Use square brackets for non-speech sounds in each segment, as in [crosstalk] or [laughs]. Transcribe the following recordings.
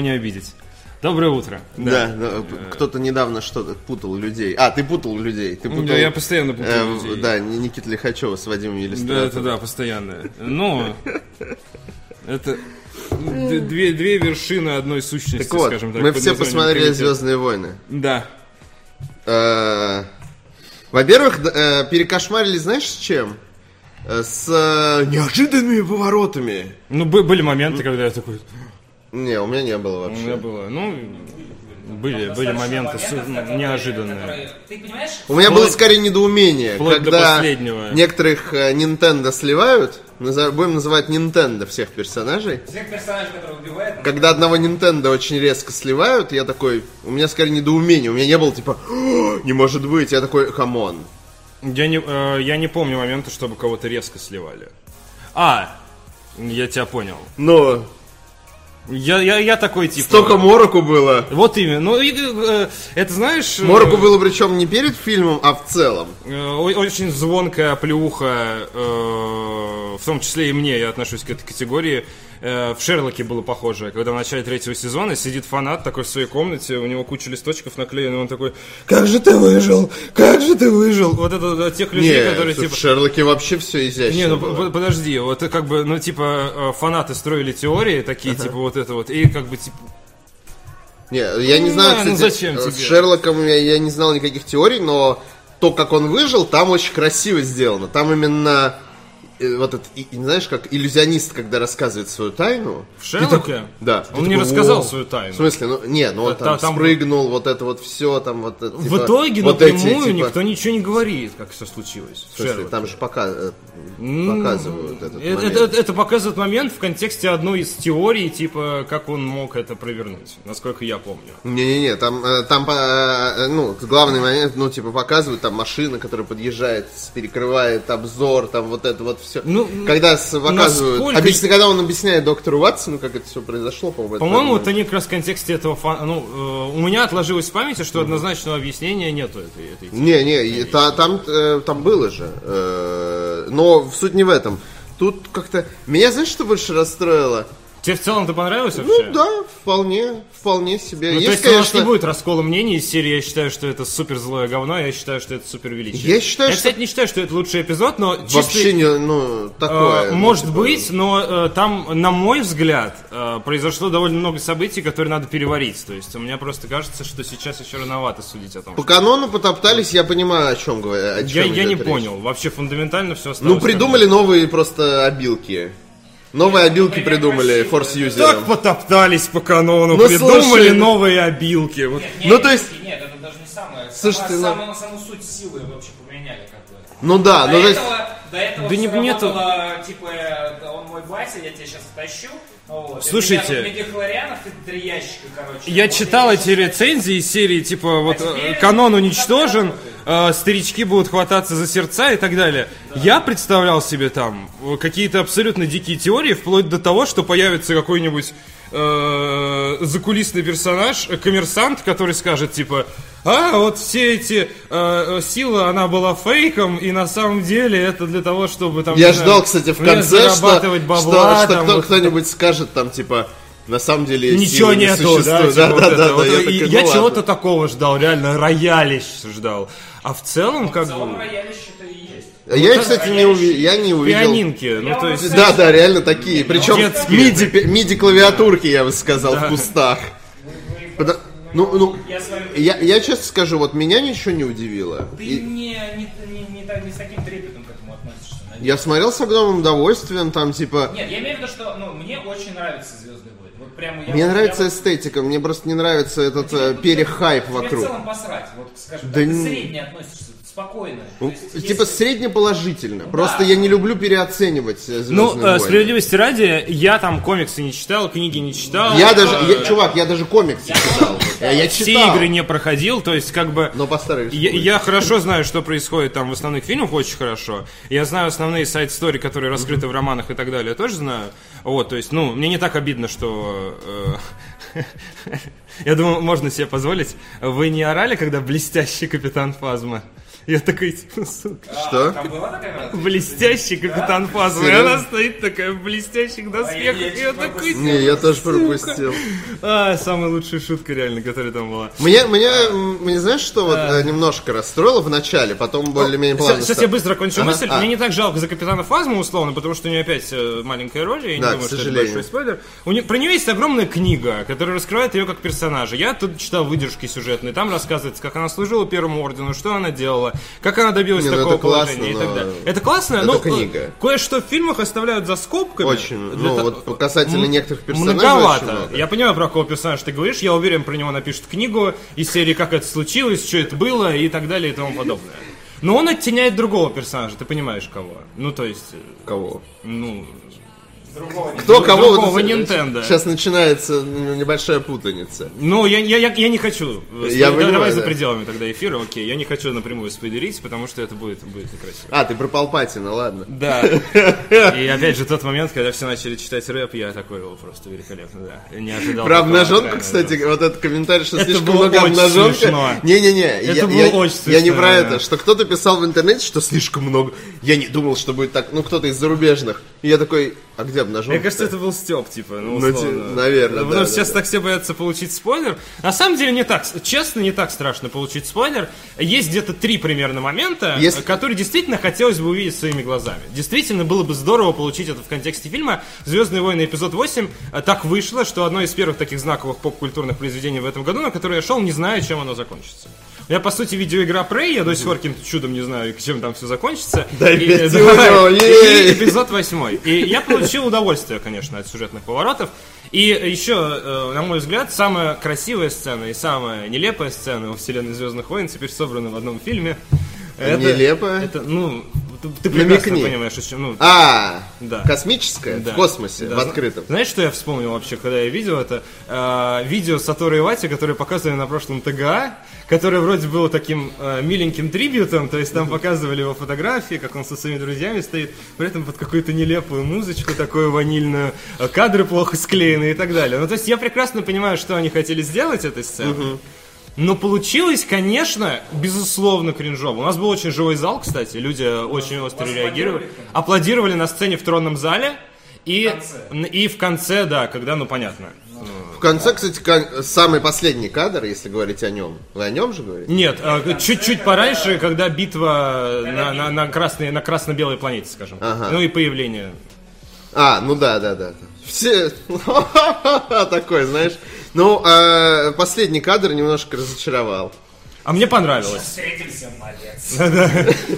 не обидеть. Доброе утро. Да, да, кто-то недавно что-то путал людей. А, ты путал людей. Ты путал, Да, я постоянно путаю э, людей. Да, Ни- Никита Лихачева с Вадимом Да, Елистратовым. это да, постоянно. Ну, [laughs] это две, две вершины одной сущности, Так вот, скажем так. мы все посмотрели комитет. Звездные войны. Да. Э, Во-первых, э, перекошмарили, знаешь, с чем? Э, С э, неожиданными поворотами. Ну, бы- были моменты, когда я такой... Не, у меня не было У вообще. меня было, ну, были, были моменты моментов, неожиданные. которые- Ты понимаешь? У меня было скорее недоумение, когда некоторых э, Nintendo сливают, будем называть Nintendo всех персонажей. Всех персонажей, которые убивают, ну, Когда одного Nintendo очень резко сливают, я такой, у меня скорее недоумение, у меня не было типа, «О, не может быть, я такой, come on. Я не, э, я не помню момента, чтобы кого-то резко сливали. А, я тебя понял. Но Я, я, я такой, типа... столько Мороку было. Вот именно. Ну, и, э, это знаешь... э, Мороку было причем не перед фильмом, а в целом. Э, Очень звонкая плюха, э, в том числе и мне, я отношусь к этой категории. Э, В Шерлоке было похоже, когда в начале третьего сезона сидит фанат такой в своей комнате, у него куча листочков наклеена, он такой, как же ты выжил, как же ты выжил. Вот это от тех людей, Не, которые в типа... Шерлоке вообще все изящно Не, ну было. подожди, вот как бы, ну типа э, фанаты строили теории такие, типа вот это вот, и как бы типа Не, я не знаю, Да, ну кстати, зачем э, с тебе? Шерлоком я, я не знал никаких теорий, но то, как он выжил, там очень красиво сделано. Там именно вот это, и- знаешь, как иллюзионист, когда рассказывает свою тайну. в Шерлоке. Да. Он не такой, рассказал свою тайну. В смысле, ну, не, ну он там, там- спрыгнул, вот это вот все, там вот это, В типа, итоге вот напрямую эти, типа, никто ничего не говорит, как все случилось. В в смысле, там же пока, э, показывают этот это, момент. это- это показывает момент в контексте одной из теорий, типа, как он мог это провернуть, насколько я помню. Не-не-не, там, э, там э, ну, главный момент, ну, типа, показывают, там машина, которая подъезжает, перекрывает обзор, там вот это вот все. Ну, когда показывают, насколько- обычно, когда он объясняет доктору Ватсону, как это все произошло, по-моему, это По-моему, это не как раз в контексте этого фан... Ну, э, у меня отложилось в памяти, что однозначного объяснения нету этой, этой. Не, не, та- там, э, там было же. э, но суть не в этом. Тут как-то... Меня, знаешь, что больше расстроило? Тебе в целом это понравилось вообще? Ну да, вполне, вполне себе. Ну, есть, то есть у нас конечно... не будет раскола мнений из серии «Я считаю, что это супер злое говно», я считаю, что это супер величие. Я считаю, я, что- кстати, не считаю, что это лучший эпизод, но чисто... Вообще не, ну, Э, такое. ну, Может типа, быть, но э, там, на мой взгляд, э, произошло довольно много событий, которые надо переварить. То есть, мне просто кажется, что сейчас еще рановато судить о том. По что- канону потоптались, я понимаю, о чем говоря. о Я, я не речь. понял. Вообще фундаментально все осталось. Ну, придумали новые просто обилки. Новые обилки придумали форс Так юзером. потоптались по канону, Ну, придумали слушай, ну- новые обилки. Вот. Нет, Ну, то есть- Нет, это даже не самое. Слушайте, сама, ну- саму, саму суть силы вообще поменяли как бы. Ну да, до, ну то есть... этого, до этого Да не- нету- типа, э, он мой батя, я тебя сейчас втащу. Вот. Слушайте. Три ящика, короче. Я Вот читал эти рецензии из серии, типа, вот А теперь э, канон уничтожен, так э, старички будут хвататься за сердца и так далее. Я представлял себе там э, какие-то абсолютно дикие теории, вплоть до того, что появится какой-нибудь э, закулисный персонаж, э, коммерсант, который скажет, типа, а, вот все эти э, э, силы, она была фейком, и на самом деле это для того, чтобы там... Я не знаю, ждал, кстати, в конце, что, бабла, что, что там, кто, вот кто-нибудь скажет там, типа, на самом деле Ничего не нету, да, существует. типа да, вот да, это да, вот. да, такой, я ну чего-то такого ждал, реально роялищ ждал. А в целом, как В целом бы, роялище-то и есть. А Я, кстати, не, уви- я не увидел. пианинки, ну Я то есть... Да, да, реально такие. Причем Детские. миди, миди клавиатурки, я бы сказал, в кустах. Пода- Ну, ну, Я вами... я, я честно скажу, вот меня ничего не удивило. Ты И не, не, не, не, так- не с таким трепетом к этому относишься. надеюсь. я смотрел с огромным удовольствием, там, типа, Нет, я имею в виду, что ну, мне очень нравится Звездный бой. Вот прямо я мне вот- нравится я эстетика, мне просто не нравится этот э, перехайп Тебе в вокруг. целом посрать, вот скажем Да так, ты не- средне относишься, спокойно. Ну, есть, Типа если- среднеположительно. Просто Да. я не люблю переоценивать Звездные Ну, войны. э, справедливости ради, я там комиксы не читал, книги не читал. Я э, даже, я- чувак, я даже комиксы читал. Я, я все читал. игры не проходил, то есть как бы... Но по старой Я, я хорошо знаю, что происходит там в основных фильмах, очень хорошо. Я знаю основные сайт-стори, которые раскрыты в романах и так далее, тоже знаю. Вот, то есть, ну, мне не так обидно, что... э, [laughs] Я думаю, можно себе позволить. Вы не орали, когда блестящий капитан Фазма Я такой, типа, сука. Что? Такая картина? Блестящий капитан Фазма. И она стоит такая в блестящих А доспехах. я И я чуть такой. Не, я тоже пропустил. а, самая лучшая шутка реально, которая там была. Мне, мне, мне знаешь, что вот э, немножко расстроило в начале, потом более-менее плавно Сейчас я быстро кончу мысль. а. Мне не так жалко за капитана Фазму, условно, потому что у нее опять э, маленькая роль, и я не думаю, что это большой спойлер. У нее, про нее есть огромная книга, которая раскрывает ее как персонажа. Я тут читал выдержки сюжетные, там рассказывается, как она служила первому ордену, что она делала, как она добилась Не, ну такого классно, положения и но- так далее. Это классно, Это но книга. кое-что в фильмах оставляют за скобками. Очень, Для ну то- вот касательно М- некоторых персонажей Многовато. очень много. Я понимаю, про какого персонажа ты говоришь. Я уверен, про него напишут книгу из серии «Как это случилось», «Что это было» и так далее и тому подобное. Но он оттеняет другого персонажа, ты понимаешь кого. Ну, то есть, э, Кого? ну... Другого Кто кого? другого Вот Nintendo. Сейчас начинается небольшая путаница. Ну, я, я, я, я не хочу. Я Да- понимаю, Давай за да. пределами тогда эфира, окей. Я не хочу напрямую спойлерить, потому что это будет, будет некрасиво. А, ты про Палпатина, ладно. Да. [laughs] И опять же, тот момент, когда все начали читать рэп, я такой, о, просто великолепно, да. Не ожидал. Про обнаженку, кстати, да. вот этот комментарий, что Это слишком много смешно. Не-не-не, Это я, было я- очень я не про это, что кто-то писал в интернете, что слишком много. Я не думал, что будет так, ну кто-то из зарубежных. И я такой, а где обнаженка? Мне кажется, это был Степ, типа, ну, Ну, условно. ти- наверное, Потому да, что да, сейчас да. так все боятся получить спойлер. На самом деле не так, честно, не так страшно получить спойлер. Есть где-то три примерно момента, Если- которые действительно хотелось бы увидеть своими глазами. Действительно было бы здорово получить это в контексте фильма. «Звездные войны» эпизод 8 э, так вышло, что одно из первых таких знаковых поп-культурных произведений в этом году, на которое я шел, не знаю, чем оно закончится. Я, по сути, видеоигра Prey, я до сих пор каким-то чудом не знаю, чем там все закончится. Дай И- пять да, евро, и эпизод восьмой. И я получил удовольствие, конечно, от сюжетных поворотов. И еще, э, на мой взгляд, самая красивая сцена и самая нелепая сцена во вселенной Звездных войн теперь собраны в одном фильме. Нелепая? Это, ну, ты, ты прекрасно Намекни. понимаешь, о чем. Ну, А, Да. космическое? да. В космосе, Да. в открытом. Знаешь, что я вспомнил вообще, когда я видел это? Э, видео Саторы Ивати, которое показывали на прошлом ТГА, которое вроде было таким э, миленьким трибютом, то есть там показывали его фотографии, как он со своими друзьями стоит, при этом под какую-то нелепую музычку, такую ванильную, э, кадры плохо склеены и так далее. Ну, то есть я прекрасно понимаю, что они хотели сделать этой сценой. Но получилось, конечно, безусловно, кринжово. У нас был очень живой зал, кстати, люди очень остро реагировали. Аплодировали на сцене в тронном зале. И и в конце, да, когда, ну понятно. В конце, кстати, самый последний кадр, если говорить о нем. Вы о нем же говорите? Нет, а, чуть-чуть пораньше, когда битва на, на, на, красной, на красно-белой планете, скажем. Ага. Ну и появление. А, ну да, да, да. Все [laughs] такой, знаешь. Ну, а, последний кадр немножко разочаровал. А мне понравилось. Встретился, молодец.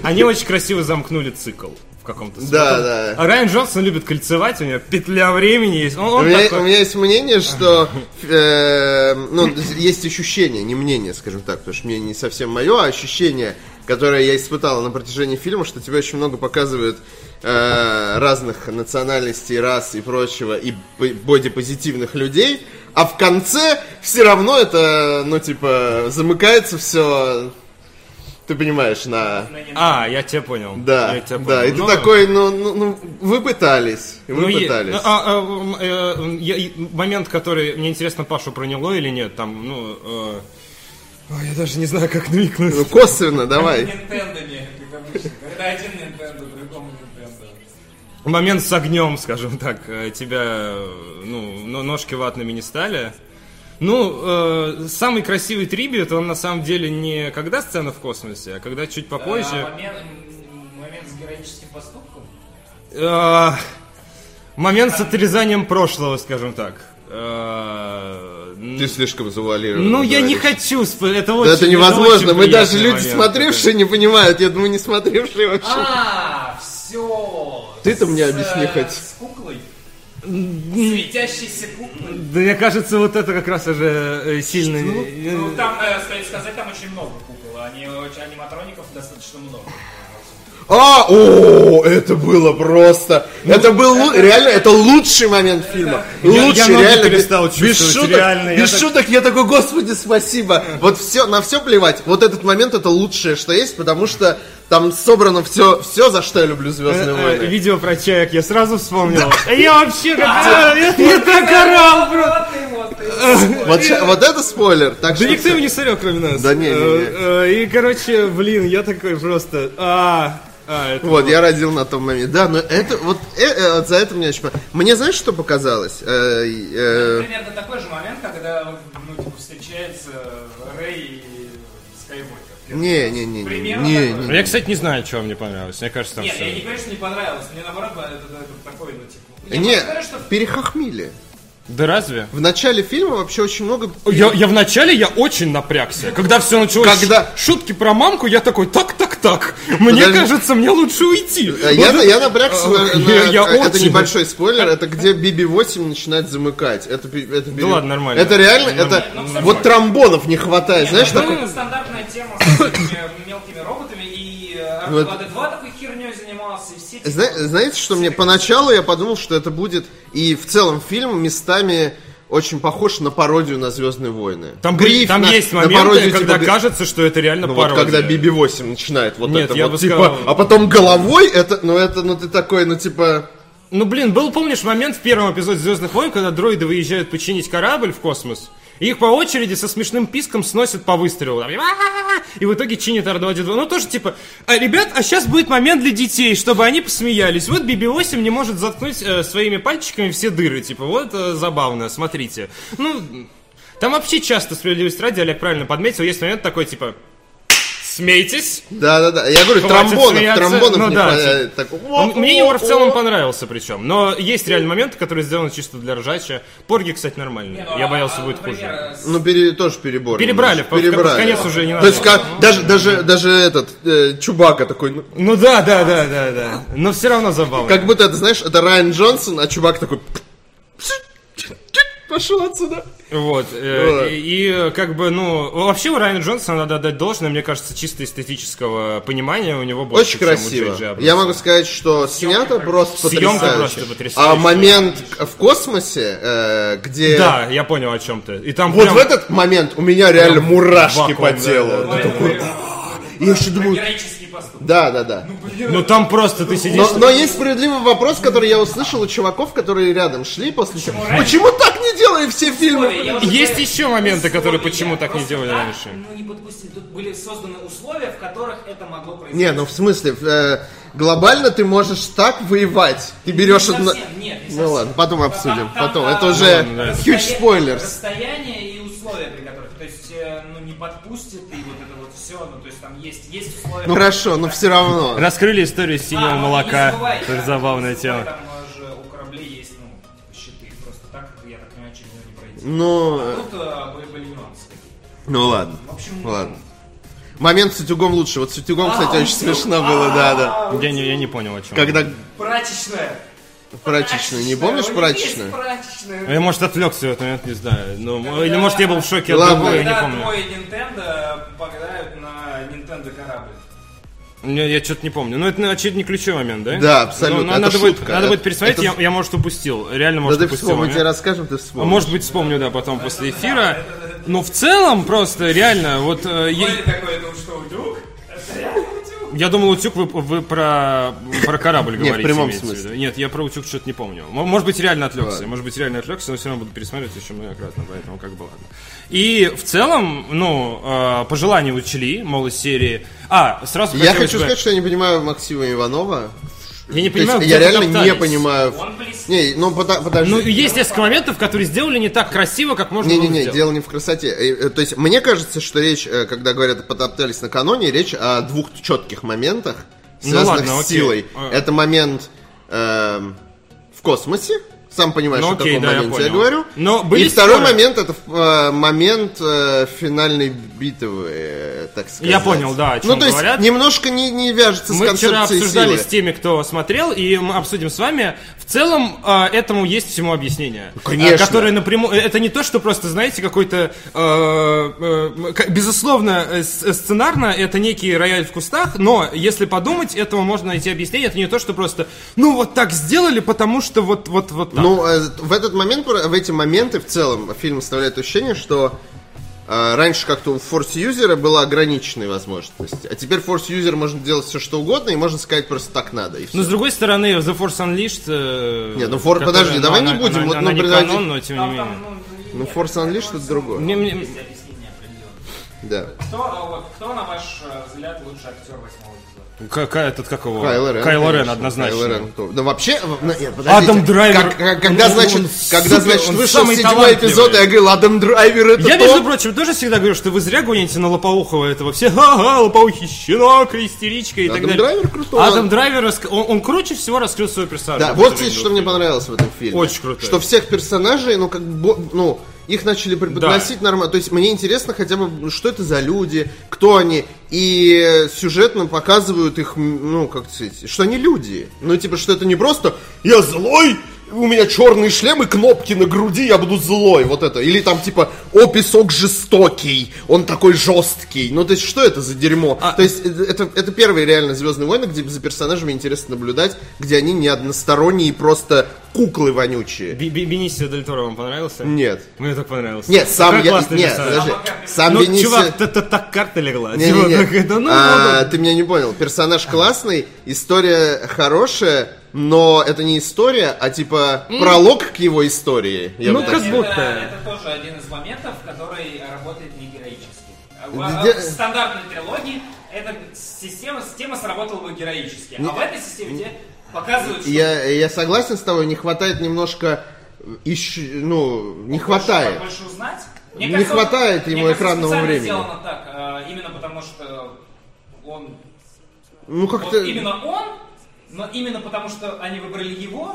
Они очень красиво замкнули цикл в каком-то смысле. Да, да. А Райан Джонсон любит кольцевать, у него петля времени есть. Он, У он меня, такой- у меня есть мнение, что э, ну, есть ощущение, не мнение, скажем так, потому что мне не совсем мое, а ощущение, которое я испытал на протяжении фильма, что тебе очень много показывают э, разных национальностей, рас и прочего, и бодипозитивных людей, а в конце все равно это, ну, типа, замыкается все, ты понимаешь, на... А, я тебя понял. Да, Я тебя да, понял. и ты Ну, такой, ну, ну, ну, вы пытались, вы Ну, е- пытались. а, а, м, э, я- момент, который мне интересно, Пашу проняло или нет, там, ну, э, ой, я даже не знаю, как [laughs] намекнуть. Ну, косвенно, давай. Нинтендами, как обычно. Когда один. Момент с огнем, скажем так, э, тебя, э, ну, но- ножки ватными не стали. Ну, э, самый красивый трибют, он на самом деле не когда сцена в космосе, а когда чуть попозже. А, момент, момент с героическим поступком. Э, момент с отрезанием прошлого, скажем так. Э, Ты слишком завуалирован. Ну, я не хочу, это Да очень это невозможно. очень Мы даже люди, момент смотревшие, не понимают. Я думаю, не смотревшие вообще. А, все. Ты-то мне объясни хоть. С куклой? Светящейся куклой? Да мне кажется, вот это как раз уже э, сильно... Ну, там, э, стоит сказать, там очень много кукол. Очень- аниматроников достаточно много. А, о, это было просто. это был реально, это лучший момент фильма. Я- я Лучший, ноги реально. перестал без чувствовать, шуток, реально, я без так- шуток, я такой, господи, спасибо. Вот все, на все плевать. Вот этот момент это лучшее, что есть, потому что там собрано все, все, за что я люблю Звездные Э, э, войны. Видео про чаек я сразу вспомнил. Я вообще. Я я так орал, бро! Вот вот это спойлер. Так Да никто его не смотрел, кроме нас. Да не, не, не. Э, И, короче, блин, я такой просто... А, а, это Вот, я родил на том моменте. Да, но это вот, э, э, вот за это мне очень Мне знаешь, что показалось? Э, э, Примерно такой же момент, когда ну, типа, встречается Рэй и Скайуокер. Не, не, не, не, Примерно не, такой. не. Я, кстати, не знаю, что мне понравилось. Мне кажется, там Нет, все... я не говорю, что не понравилось. Мне наоборот, это, это такой, ну, типа... Я Не, говорю, что перехохмили. Да разве? В начале фильма вообще очень много... Я, я вначале я очень напрягся. Когда все началось Когда- шутки про мамку, я такой, так, так, так. Мне Подожди. кажется, мне лучше уйти. Э, Я, Вот я напрягся на, Я- на- я это очень. небольшой спойлер, это где BB-8 начинает замыкать. Это, это Да ладно, нормально. Это реально, это вот тромбонов не хватает, знаешь, ну, такой... это стандартная тема с этими мелкими роботами, и э, Вот. R2-D2 такой херней занимался, и все... типа, Зна- знаете, что мне поначалу я подумал, что это будет и в целом фильм местами очень похож на пародию на Звездные войны. Там, Гриф там на- есть на моменты, пародию когда типа- кажется, что это реально Ну вот пародия. когда BB-8 начинает вот Нет, это я вот, бы типа, сказал- а потом головой это, ну это, ну ты такой, ну типа, Ну, блин, был, помнишь, момент в первом эпизоде Звездных войн, когда дроиды выезжают починить корабль в космос, и их по очереди со смешным писком сносят по выстрелу. Там! И в итоге чинят R2-D2. Ну, тоже типа, «А, ребят, а сейчас будет момент для детей, чтобы они посмеялись. Вот BB-8 не может заткнуть э, своими пальчиками все дыры. Типа, вот э, забавно, смотрите. Ну, там вообще часто, справедливость ради, Олег правильно подметил, есть момент такой, типа, смейтесь, да-да-да. Я говорю, Хватит тромбонов, смеяться. тромбонов Ну не да, хватает. Так, Ну, Мне юмор в целом понравился причем, но есть реально моменты, которые сделаны чисто для ржача. Порги, кстати, нормальные. Ну, Я а- боялся, будет хуже. Ну, пере- тоже перебор. Перебрали, перебрали. конец уже не То надо есть, как, даже, даже, даже этот, э, Чубака такой, ну, Ну да, да, да, да, да. Но все равно забавно. как будто это, знаешь, это Райан Джонсон, а Чубак такой, пошел отсюда. Вот. э. И, и, как бы, ну, вообще у Райана Джонсона надо отдать должное, мне кажется, чисто эстетического понимания у него больше, Очень красиво. Я могу сказать, что снято просто Съемка потрясающе. просто. А момент в космосе, э, где... Да, я понял о чем ты. И там Вот прям в этот момент у меня реально мурашки вакуум, по телу. да, да. такой, Я еще думаю... Поступок. Да, да, да. Ну там просто ты сидишь... Но, но есть справедливый вопрос, который я услышал у чуваков, которые рядом шли после чего. Почему так не делали все фильмы? Есть говорю, еще моменты, которые почему так не делали раньше. Ну, не подпустили. Тут были созданы условия, в которых это могло произойти. Не, ну в смысле, э, глобально ты можешь так воевать. Ты берешь Не одно... совсем, нет, не Ну ладно, потом Там- обсудим. там, Потом. а, Это уже да. huge spoilers. Расстояние и условия, при которых. То есть, э, ну, не подпустит и вот это вот все. Ну, то есть, там есть, есть условия. Ну хорошо, но все равно. Раскрыли историю синего А, ну, молока. забывай, Это да, забавная тема. Там же у кораблей есть, ну, щиты. Просто так, я так понимаю, через него не пройти. Ну, э, Тут были, были нюансы какие-то. ну ладно. В общем, Ладно. Момент с утюгом лучше. Вот с утюгом, кстати, очень смешно было, да, да. Я не, я не понял, о чем. Когда Прачечная. Прачечную, не помнишь есть прачечную? прачечная. Я, может, отвлекся в этот момент, не знаю. Ну, или, может, я был в шоке от другого, я не Когда помню. твой Nintendo попадают на Nintendo корабль. Я, я что-то не помню. Ну, это, ну, очевидно, не ключевой момент, да? Да, абсолютно. Ну, Это надо, будет, шутка. надо будет Это- пересмотреть, это- я, я, может, упустил. Реально, Да может, ты упустил вспомни, мы тебе расскажем, ты А вспомнишь. Может быть, вспомню, да, потом после эфира. Но в целом, просто, реально, вот... э, я- такой, ну что, утюг? Это реально? Я думал, утюг вы, вы про, про корабль в говорите. прямом имеете в смысле. виду. Нет, я про утюг что-то не помню. Может быть, реально отвлекся. Может быть, реально отвлекся, но все равно буду пересматривать еще многократно, поэтому как бы ладно. И в целом, ну, э, пожелания учли, мол, из серии... А, сразу Я хочу сказать, что я не понимаю Максима Иванова. Я не есть понимаю, где я реально не понимаю. Не, ну подожди. Ну, есть несколько моментов, которые сделали не так красиво, как можно было Не-не-не, сделать. дело не в красоте. Э, э, То есть, мне кажется, что речь, э, когда говорят потоптались накануне, речь о двух четких моментах, Ну связанных ладно, с окей. силой. А. Это момент эм, в космосе. Сам понимаешь, Ну, о окей, каком да, я моменте я, понял. говорю. Но были И второй споры? момент это э, момент э, финальной битвы, э, так сказать. Я понял, да, о чем Ну, то есть, говорят. немножко не, не вяжется с Мы вчера концепцией обсуждали силы. с теми, кто смотрел, и мы обсудим с вами. В целом, э, этому есть всему объяснение. конечно. Э, Которое напрямую... Это не то, что просто, знаете, какой-то... э, э, безусловно, э, сценарно это некий рояль в кустах, но если подумать, этому можно найти объяснение. Это не то, что просто, ну, вот так сделали, потому что вот, вот, вот так. Ну, э, в этот момент, в эти моменты в целом фильм оставляет ощущение, что э, раньше как-то у форс-юзера была ограниченная возможность. А теперь форс-юзер может делать все, что угодно, и можно сказать просто так надо. И. Но с другой стороны, The Force Unleashed... э, Нет, ну, For- которая- подожди, давай она- не будем, она- вот, она ну, не приводить- канон, но тем не менее. ну, Ну, Force Unleashed это другое. Мне- мне-. Да. Кто, а, вот, кто, на ваш э, взгляд, лучший актер восьмого эпизода? К- к- этот, как его? Кайло Рен. Кайло Рен, однозначно. Кайло Рен, кто- Да вообще, на- нет, подождите. Адам Драйвер. Как- как- когда, Он- значит, он когда, супер, значит, он вышел седьмой эпизод, я говорил, Адам Драйвер это Я, то. между прочим, тоже всегда говорю, что вы зря гоните на Лопоухова этого. Все, ага, Лопоухий щенок, истеричка и так Адам далее. Драйвер крутой. Адам Драйвер, раск- он, он круче всего раскрыл своего персонажа. Да, вот здесь, что мне понравилось в этом фильме. Очень крутой. Что всех персонажей, ну, как бы, ну, их начали преподносить нормально. То есть мне интересно хотя бы, ну, что это за люди, кто они. И сюжетно показывают их, ну, как сказать, что они люди. Ну, типа, что это не просто «я злой», у меня черный шлем и кнопки на груди, я буду злой, вот это. Или там типа, о, песок жестокий, он такой жесткий. Ну, то есть, что это за дерьмо? А- То есть, э, это, это первые реально Звездные войны, где за персонажами интересно наблюдать, где они не односторонние, просто куклы вонючие. Бенисио Дель Торо вам понравился? Нет. Мне так понравился. Нет, сам я... Нет, персонаж. подожди. Сам Ну, Бенисио- чувак, это так карта легла. Не, не, [laughs] ну, А, ты меня не понял. Персонаж классный, история хорошая, но это не история, а типа пролог к его истории. Я Ну, бы как это, будто. это тоже один из моментов, который работает не героически. А В, Где- в стандартной трилогии эта система, система сработала бы героически. А в этой системе тебе показывают, что Я, я согласен с тобой, не хватает немножко ищ- ну, не больше- хватает. Больше узнать. Мне Не хватает мне ему кажется, экранного времени. сделано так, именно потому что он, Ну, как-то... вот именно он, но именно потому что они выбрали его,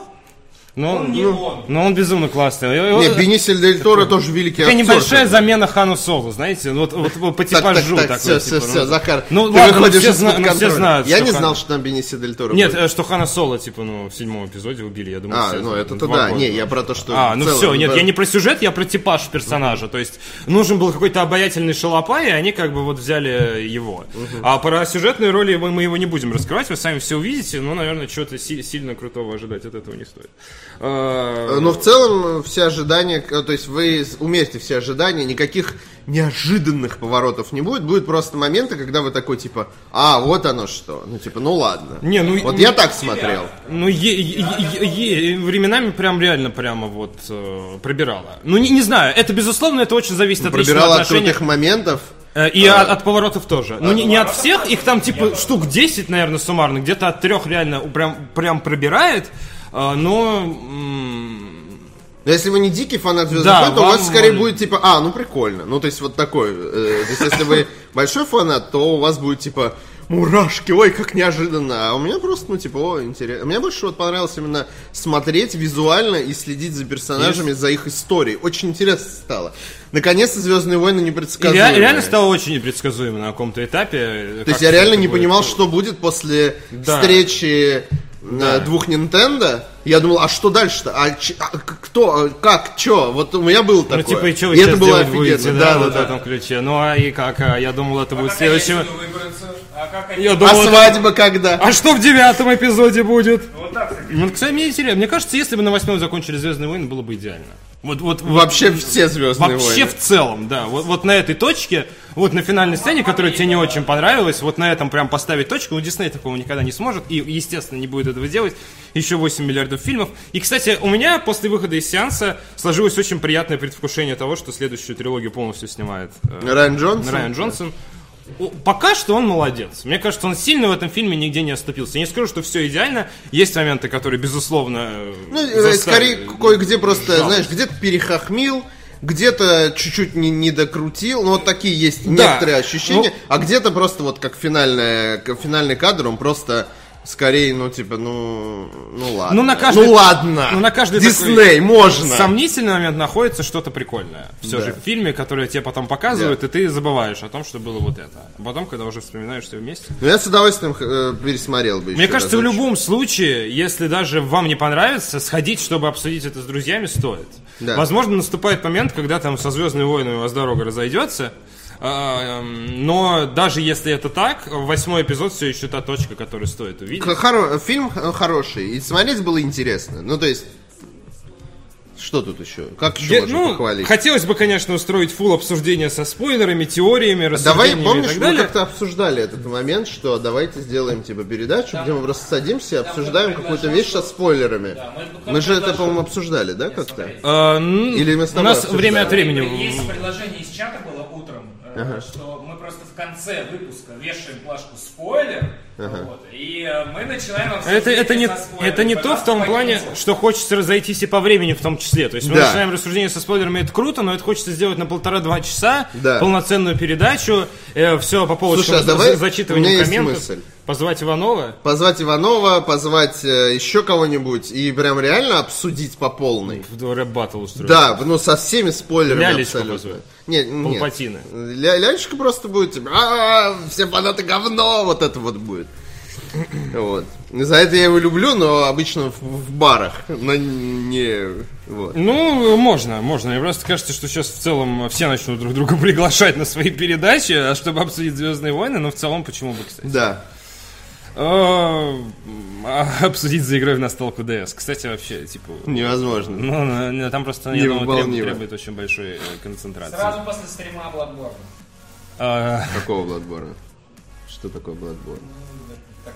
ну, он не ну, он. ну, он безумно классный. И- Не, Бенисиль Дель Торо тоже великий Такая актер. небольшая замена Хану Солу, знаете, вот, вот, вот по Так, так, типажу так, такой, все, типа, все, ну. все, Захар. Ну, ты ладно, ну, выходишь все из-под зна- ну, все знают, Я не Хан- знал, что там Бенисиль Дель Торо Нет, будет. э, что Хана Соло, типа, ну, в седьмом эпизоде убили, я думаю, А, все ну это это-то два да. года. Не, я про то, что... А, ну все, нет, да. я не про сюжет, я про типаж персонажа. То есть нужен был какой-то обаятельный шалопай, и они как бы вот взяли его. А про сюжетные роли мы, мы его не будем раскрывать, вы сами все увидите, но, наверное, чего-то си- сильно крутого ожидать от этого не стоит. А, Э, Но в целом все ожидания, э, то есть вы умерьте все ожидания, никаких неожиданных поворотов не будет. Будут просто моменты, когда вы такой типа, а, вот оно что. Ну типа, ну ладно. Не, ну, Вот не- я так смотрел. Ну, е- е- е- временами прям реально прямо вот э, пробирало. Ну, не, не знаю, это безусловно, это очень зависит от личного Пробирал от крутых моментов. Э, И от, от поворотов тоже. Ну, не, не от всех, их там типа штук 10, наверное, суммарно. Где-то от трех реально прям, прям пробирает. Э, Но... Но если вы не дикий фанат Звездных Да, войн, то у вас скорее можно. будет типа, а, ну прикольно. Ну, то есть вот такой. э, то есть если вы [laughs] большой фанат, то у вас будет типа мурашки, ой, как неожиданно. А у меня просто, ну, типа, о, интересно. Мне больше вот понравилось именно смотреть визуально и следить за персонажами, за их историей. Очень интересно стало. Наконец-то Звездные войны и непредсказуемые. ре- реально стало очень непредсказуемо на каком-то этапе. То есть я реально не понимал, что будет после Да. встречи э, двух Nintendo. Я думал, а что дальше-то? А, ч- а кто, а как, чё? Вот у меня было Ну, такое. типа, и что вы и сейчас это было делать офигенно. будете, да, вот в этом ключе. Ну, а и как? А я думал, это будет как они следующим... А как они... А думал, это- свадьба когда? А что в девятом эпизоде будет? Вот так, кстати. Ну, кстати, мне интересно. Мне кажется, если бы на восьмом закончили Звездные войны, было бы идеально. Вот, вот, вот- Вообще все Звездные Вообще войны. в целом, да. Вот, вот на этой точке, вот на финальной сцене, которая тебе не очень понравилась, вот на этом прям поставить точку. Ну, Дисней такого никогда не сможет. И, естественно, не будет этого делать. Еще 8 миллиардов фильмов. И, кстати, у меня после выхода из сеанса сложилось очень приятное предвкушение того, что следующую трилогию полностью снимает э, Райан Джонсон? Райан Джонсон. О, Пока что он молодец. Мне кажется, он сильно в этом фильме нигде не оступился. Я не скажу, что все идеально. Есть моменты, которые, безусловно, Ну, э, заставили- скорее, кое-где просто, Жалко. знаешь, где-то перехохмил, где-то чуть-чуть не, не докрутил, ну вот такие есть Да. некоторые ощущения, Ну- а где-то просто вот как финальная, как финальный кадр, он просто скорее, ну типа, ну, ну ладно. Ну, на каждый- ну ладно. ну, на каждый Дисней, можно. Сомнительный момент находится что-то прикольное. Все Да. же в фильме, которое тебе потом показывают, и ты забываешь о том, что было вот это. А потом, когда уже вспоминаешь все вместе. Ну, я с удовольствием э, пересмотрел бы Мне кажется, в разочек. любом случае, если даже вам не понравится, сходить, чтобы обсудить это с друзьями, стоит. Да. Возможно, наступает момент, когда там со Звездными войнами у вас дорога разойдется. А, эм, Но даже если это так, восьмой эпизод все еще та точка, которую стоит увидеть. Хоро- Фильм хороший, и смотреть было интересно. Ну, то есть, Что тут еще? Как еще Я- можно ну, похвалить? хотелось бы, конечно, устроить фул обсуждение со спойлерами, теориями, Давай, рассуждениями и помнишь, так мы далее. как-то обсуждали этот момент, что давайте сделаем типа передачу, где мы просто садимся и обсуждаем кто-то какую-то вещь со спойлерами. Да, мы- Мы же это, по-моему, обсуждали, да, как-то? А, Или мы с у тобой нас обсуждали? время от времени. Есть предложение из чата было э, что мы просто в конце выпуска вешаем плашку спойлер, вот, и э, мы начинаем Это, это, не, это не то в том плане, что хочется разойтись и по времени в том числе. То есть мы Да. начинаем рассуждение со спойлерами, это круто, но это хочется сделать на полтора-два часа, Да. полноценную передачу, все по полочкам Слушай, а давай- есть комментов. мысль. Позвать Иванова. Позвать Иванова, позвать э, еще кого-нибудь и прям реально обсудить по полной. В рэп-баттл устроить. Да, ну со всеми спойлерами Лялечку абсолютно. позвать. Нет, нет. Палпатина. Ля- Лялечка просто будет типа, «А, все фанаты говно, вот это вот будет. Вот. За это я его люблю, но обычно в, в барах, но не... Вот. Ну, можно, можно. Мне просто кажется, что сейчас в целом все начнут друг друга приглашать на свои передачи, а чтобы обсудить Звездные войны, но в целом почему бы, кстати. Да. А, а, Обсудить за игрой в настолку DS. Кстати, вообще, типа... Невозможно. Ну, там просто, я думаю, требует, требует очень большой э, концентрации. Сразу после стрима Bloodborne. А, Какого Bloodborne? Что такое Bloodborne?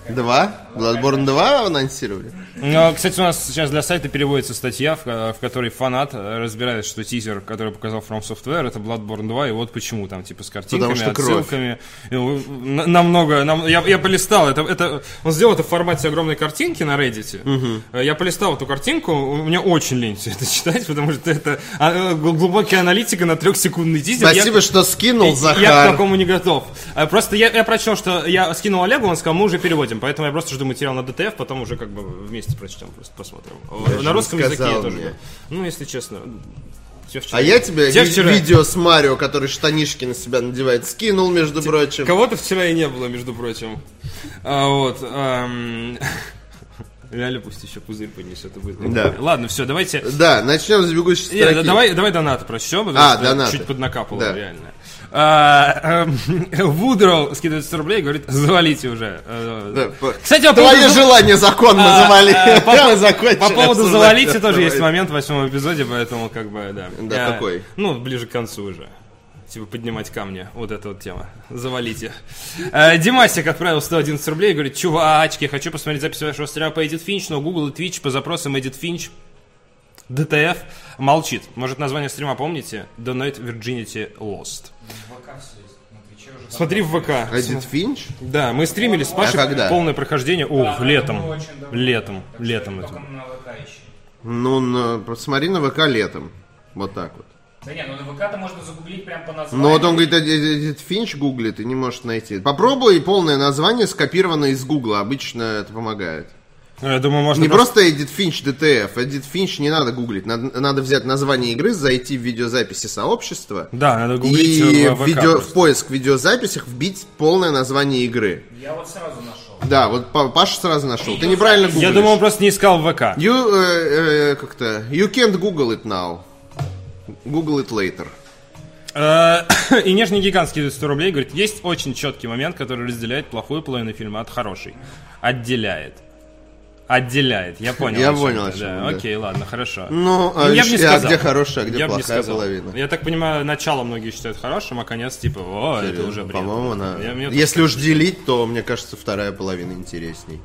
Два? Bloodborne 2 анонсировали? ну, кстати, у нас сейчас для сайта переводится статья, в, ко- в которой фанат э, разбирает, что тизер, который показал From Software, это Bloodborne 2, и вот почему там, типа, с картинками, Потому что отсылками. Ну, на- намного, нам- я, я полистал, это, это, он сделал это в формате огромной картинки на Reddit. Э, Я полистал эту картинку, меня очень лень все это читать, потому что это а, э, гл- глубокая аналитика на трехсекундный тизер. Я- Спасибо, что скинул, Я к Захар. такому не готов. А, Просто я, я прочел, что я скинул Олегу, он сказал, мы уже переводим, поэтому я просто жду материал на ДТФ, потом уже как бы вместе прочтем, просто посмотрим. Даже на русском языке я сказал тоже. мне. Ну, если честно. вчера- А я тебе ви- вчера- видео с Марио, который штанишки на себя надевает, скинул, между прочим. Кого-то вчера и не было, между прочим. А, вот. ам, [laughs] Реально пусть еще пузырь понесет, это будет. Да. Ладно, все, давайте. Да, начнем с бегущей строки. да, давай, давай донаты прочтем, потому А, что донаты. чуть поднакапало, Да. реально. А, эм, [laughs] Вудроу скидывает 100 рублей и говорит, завалите уже. Э, Да, Кстати, по Твое поводу- желание законно А, завали. [laughs] а, по- поводу завалите тоже есть момент в восьмом эпизоде, поэтому как бы, да. Да, какой? Ну, ближе к концу уже. Типа поднимать камни. Вот эта вот тема. Завалите. Э, Димасик отправил 111 рублей и говорит, чувачки, хочу посмотреть запись вашего стрима по Edit Finch, но Google и Twitch по запросам Edit Finch DTF молчит. Может, название стрима помните? Donate Virginity Lost. ВК все есть. На Твиче уже Смотри в ВК. Эдит Финч? Да, мы стримили с Пашей А когда? полное прохождение. О, Да, летом. давно. Летом. Летом это. на ВК ищи. Ну, на- посмотри на ВК летом. Вот так вот. Да не, ну на ВК-то можно загуглить прям по названию. Ну вот он говорит, Эдит Финч гуглит и не может найти. Попробуй полное название скопировано из Гугла. Обычно это помогает. Я думаю, можно Не просто Эдит Финч DTF. Эдит Финч не надо гуглить. Надо, надо взять название игры, зайти в видеозаписи сообщества. Да, надо гуглить И в, видео, в поиск видеозаписях вбить полное название игры. Я вот сразу нашел. Да, вот Па- Паша сразу нашел. Ты неправильно гуглишь. Я думал, он просто не искал в ВК. You, э, э, как-то, you can't Google it now. Google it later. Э, [coughs] И нежный гигант скидывает 100 рублей, говорит, есть очень четкий момент, который разделяет плохую половину фильма от хорошей. Отделяет. Отделяет, я понял. Я понял, да. Окей, ладно, хорошо. Ну, а, я бы не а сказал. где хорошая, а где Я бы не плохая половина? Я так понимаю, начало многие считают хорошим, а конец типа, о, это уже бред. По-моему, она... Я- мне Если уж делить, то, мне кажется, вторая половина интересней.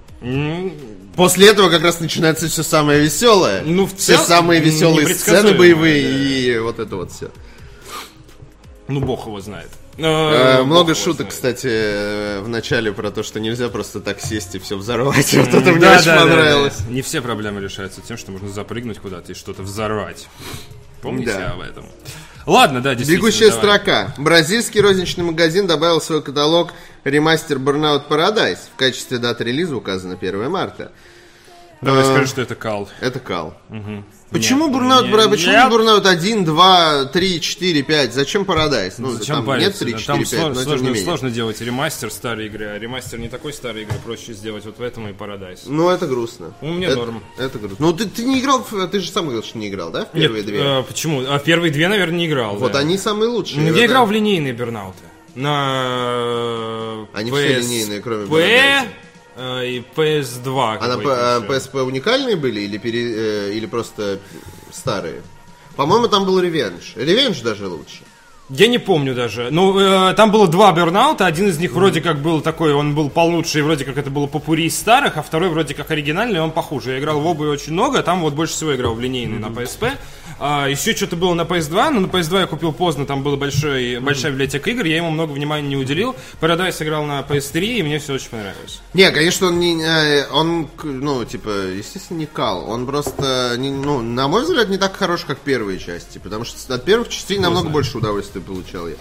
После этого как раз начинается все самое веселое. Ну, в все цел- самые веселые сцены боевые да. и вот это вот все. Ну, бог его знает. Э, много шуток, кстати, э, в начале про то, что нельзя просто так сесть и все взорвать. [laughs] Вот это мне очень понравилось. Не все проблемы решаются тем, что можно запрыгнуть куда-то и что-то взорвать. Помните об этом? Ладно, да, действительно. Бегущая давай. строка. Бразильский розничный магазин добавил в свой каталог ремастер Burnout Paradise. В качестве даты релиза указано 1 марта. Давай А. скажи, что это кал. Это кал. Почему Нет? Почему нет. не Burnout 1, 2, 3, 4, 5? Зачем Paradise? Ну, Зачем там париться? нет 3, да? 4, Там 5, сло- но сложно, сложно делать ремастер старой игры, а ремастер не такой старой игры, проще сделать вот в этом и Paradise. Ну, это грустно. Ну, мне это, норм. Это грустно. Ну, ты, ты не играл, ты же сам говорил, что не играл, да, в первые Нет, две? э, почему? А в первые две, наверное, не играл. вот да. они самые лучшие. Ну, Я играл в линейные бернауты. На Они PS все линейные, кроме P. э, и PS2. А на. PSP уникальные были или, пере- э, или просто старые. По-моему, там был ревенж. Ревенж даже лучше. Я не помню даже. Ну, э, там было два бернаута. Один из них вроде как был такой, он был получше, и вроде как это было попури из старых, а второй вроде как оригинальный, он похуже. Я играл в оба очень много, а там вот больше всего играл в линейный на PSP. А, еще что-то было на PS2, но на PS2 я купил поздно, там была большой, большая библиотека игр, я ему много внимания не уделил. Paradise играл на PS3, и мне все очень понравилось. Не, конечно, он не, э, он, ну, типа, естественно, не кал. Он просто, не- ну, на мой взгляд, не так хорош, как первые части, потому что от первых частей намного больше удовольствия получал я.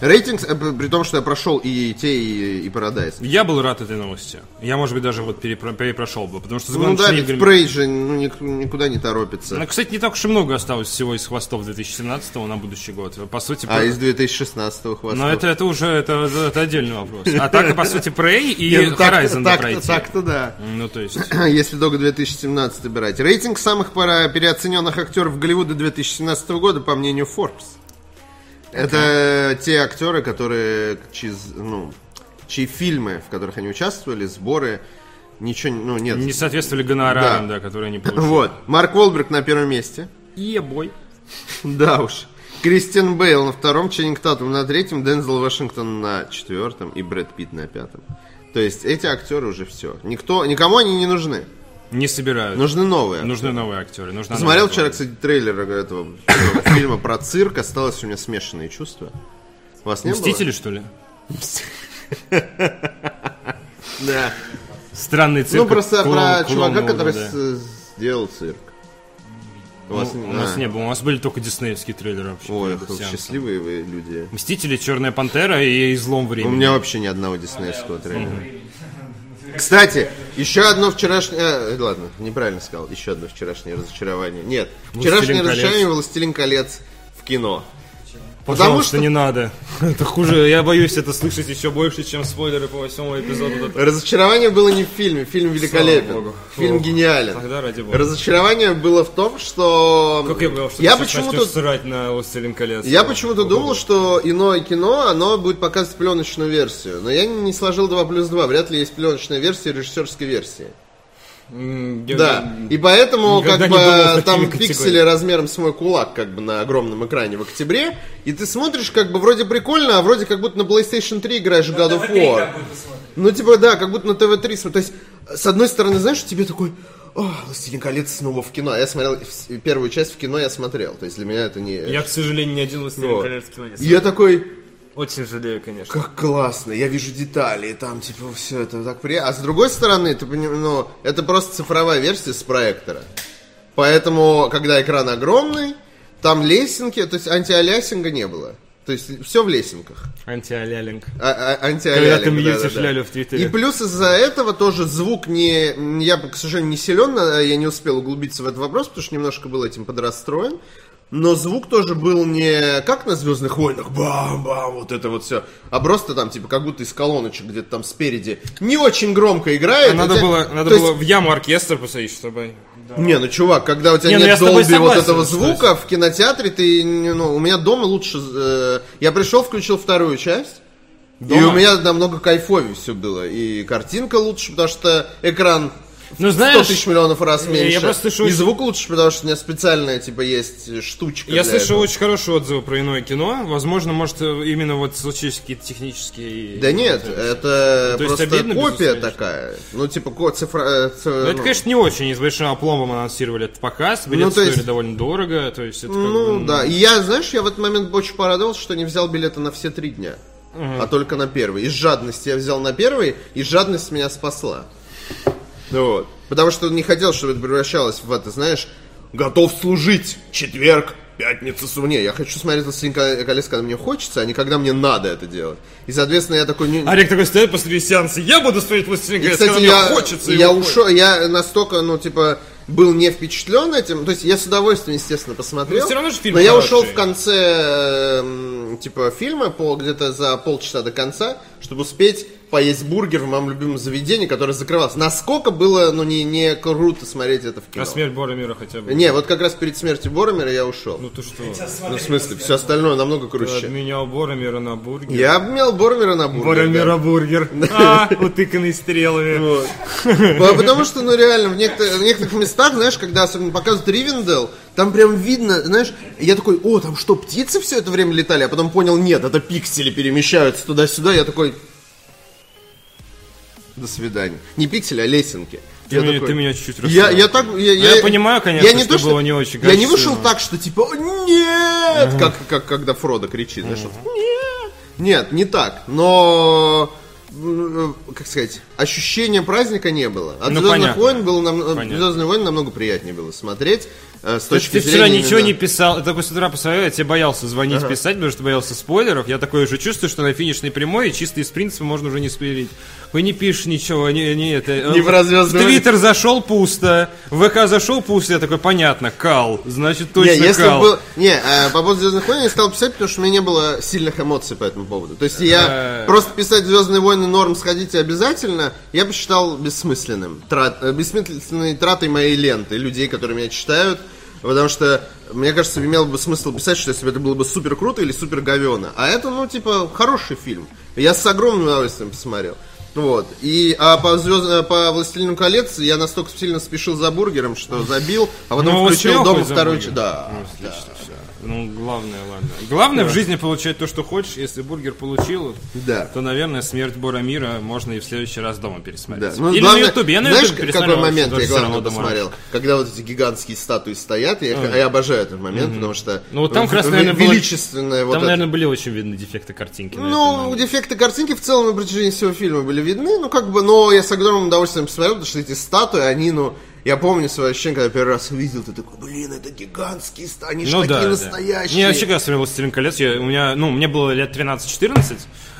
Рейтинг, э, при том, что я прошел и те, и, и Paradise. Я был рад этой новости. Я, может быть, даже вот перепро- перепрошел бы, потому что с Ну да, ведь играми- Prey же ну, ник- никуда не торопится. Ну, кстати, не так уж и много осталось всего из хвостов 2017 на будущий год. По сути, А про- из 2016 хвоста. Но это, это уже это, это отдельный вопрос. А так, по сути, Prey и Не, ну, Horizon так- пройти. Так-то да. Ну, то есть... [clears throat] Если только 2017 брать. Рейтинг самых переоцененных актеров Голливуда 2017 года, по мнению Forbes. Это те актеры, которые, чьи, ну, чьи фильмы, в которых они участвовали, сборы, ничего, ну, нет. Не соответствовали гонорарам, Да. да, которые они получили. Вот. Марк Уолберг на первом месте. Ебой. [laughs] Да уж. Кристиан Бейл на втором, Ченнинг Татум на третьем, Дензел Вашингтон на четвертом и Брэд Питт на пятом. То есть эти актеры уже все. Никто, никому они не нужны. Не собирают. Нужны новые. Нужны новые актеры. Нужна Смотрел вчера, кстати, трейлер этого [coughs] фильма про цирк. Осталось у меня смешанные чувства. У вас не Мстители, что ли? [laughs] Да. Странный цирк. Ну, просто про чувака, который сделал цирк. У вас, Ну, у нас а. не было. У нас были только диснеевские трейлеры вообще. Ой, счастливые вы люди. Мстители, Черная пантера и Излом У времени. меня вообще ни одного диснеевского трейлера. Кстати, еще одно вчерашнее... э, ладно, неправильно сказал. Еще одно вчерашнее разочарование. Нет, вчерашнее «Властелин разочарование «Властелин колец» в кино. Потому что- не надо. [laughs] Это хуже. Я боюсь это слышать еще больше, чем спойлеры по восьмому эпизоду. Разочарование было не в фильме. Фильм великолепен. Фильм гениален. Тогда ради бога. Разочарование было в том, что... Как я понял, что я ты почему-то... срать на «Властелин колец». Я почему-то думал, что иное кино, оно будет показывать пленочную версию. Но я не сложил 2 плюс 2. Вряд ли есть пленочная версия режиссерской версии. Я- Да. И поэтому как думал бы такими там пиксели размером с мой кулак как бы на огромном экране в октябре. И ты смотришь как бы вроде прикольно, а вроде как будто на PlayStation 3 играешь в God of ТВ-3 War. Ну, типа, да, как будто на ТВ-3 смотришь. То есть, с одной стороны, знаешь, тебе такой, о, «Властелин колец» снова в кино. А я смотрел первую часть в кино, я смотрел. То есть, для меня это не... Я, к сожалению, ни один «Властелин Вот. колец» в кино не И я такой, Очень жалею, конечно. как классно, я вижу детали, и там, типа, все это так приятно. А с другой стороны, ты поним- ну, это просто цифровая версия с проектора. Поэтому, когда экран огромный, там лесенки, то есть антиалясинга не было. То есть все в лесенках. Антиалялинг. А- а- Когда антиалялинг, ты мьютишь да-да-да. лялю в Твиттере. И плюс из-за этого тоже звук не... Я, к сожалению, не силен, я не успел углубиться в этот вопрос, потому что немножко был этим подрастроен. Но звук тоже был не как на Звездных войнах, бам-бам, вот это вот все, а просто там, типа, как будто из колоночек где-то там спереди не очень громко играет. А надо хотя- было, надо то есть- было в яму оркестр посадить, чтобы... Не, ну чувак, когда у тебя Не, ну нет долби вот согласен, этого что звука в кинотеатре, ты, ну, у меня дома лучше... э, я пришел, включил вторую часть, и Дома? у меня намного кайфовее все было. И картинка лучше, потому что экран Ну, 100 знаешь, тысяч миллионов раз я меньше. просто слышу и звук лучше, потому что у меня специальная, типа, есть штучка я слышал этого. очень хорошие отзывы про иное кино. Возможно, может, именно вот случились какие-то технические... Да нет, это Ну, то просто обидно, копия такая. Ну, типа, ко- цифра... э, ц- Ну, это, ну, конечно, не очень. И с большим опломбом анонсировали этот показ. Билеты Ну, то есть- стоили довольно дорого. То есть, это как Ну, бы, да. И я, знаешь, я в этот момент очень порадовался, что не взял билеты на все три дня. А только на первый. Из жадности я взял на первый, и жадность меня спасла. Ну Вот. Потому что не хотел, чтобы это превращалось в это, знаешь, готов служить. Четверг, пятница, су- Не, я хочу смотреть «Властелин ко- колец», когда мне хочется, а не когда мне надо это делать. И, соответственно, я такой... не- Арик такой стоит посреди сеанса. Я буду смотреть «Властелин колец», когда я, мне хочется. я ушел, я настолько, ну, типа, был не впечатлен этим. То есть я с удовольствием, естественно, посмотрел. Ну, всё равно же фильм но я хороший. ушел в конце, эм, типа, фильма, по, где-то за полчаса до конца, чтобы успеть поесть бургер в моем любимом заведении, которое закрывалось. Насколько было, ну, не, не круто смотреть это в кино. А смерть Боромира хотя бы. Не, вот как раз перед смертью Боромера я ушел. Ну ты что? Ну, в смысле, все остальное намного Ты круче. обменял Боромира на бургер. Я обменял Боромера на бургер. Боромира бургер. [laughs] А, утыканный стрелами. Вот. [laughs] Потому что, ну реально, в некоторых, в некоторых местах, знаешь, когда особенно показывают Ривендел, там прям видно, знаешь, я такой, о, там что, птицы все это время летали? А потом понял, нет, это пиксели перемещаются туда-сюда. Я такой, до свидания. Не пиксели, а лесенки. Ты Я меня- такой, ты меня чуть-чуть я, расстроил. я так, я, я понимаю, конечно, я не что то, было не очень Я не вышел так, что типа нет, как, как когда Фродо кричит, знаешь, вот, нет, нет, не так, но м, как сказать, ощущения праздника не было. От Ну, Звездных понятно. войн было нам, Понятно. Звездные войны намного приятнее было смотреть э, с То есть точки ты вчера зрения ничего именно- не писал, ты такой с утра посмотрел, я тебе боялся звонить, писать, потому что боялся спойлеров. Я такой уже чувствую, что на финишной прямой, чисто из принципа можно уже не спойлерить. Вы не пишешь ничего, не, не это. [laughs] Не в- «Звездные Твиттер зашел пусто, в ВК зашел пусто, я такой, понятно, кал, значит точно Не, если кал. бы был... Не, э, по поводу Звездных войн я стал писать, потому что у меня не было сильных эмоций по этому поводу. То есть я Э. просто писать Звездные войны норм сходите обязательно, я посчитал бессмысленным. Трат... э, Бессмысленной тратой моей ленты, людей, которые меня читают. Потому что, мне кажется, имело бы смысл писать, что если бы это было бы супер круто или супер говено. А это, ну, типа, хороший фильм. Я с огромным удовольствием посмотрел. Вот. И, а по, звезд... э, по «Властелину колец» я настолько сильно спешил за бургером, что забил, а потом Ну, включил дома второй... ч- Да. Ну, всё. Ну, главное, ладно. Главное в жизни получать то, что хочешь. Если бургер получил, Да. то, наверное, смерть Боромира можно и в следующий раз дома Да. пересмотреть. Ну, Или главное- на Ютубе. Я на знаешь, Ютубе какой момент я главное дома. посмотрел? Когда вот эти гигантские статуи стоят, я, их- я обожаю этот момент, потому что Ну, вот там как раз, наверное, было- величественное вот Там, это. наверное, были очень видны дефекты картинки. этом Ну, моменте. дефекты картинки в целом на протяжении всего фильма были видны, ну, как бы, но я с огромным удовольствием посмотрел, потому что эти статуи, они, ну, я помню свое ощущение, когда первый раз увидел, ты такой, блин, это гигантские статуи, они же Ну такие да, да. настоящие. Не, вообще, когда смотрел «Властелин колец», я, у меня, ну, мне было лет 13-14, э,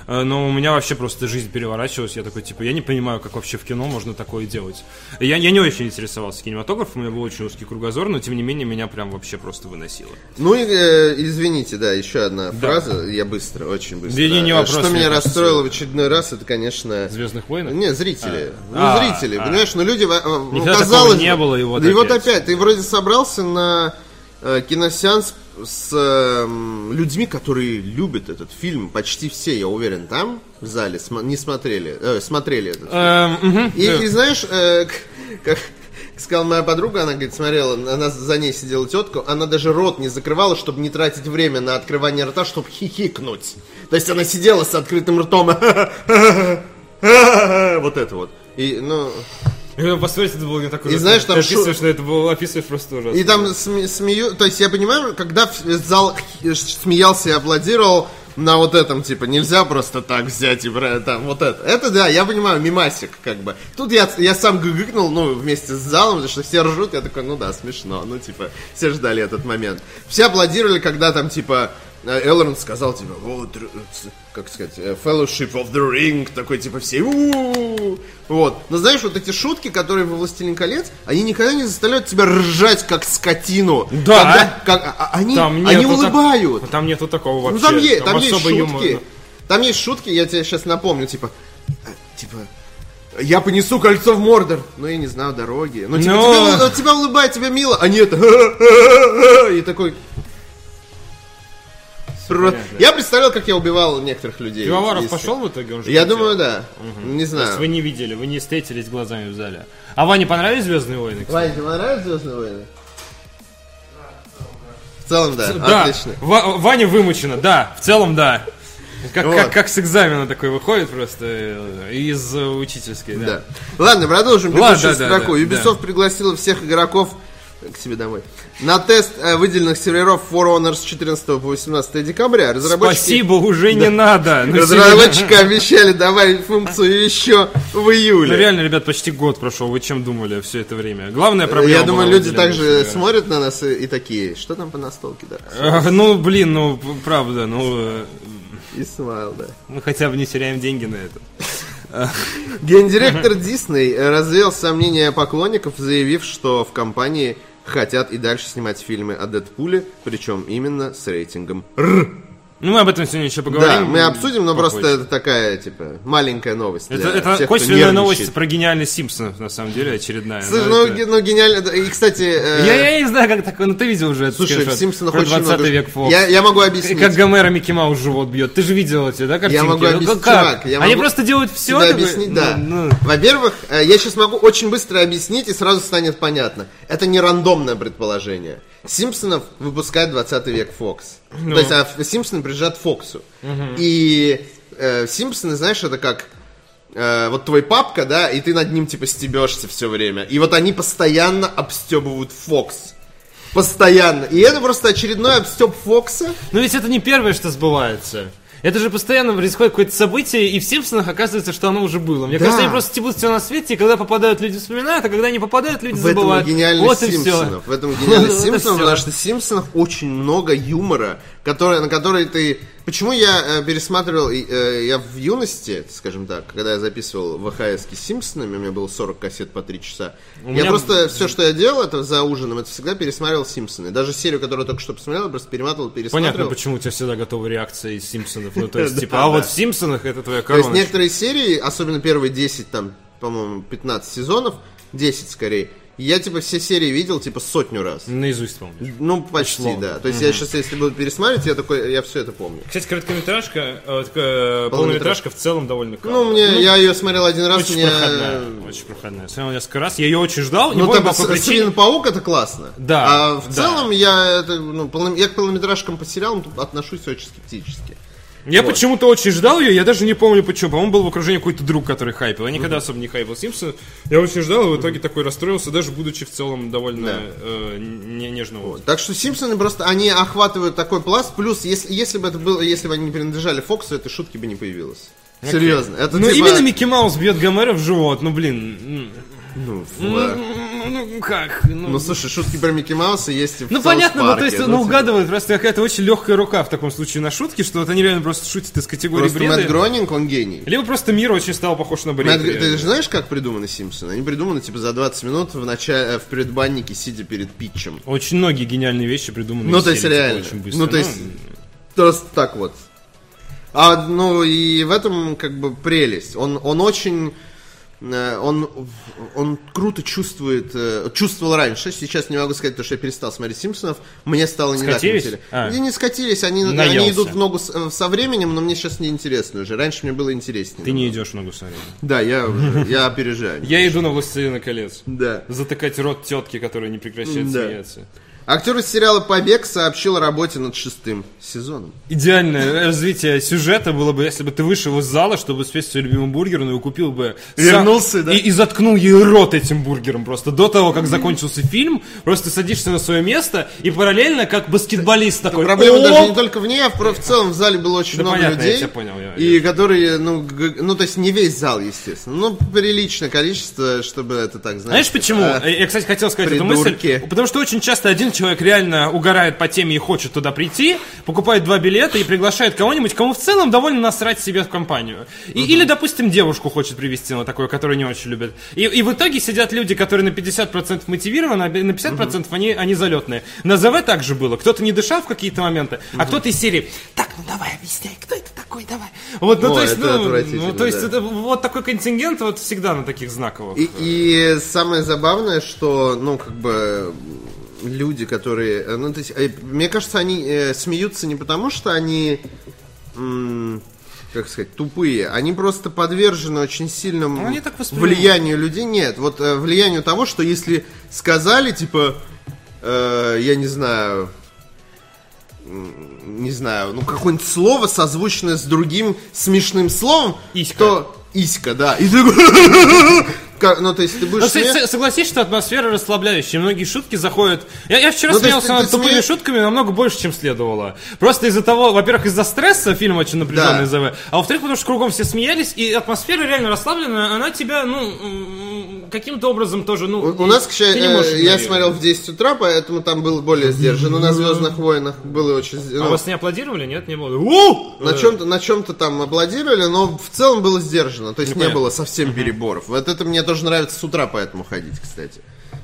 но у меня вообще просто жизнь переворачивалась. Я такой, типа, я не понимаю, как вообще в кино можно такое делать. Я, я не очень интересовался кинематографом, у меня был очень узкий кругозор, но, тем не менее, меня прям вообще просто выносило. Ну, и, э, извините, да, еще одна фраза, я быстро, очень быстро. Не, не, не Э, вопрос, Что меня кажется. расстроило в очередной раз, это, конечно... «Звездных войнах»? Не, зрители. Ну, А, зрители, а. понимаешь, ну люди, э, Никогда казалось такого не бы- было, и вот да и вот опять. опять, ты вроде собрался на э, киносеанс с эм, людьми, которые любят этот фильм, почти все, я уверен, там, в зале, см- не смотрели, э, смотрели этот фильм. Эм. И, и знаешь, э, как сказала моя подруга, она говорит, смотрела, она за ней сидела тетка, она даже рот не закрывала, чтобы не тратить время на открывание рта, чтобы хихикнуть. То есть она сидела с открытым ртом, [laughs] вот это вот. И, ну, Ну, Посмотрите, это было не так ужасно. знаешь, там Ты описываешь, что это было, описываешь просто ужасно. и там сме- смею, то есть я понимаю, когда зал х- смеялся и аплодировал, на вот этом, типа, нельзя просто так взять и брать, там, вот это. Это, да, я понимаю, мимасик, как бы. Тут я, я сам гыгыкнул, ну, вместе с залом, потому что все ржут, я такой, ну да, смешно, ну, типа, все ждали этот момент. Все аплодировали, когда там, типа, э, Элронд сказал, типа, вот, как сказать, э, Fellowship of the Ring, такой, типа, все, вот. Но знаешь, вот эти шутки, которые во «Властелин колец», они никогда не заставляют тебя ржать, как скотину. Да. Когда- как, а- а- они, Там они нету так- улыбают. Там нету такого Ну вообще. там, есть, там есть особо шутки. юморно. Там есть шутки, я тебе сейчас напомню, типа, э, типа, я понесу кольцо в Мордор. Ну, я не знаю, дороги. Ну, типа, Но- тебя, у- тебя улыбает, тебе мило, а нет. [laughs] И такой... Про- понятно. Я представлял, как я убивал некоторых людей. Пивоваров пошел в итоге? Он же Я хотел. думаю, да. Не То есть знаю. вы не видели, вы не встретились глазами в зале. А Ване понравились Звездные войны? кстати? Ваня, тебе понравились Звездные войны? В целом, да. Да, Отлично. Ва- Ваня вымучено, да, в целом да. Как, Вот. как, как с экзамена такой выходит просто э, из э, учительской, да. Да. Ладно, продолжим Ладно, бегущую да, да, строку. да, Ubisoft пригласила всех игроков к себе домой. На тест э, выделенных серверов For Honor с 14 по 18 декабря разработчики... Спасибо, уже не надо. Ну, Разработчики обещали добавить функцию еще в Ну июле. реально, ребят, почти год прошел. Вы чем думали все это время? Главная проблема Я думаю, люди также сервера. смотрят на нас и, и такие, что там по настолке, да? Э, Ну, блин, ну, правда, ну, э, И смайл, да. мы хотя бы не теряем деньги на это. Гендиректор Дисней развеял сомнения поклонников, заявив, что в компании хотят и дальше снимать фильмы о Дэдпуле, причем именно с рейтингом Р. Ну, мы об этом сегодня еще поговорим. Да, мы обсудим, но попозже. просто это такая, типа, маленькая новость. Это, это тех, косвенная новость про гениальность Симпсонов, на самом деле, очередная. Слушай, Но ну, это- ге- ну, гениально. да, И, кстати... э, Я, я не знаю, как такое, но ты видел уже этот Слушай, в Симпсонах очень 20 много... век Фокс. Я, я могу объяснить. Как Гомера Микки Маус живот бьет. Ты же видел эти, да, картинки? могу Ну, объяснить, как? чувак, я Они могу просто делают все. Тебе объяснить, да. ну, Во-первых, э, я сейчас могу очень быстро объяснить, и сразу станет понятно. Это не рандомное предположение. Симпсонов выпускает 20 век Фокс. Ну. То есть, а Симпсоны принадлежат Фоксу. И э, Симпсоны, знаешь, это как э, вот твой папка, да, и ты над ним типа стебешься все время. И вот они постоянно обстебывают Фокс. Постоянно. И это просто очередной обстеб Фокса. Но ведь это не первое, что сбывается. Это же постоянно происходит какое-то событие, и в Симпсонах оказывается, что оно уже было. Мне Да. кажется, они просто стебут все на свете, и когда попадают, люди вспоминают, а когда не попадают, люди В этом забывают. гениальность вот и все. Симпсонов. В этом [laughs] гениальность Симпсонов, потому что в Симпсонах очень много юмора, который, на который ты... Почему я э, пересматривал, э, я в юности, скажем так, когда я записывал ВХС с Симпсонами, у меня было 40 кассет по 3 часа, я меня- просто, все, что я делал, это за ужином, это всегда пересматривал Симпсоны. Даже серию, которую я только что посмотрел, просто перематывал, пересматривал. Понятно, почему у тебя всегда готова реакция из Симпсонов. Ну, то [laughs] есть, типа, а вот в Симпсонах это твоя То есть корона. некоторые серии, особенно первые 10, там, по-моему, 15 сезонов, 10 скорее, я, типа, все серии видел, типа, сотню раз. Наизусть помню. Ну, почти, Условно. да. То есть я сейчас, если буду пересматривать, я такой, я все это помню. Кстати, короткометражка, э, полнометражка в целом довольно Ну, мне, я ее смотрел один раз, Очень мне... проходная, очень проходная. Смотрел несколько раз, я ее очень ждал, Ну, там, причине. паук это классно. Да, А в да. целом я, это, ну, полно- я к полнометражкам по сериалам отношусь очень скептически. Я почему-то очень ждал ее, я даже не помню почему. По-моему, был в окружении какой-то друг, который хайпил. Я никогда особо не хайпил Симпсона. Я очень ждал, и в итоге такой расстроился, даже будучи в целом довольно Да. э, не- нежного. возраста. Так что Симпсоны просто, они охватывают такой пласт, плюс, если, если бы это было, если бы они не принадлежали Фоксу, этой шутки бы не появилось. Серьезно. Это Ну, типа- именно Микки Маус бьет Гомера в живот, ну, блин. Ну, фу, Ну, ну, ну, как? Ну, Ну, слушай, шутки про Микки Мауса есть и в Ну понятно, ну то есть, ну, типа, угадывают, просто какая-то очень легкая рука в таком случае на шутки, что вот они реально просто шутят из категории Просто бреда. Мэтт Гронинг, он гений. Либо просто мир очень стал похож на бред. Мэтт. Ты же знаешь, как придуманы Симпсоны? Они придуманы, типа, за 20 минут в, начале, в предбаннике, сидя перед питчем. Очень многие гениальные вещи придуманы. Ну, то есть, серии, типа, реально. Очень быстро. Ну, то есть, просто так вот. А, ну, и в этом, как бы, прелесть. Он, он очень... э, Он, он круто чувствует, э, чувствовал раньше, сейчас не могу сказать, потому что я перестал смотреть Симпсонов, мне стало не так интересно. А. И не скатились, они, они идут в ногу с- э, со временем, но мне сейчас не интересно уже. Раньше мне было интереснее. Ты не идешь в ногу с временем. Да, я, уже- [laughs] я опережаю. Я иду на «Властелина колец». Да. Затыкать рот тетки, которая не прекращает смеяться. Актер из сериала «Побег» сообщил о работе над шестым сезоном. Идеальное развитие сюжета было бы, если бы ты вышел из зала, чтобы успеть свою любимую бургерную и купил бы... Вернулся, сам- да? И, и заткнул ей рот этим бургером просто. До того, как закончился фильм, просто садишься на свое место и параллельно, как баскетболист такой... Проблема даже не только в ней, а в, в целом в зале было очень Да много понятно, я людей. тебя понял, и которые, ну, ну, то есть не весь зал, естественно. Ну, приличное количество, чтобы это так, знаешь. Знаешь почему? а, Я, кстати, хотел сказать придурки. эту мысль. Потому что очень часто один человек реально угорает по теме и хочет туда прийти, покупает два билета и приглашает кого-нибудь, кому в целом довольно насрать себе в компанию. И- Или, допустим, девушку хочет привести на такое, которую не очень любят. И, и в итоге сидят люди, которые на 50% мотивированы, а на 50% они, они залетные. На ЗВ также было. Кто-то не дышал в какие-то моменты, а кто-то из серии «Так, ну давай, объясняй, кто это такой, давай». Вот, ну, О, то есть, ну, ну, то есть да. это вот такой контингент вот всегда на таких знаковых. И, и самое забавное, что, ну, как бы люди, которые, э, ну, то есть, э, мне кажется, они э, смеются не потому, что они, как сказать, тупые, они просто подвержены очень сильному Ну, так влиянию людей. Нет, вот э, влиянию того, что если сказали, типа, э, я не знаю, не знаю, ну какое-нибудь слово созвучное с другим смешным словом, Иська. то Иська, да. И ты [laughs] Ну, то есть ты Ну, будешь кстати, смеяться- согласись, что атмосфера расслабляющая. Многие шутки заходят. Я, я вчера Ну, смеялся над тупыми смея- шутками намного больше, чем следовало. Просто из-за того, во-первых, из-за стресса фильм очень напряженный Да. ЗВ, а во-вторых, потому что кругом все смеялись, и атмосфера реально расслабленная, она тебя, ну, каким-то образом тоже, ну, У, у нас, к счастью, не можешь я смотрел в 10 утра, поэтому там было более сдержанно. На Звездных войнах было очень... А ну, вас не аплодировали, нет? Не было? У! на чем-то на чем-то там аплодировали, но в целом было сдержанно. То есть не понятно. было совсем переборов. Вот это мне тоже нравится с утра поэтому ходить, кстати.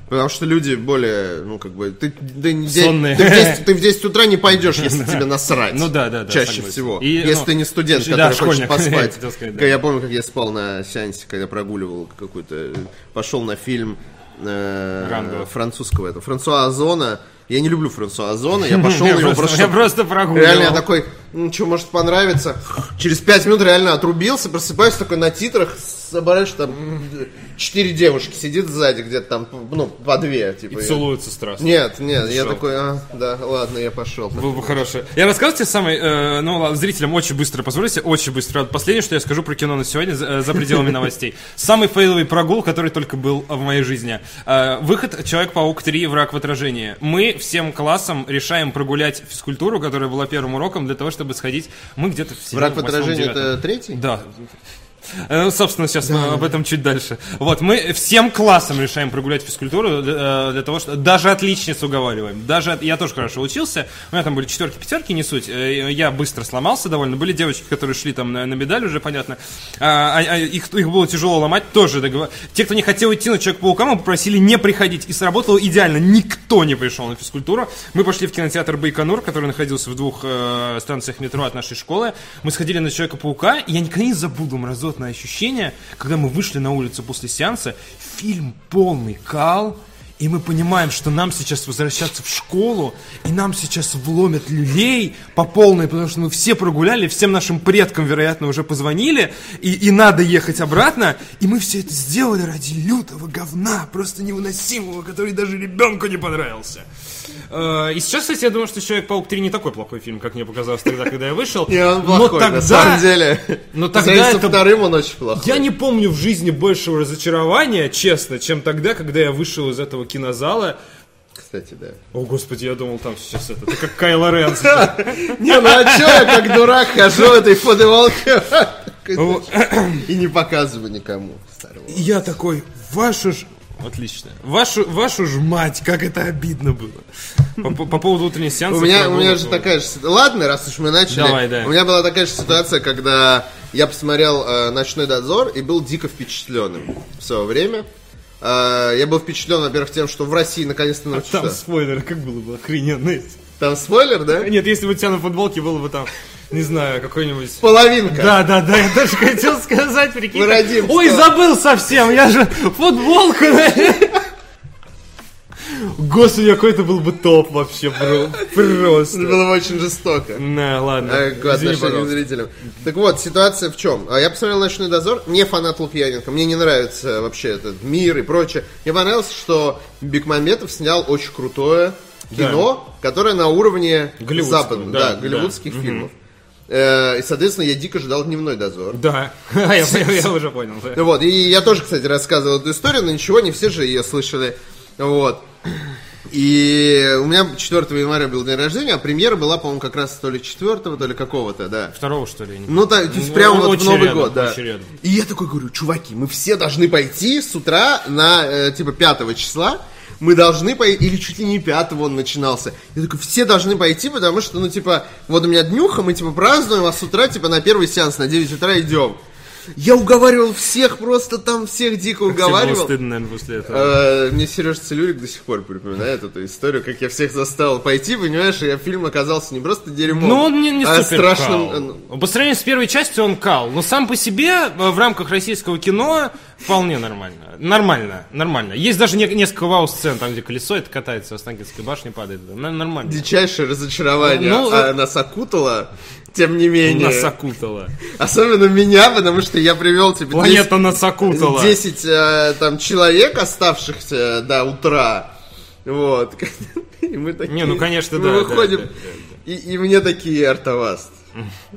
Потому что люди более, ну, как бы, ты, ты, Сонные. ты в 10, [laughs] ты в 10 утра не пойдешь, если тебе насрать. Ну да, да, да, Чаще согласен. всего. И, если ну, ты не студент, да, который хочет [laughs] поспать. сказать, да. Я помню, как я спал на сеансе, когда прогуливал какой-то, пошел на фильм э, французского этого, Франсуа Озона. Я не люблю Франсуа Озона, я [laughs] пошел него просто- я просто прогуливал. Реально я такой, ну что, может понравится. Через пять минут реально отрубился, просыпаюсь такой на титрах, собираешь там четыре девушки, сидит сзади где-то там, ну, по две. Типа, И я- целуются страстно. Нет, нет, я Шел. такой, а, да, ладно, я пошел. Был бы хороший. Я рассказал тебе самый, э, ну, ладно, зрителям очень быстро, позволите, очень быстро. Последнее, что я скажу про кино на сегодня, за, э, за пределами новостей. Самый фейловый прогул, который только был в моей жизни. Э, выход «Человек-паук 3. Враг в отражении». Мы всем классом решаем прогулять физкультуру, которая была первым уроком, для того, чтобы сходить. Мы где-то в Враг в отражении это третий? Да. Э, Ну, собственно, сейчас мы об этом чуть дальше. Вот, мы всем классом решаем прогулять физкультуру для, э, для того, что даже отличниц уговариваем. Даже от- я тоже хорошо учился. У меня там были четверки, пятерки, не суть. Э, Я быстро сломался довольно. Были девочки, которые шли там на, на медаль уже, понятно. А, а- а их, их было тяжело ломать, тоже договор... Те, кто не хотел идти на Человек-паука, мы попросили не приходить. И сработало идеально. Никто не пришел на физкультуру. Мы пошли в кинотеатр Байконур, который находился в двух э, станциях метро от нашей школы. Мы сходили на Человека-паука, и я никогда не забуду мразотное ощущение, когда мы вышли на улицу после сеанса, фильм полный кал, и мы понимаем, что нам сейчас возвращаться в школу, и нам сейчас вломят люлей по полной, потому что мы все прогуляли, всем нашим предкам, вероятно, уже позвонили, и, и надо ехать обратно, и мы все это сделали ради лютого говна, просто невыносимого, который даже ребенку не понравился. Э, И сейчас, кстати, я думаю, что Человек-паук 3 не такой плохой фильм, как мне показалось тогда, когда я вышел. [laughs] Не, он Но плохой, на тогда- самом деле. но тогда это- вторым он очень плохой. Я не помню в жизни большего разочарования, честно, чем тогда, когда я вышел из этого кинозала. Кстати, да. О, господи, я думал, там сейчас это, это как Кайло Рен. [laughs] Не, ну а чё я как дурак хожу в этой фотоволке и не показываю никому я такой, вашу ж... Отлично. Вашу, вашу ж мать, как это обидно было. По, по- по поводу утренней сеанса. У меня, у меня же такая же... Ладно, раз уж мы начали. Давай, да. У меня была такая же ситуация, когда я посмотрел э, «Ночной дозор» и был дико впечатленным в свое время. Э, я был впечатлен, во-первых, тем, что в России наконец-то научился... Там спойлер, как было бы охрененно. Там спойлер, да? Нет, если бы у тебя на футболке было бы там, не знаю, какой-нибудь... Половинка. Да, да, да, я тоже хотел сказать, прикинь. Родимся. Ой, забыл совсем, я же футболку... Господи, какой это был бы топ вообще, бро. Это Просто. было бы очень жестоко. На, ладно. К отношению к зрителям. Так вот, ситуация в чем? А Я посмотрел «Ночной дозор», не фанат Лукьяненко, мне не нравится вообще этот мир и прочее. Мне понравилось, что Бекмамбетов снял очень крутое кино, которое на уровне западных, да, да, да. голливудских фильмов. Э, И, соответственно, я дико ждал «Дневной дозор». Да, [laughs] я, я- я уже понял. да. Ну Вот, и я тоже, кстати, рассказывал эту историю, но ничего, не все же ее слышали. Вот. И у меня 4 января был день рождения, а премьера была, по-моему, как раз то ли 4 то ли какого-то, да. Второго, что ли? Ну, есть Ну, прямо вот в Новый рядом, год, да. рядом. И я такой говорю, чуваки, мы все должны пойти с утра на, э, типа, 5 числа, мы должны пойти, или чуть ли не 5 он начинался. Я такой, все должны пойти, потому что, ну, типа, вот у меня днюха, мы, типа, празднуем, а с утра, типа, на первый сеанс на 9 утра идем. Я уговаривал всех, просто там всех дико Тебе было уговаривал. стыдно, наверное, после этого. Э, Мне Сережа Целюрик до сих пор припоминает эту историю, как я всех заставил пойти, понимаешь, и я фильм оказался не просто дерьмом, Ну, он не, не а супер страшным... э, кал. По сравнению с первой частью он кал. Но сам по себе э, в рамках российского кино вполне нормально. Нормально, нормально. Есть даже не- несколько вау-сцен, там, где колесо это катается, в Останкинской башне падает. Нормально. Дичайшее разочарование Ну, а нас окутало, тем не менее. Нас окутало. Особенно меня, потому что я привел 10, Планета нас окутала. 10, э, там человек, оставшихся до утра. Вот. [laughs] И мы такие, Не, ну, конечно, мы да, да, выходим, да, да, И, и мне такие артоваст.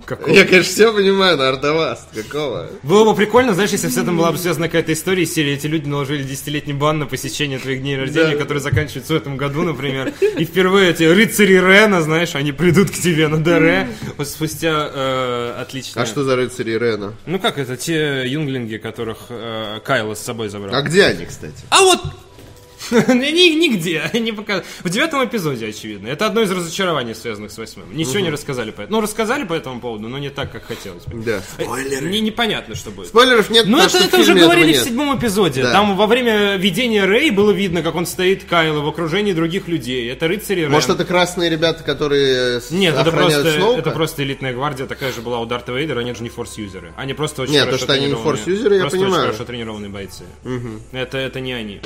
Какой? Я, конечно, все понимаю, но артоваст. Какого? Было бы прикольно, знаешь, если с этим была бы связана какая-то история из серии, эти люди наложили десятилетний бан на посещение твоих дней рождения, Да. который заканчивается в этом году, например, и впервые эти рыцари Рена, знаешь, они придут к тебе на ДР вот спустя э, отлично. А что за рыцари Рена? Ну как это, те юнглинги, которых э, Кайло с собой забрал. А где они, кстати? А вот [laughs] Нигде. [laughs] Не показ- В девятом эпизоде, очевидно. Это одно из разочарований, связанных с восьмым. Ничего не рассказали по этому. Ну, рассказали по этому поводу, но не так, как хотелось бы. Да. Э, Не, непонятно, что будет. Спойлеров нет, Ну, это, это уже говорили в седьмом эпизоде. Да. Там во время видения Рэй было видно, как он стоит Кайла в окружении других людей. Это рыцари. Может, это красные ребята, которые с- Нет, это охраняют просто, это просто элитная гвардия, такая же была у Дарта Вейдера, они же не форс-юзеры. Они просто очень Нет, хорошо то, что они не форс-юзеры, я просто понимаю. очень хорошо тренированные бойцы. Это, это не они.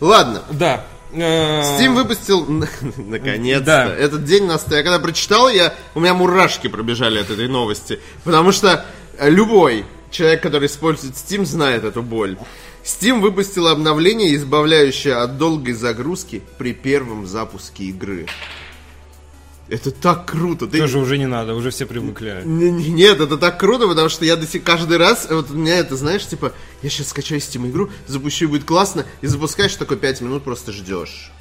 Ладно. Да. Э, Steam выпустил, [laughs] наконец-то, Да. этот день настал. Я когда прочитал, я, у меня мурашки пробежали от этой новости. Потому что э, любой человек, который использует Steam, знает эту боль. Steam выпустила обновление, избавляющее от долгой загрузки при первом запуске игры. Это так круто. Ты- Тоже уже не надо, уже все привыкли. Не- не- Нет, это так круто, потому что я до сих каждый раз, вот у меня это, знаешь, типа, я сейчас скачаю Steam игру, запущу, будет классно, и запускаешь такой 5 минут, просто ждешь.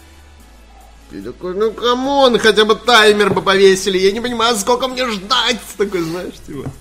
Ты такой, ну come on, хотя бы таймер бы повесили, я не понимаю, сколько мне ждать, такой, знаешь, типа.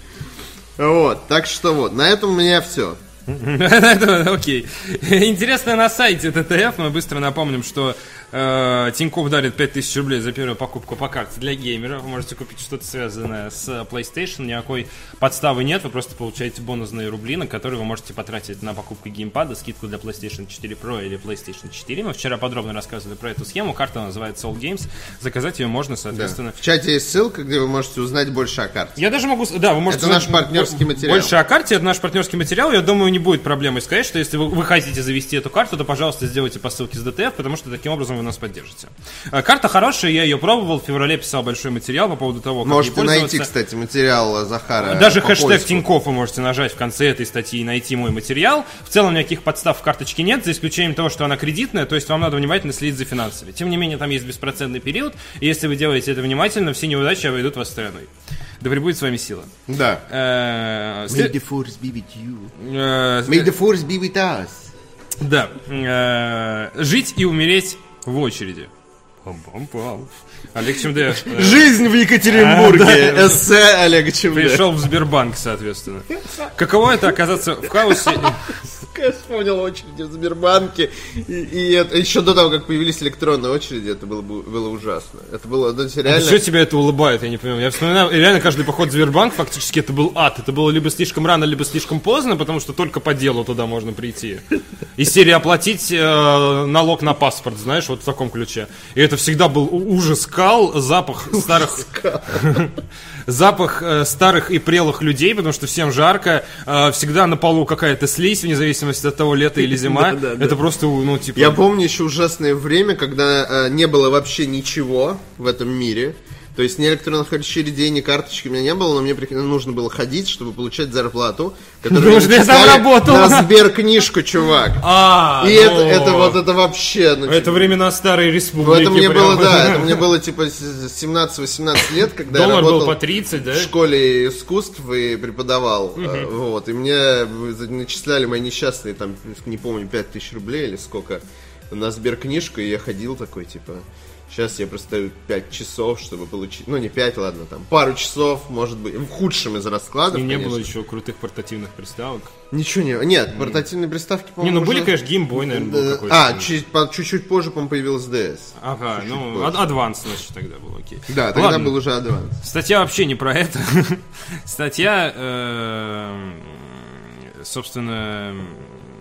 Вот, так что вот, на этом у меня все. [laughs] Окей. Интересно на сайте ТТФ. Мы быстро напомним, что э, Тинькофф дарит 5000 рублей за первую покупку по карте для геймеров. Вы можете купить что-то связанное с PlayStation. Никакой подставы нет. Вы просто получаете бонусные рубли, на которые вы можете потратить на покупку геймпада, скидку для PlayStation 4 Pro или PlayStation 4. Мы вчера подробно рассказывали про эту схему. Карта называется All Games. Заказать ее можно, соответственно, В чате есть ссылка, где вы можете узнать больше о карте. я даже могу... Да, вы можете... Это наш партнерский материал. Больше о карте, это наш партнерский материал. Я думаю, не будет проблемой сказать, что если вы, вы хотите завести эту карту, то, пожалуйста, сделайте по ссылке с ДТФ, потому что таким образом вы нас поддержите. Э, Карта хорошая, я ее пробовал. В феврале писал большой материал по поводу того, как Можете найти, кстати, материал Захара. Даже по хэштег поиску. Тинькофф вы можете нажать в конце этой статьи и найти мой материал. В целом никаких подстав в карточке нет, за исключением того, что она кредитная, то есть вам надо внимательно следить за финансами. Тем не менее, там есть беспроцентный период, и если вы делаете это внимательно, все неудачи обойдут вас стороной. Да пребудет с вами сила. Да. Э, May the force be with you. э, May the force be with us. Да. Э, Жить и умереть в очереди. Пам-пам-пам. Олег Чемдеев [laughs] э, Жизнь в Екатеринбурге. [laughs] Да. Эссе Олега Чемля. пришел в Сбербанк, соответственно. Каково это оказаться в хаосе? Я вспомнил очереди в Сбербанке. И, и это, еще до того, как появились электронные очереди, это было, бы- было ужасно. Это было ну, реально... Что тебя это улыбает, я не понимаю. Я вспоминаю, и реально каждый поход в Сбербанк фактически это был ад. Это было либо слишком рано, либо слишком поздно, потому что только по делу туда можно прийти. Из серии оплатить э, налог на паспорт, знаешь, вот в таком ключе. И это всегда был ужас кал, запах старых... [laughs] Запах э, старых и прелых людей, потому что всем жарко. э, всегда на полу какая-то слизь, вне зависимости от того, лето или [laughs] зима. Это просто, ну, типа... Я помню еще ужасное время, когда э, не было вообще ничего в этом мире. То есть ни электронных очередей, ни карточки у меня не было, но мне нужно было ходить, чтобы получать зарплату, которую что я начисляли работал. на сберкнижку, чувак. А, И ну, это, это вот это вообще... ну, Это типа, времена старой ну, республики. это мне прям. было, да, [laughs] это мне было типа с- 17-18 лет, когда я Доллар работал... был по 30, да? в школе искусств и преподавал. э, Вот. И мне начисляли мои несчастные, там, не помню, 5000 рублей или сколько на сберкнижку, и я ходил такой, типа, сейчас я простою 5 часов, чтобы получить, ну не 5, ладно, там, пару часов, может быть, в худшем из раскладов, И не конечно. было еще крутых портативных приставок. Ничего не Нет, портативные приставки, Не, по-моему, ну были, уже- конечно, геймбой, наверное, был Э, какой-то. А, чуть- по- чуть-чуть позже, по-моему, появилась DS. Ага, чуть-чуть ну, позже. ад- адванс, значит, тогда был, окей. Да, тогда Ладно, был уже адванс. Статья вообще не про это. [laughs] Статья, эм, собственно...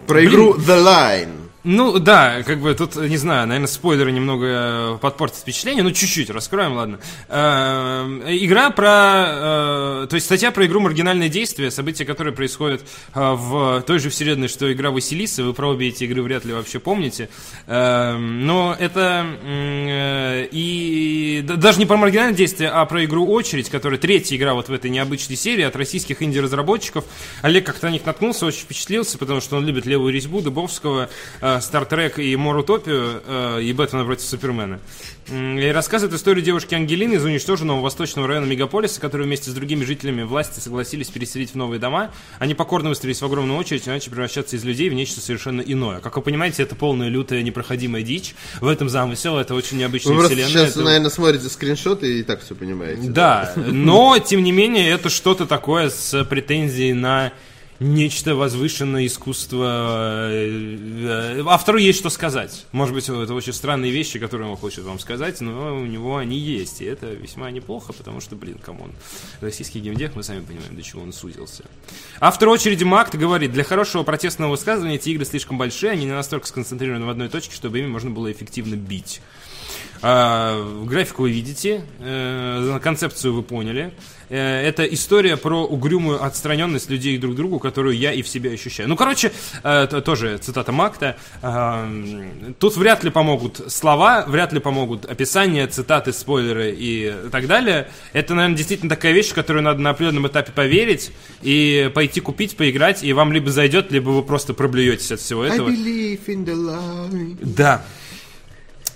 Про блин, игру The Line. Ну да, как бы тут, не знаю, наверное, спойлеры немного э, подпортят впечатление, ну чуть-чуть, раскроем, ладно. Эм, Игра про... э, То есть статья про игру «Маргинальное действие», события, которые происходят э, в той же вселенной, что игра Василиса, вы про обе эти игры вряд ли вообще помните. Но это... э, И даже не про маргинальное действие, а про игру «Очередь», которая третья игра вот в этой необычной серии от российских инди-разработчиков. Олег как-то на них наткнулся, очень впечатлился, потому что он любит левую резьбу Дубовского, Стартрек и Мор-Утопию, э, и Бэтмена против Супермена. И рассказывает историю девушки Ангелины из уничтоженного восточного района мегаполиса, которые вместе с другими жителями власти согласились переселить в новые дома. Они покорно выстроились в огромную очередь и начали превращаться из людей в нечто совершенно иное. Как вы понимаете, это полная лютая непроходимая дичь. В этом замысел, это очень необычная Вы вселенная. сейчас, это- наверное, смотрите скриншоты и так все понимаете. да, но, тем не менее, это что-то такое с претензией на нечто возвышенное искусство. Э, э, Автору есть что сказать. Может быть, это очень странные вещи, которые он хочет вам сказать, но у него они есть. И это весьма неплохо, потому что, блин, come on. Российский геймдев, мы сами понимаем, до чего он сузился. Автор очереди Макт говорит, для хорошего протестного высказывания эти игры слишком большие, они не настолько сконцентрированы в одной точке, чтобы ими можно было эффективно бить. А, графику вы видите, э, концепцию вы поняли. Э, это история про угрюмую отстраненность людей друг к другу, которую я и в себе ощущаю. Ну, короче, э, это тоже цитата Макта. Тут вряд ли помогут слова, вряд ли помогут описания, цитаты, спойлеры и так далее. Это, наверное, действительно такая вещь, которую надо на определенном этапе поверить и пойти купить, поиграть, и вам либо зайдет, либо вы просто проблюетесь от всего этого. I believe in the light. Да.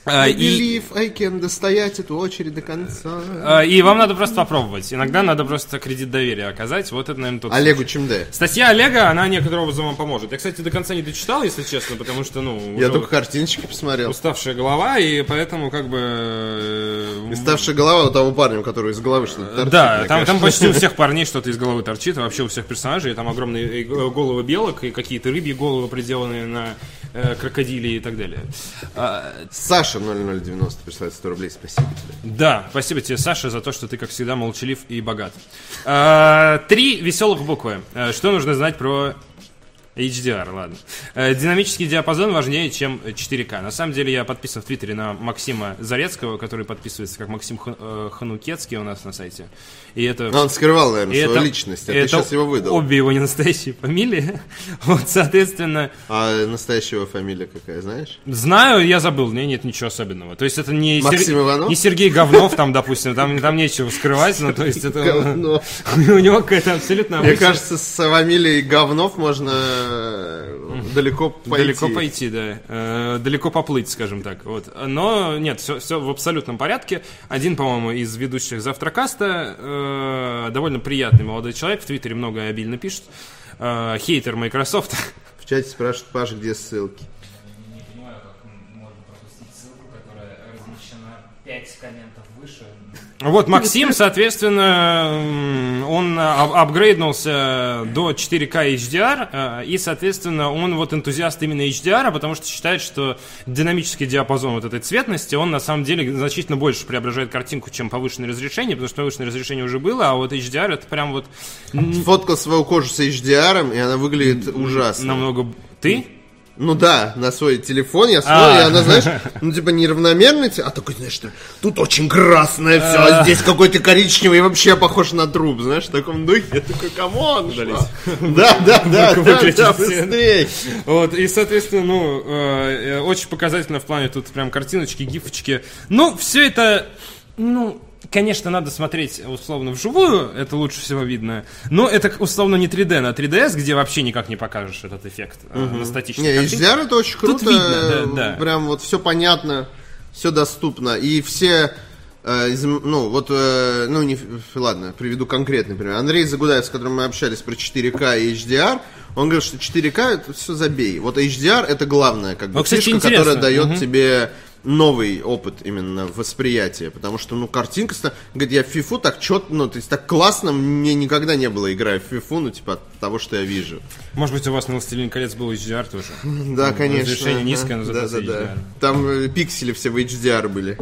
I believe и, I can достоять эту очередь до конца. А, и вам надо просто попробовать. Иногда надо просто кредит доверия оказать. Вот это, наверное, тот Олегу Чемде. Статья Олега, она некоторым образом вам поможет. Я, кстати, до конца не дочитал, если честно, потому что, ну... Я только картиночки посмотрел. Уставшая голова, и поэтому как бы... Э, уставшая голова у того парня, у которого из головы что-то торчит. Да, там, там почти у всех [laughs] парней что-то из головы торчит, вообще у всех персонажей. Там огромные головы белок и какие-то рыбьи головы, приделанные на э, крокодиле и так далее. А, Саша 0090 присылает 100 рублей, спасибо тебе. Да, спасибо тебе, Саша, за то, что ты, как всегда, молчалив и богат. А, три веселых буквы. А, что нужно знать про HDR, ладно. Э, динамический диапазон важнее, чем 4К. На самом деле я подписан в Твиттере на Максима Зарецкого, который подписывается как Максим э, Ханукецкий у нас на сайте. И это... Он скрывал, наверное, и свою это... личность, а это ты сейчас его выдал. обе его не настоящие фамилии. [laughs] вот, соответственно... А настоящая его фамилия какая, знаешь? Знаю, я забыл, мне нет ничего особенного. То есть это не, Максим Сер... Иванов? не Сергей Говнов, там, допустим, там, там нечего скрывать, но то есть это... [laughs] У него какая-то абсолютно Мне кажется, с фамилией Говнов можно далеко пойти. Далеко пойти, да. Э, далеко поплыть, скажем так. Вот. Но нет, все, все в абсолютном порядке. Один, по-моему, из ведущих завтракаста, э, довольно приятный молодой человек, в Твиттере много и обильно пишет. Э, хейтер Microsoft. В чате спрашивают, Паша, где ссылки? Не понимаю, как можно пропустить ссылку, которая размещена 5 комментов. Вот Максим, соответственно, он апгрейднулся до 4К HDR, э, и, соответственно, он вот энтузиаст именно HDR, потому что считает, что динамический диапазон вот этой цветности, он на самом деле значительно больше преображает картинку, чем повышенное разрешение, потому что повышенное разрешение уже было, а вот HDR это прям вот... Сфоткал свою кожу с HDR, и она выглядит ужасно. Намного... Ты? Ну да, на свой телефон я смотрю, и а. она, знаешь, [laughs] ну типа неравномерный, а такой, знаешь, что тут очень красное все, а здесь какой-то коричневый, и вообще похож на труп, знаешь, в таком духе. Я такой, come on, Да, да, [laughs] да, да, быстрее. Вот, и, соответственно, ну, э, очень показательно в плане тут прям картиночки, гифочки. Ну, все это, ну, Конечно, надо смотреть условно вживую, это лучше всего видно. Но это условно не 3D на 3DS, где вообще никак не покажешь этот эффект угу. на статичной Не, HDR это очень круто. Тут видно, да, да. Прям вот все понятно, все доступно. И все э, из, ну, вот, э, ну, не, ладно, приведу конкретный пример. Андрей Загудаев, с которым мы общались про 4К и HDR, он говорит, что 4К это все забей. Вот HDR это главное, как бы, фишка, которая дает угу. тебе новый опыт именно восприятия, потому что, ну, картинка, говорит, я в фифу так четко, ну, то есть так классно мне никогда не было, играя в фифу, ну, типа, от того, что я вижу. Может быть, у вас на «Властелин колец» был HDR тоже? Да, конечно. Разрешение низкое, но зато да, да, да. Там э, пиксели все в HDR были.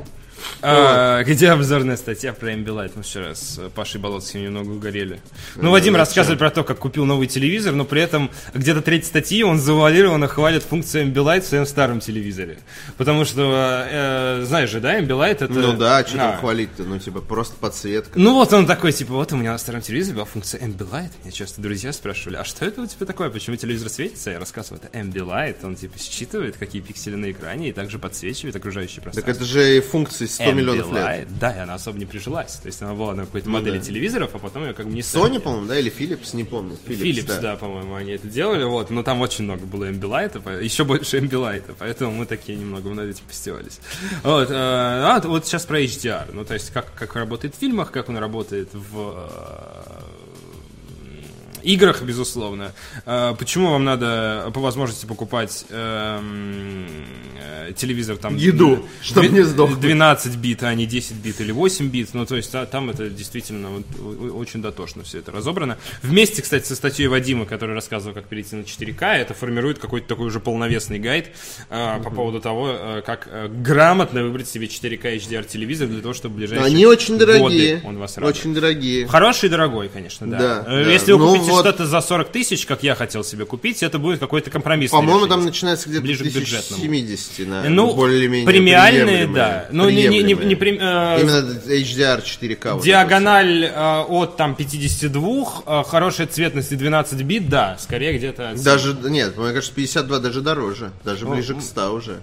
А, где обзорная статья про Ambilight? Мы вчера с Пашей Болотским немного угорели. Ну, Вадим рассказывает про то, как купил новый телевизор, но при этом где-то третьей статьи он завуалированно хвалит функцию Ambilight в своем старом телевизоре. Потому что, э, знаешь же, да, Ambilight это... Ну да, что там хвалить-то? Ну, типа, просто подсветка. Ну, вот он такой, типа, вот у меня на старом телевизоре была функция Ambilight. Меня часто друзья спрашивали, а что это у тебя такое? Почему телевизор светится? Я рассказываю, это Ambilight. Он, типа, считывает, какие пиксели на экране и также подсвечивает окружающий пространство. Так это же функции 100 миллионов лет. Да, и она особо не прижилась. То есть она была на какой-то ну, модели да. телевизоров, а потом ее как бы не Sony, по-моему, да, или Philips, не помню. Philips, Philips да, да по-моему, они это делали, вот. Но там очень много было эмбилайта, еще больше эмбилайта, поэтому мы такие немного над этим постевались. Вот, э, а, вот сейчас про HDR. Ну, то есть как, как работает в фильмах, как он работает в играх, безусловно. А, почему вам надо по возможности покупать эм, э, телевизор там... Еду, д- чтоб дви- не сдохнуть. 12 бит, а не 10 бит или 8 бит. Ну, то есть а, там это действительно очень дотошно все это разобрано. Вместе, кстати, со статьей Вадима, который рассказывал, как перейти на 4К, это формирует какой-то такой уже полновесный гайд э, по поводу того, э, как э, грамотно выбрать себе 4К HDR телевизор для того, чтобы в ближайшие Они очень дорогие. он вас радовал. Очень дорогие. Хороший и дорогой, конечно, да. Да, Э, да. Если вы Ну купите вот- что-то за 40 тысяч, как я хотел себе купить, это будет какой-то компромисс. По-моему, там начинается где-то Ближе к бюджетному. 1070 на Ну, более-менее премиальные, да. Ну, не, не, не, не прем- э, Именно HDR 4К. вот Диагональ э, от там 52, э, хорошая цветность и 12 бит, да, скорее где-то... Даже, нет, мне кажется, 52 даже дороже. Даже ближе к 100 уже.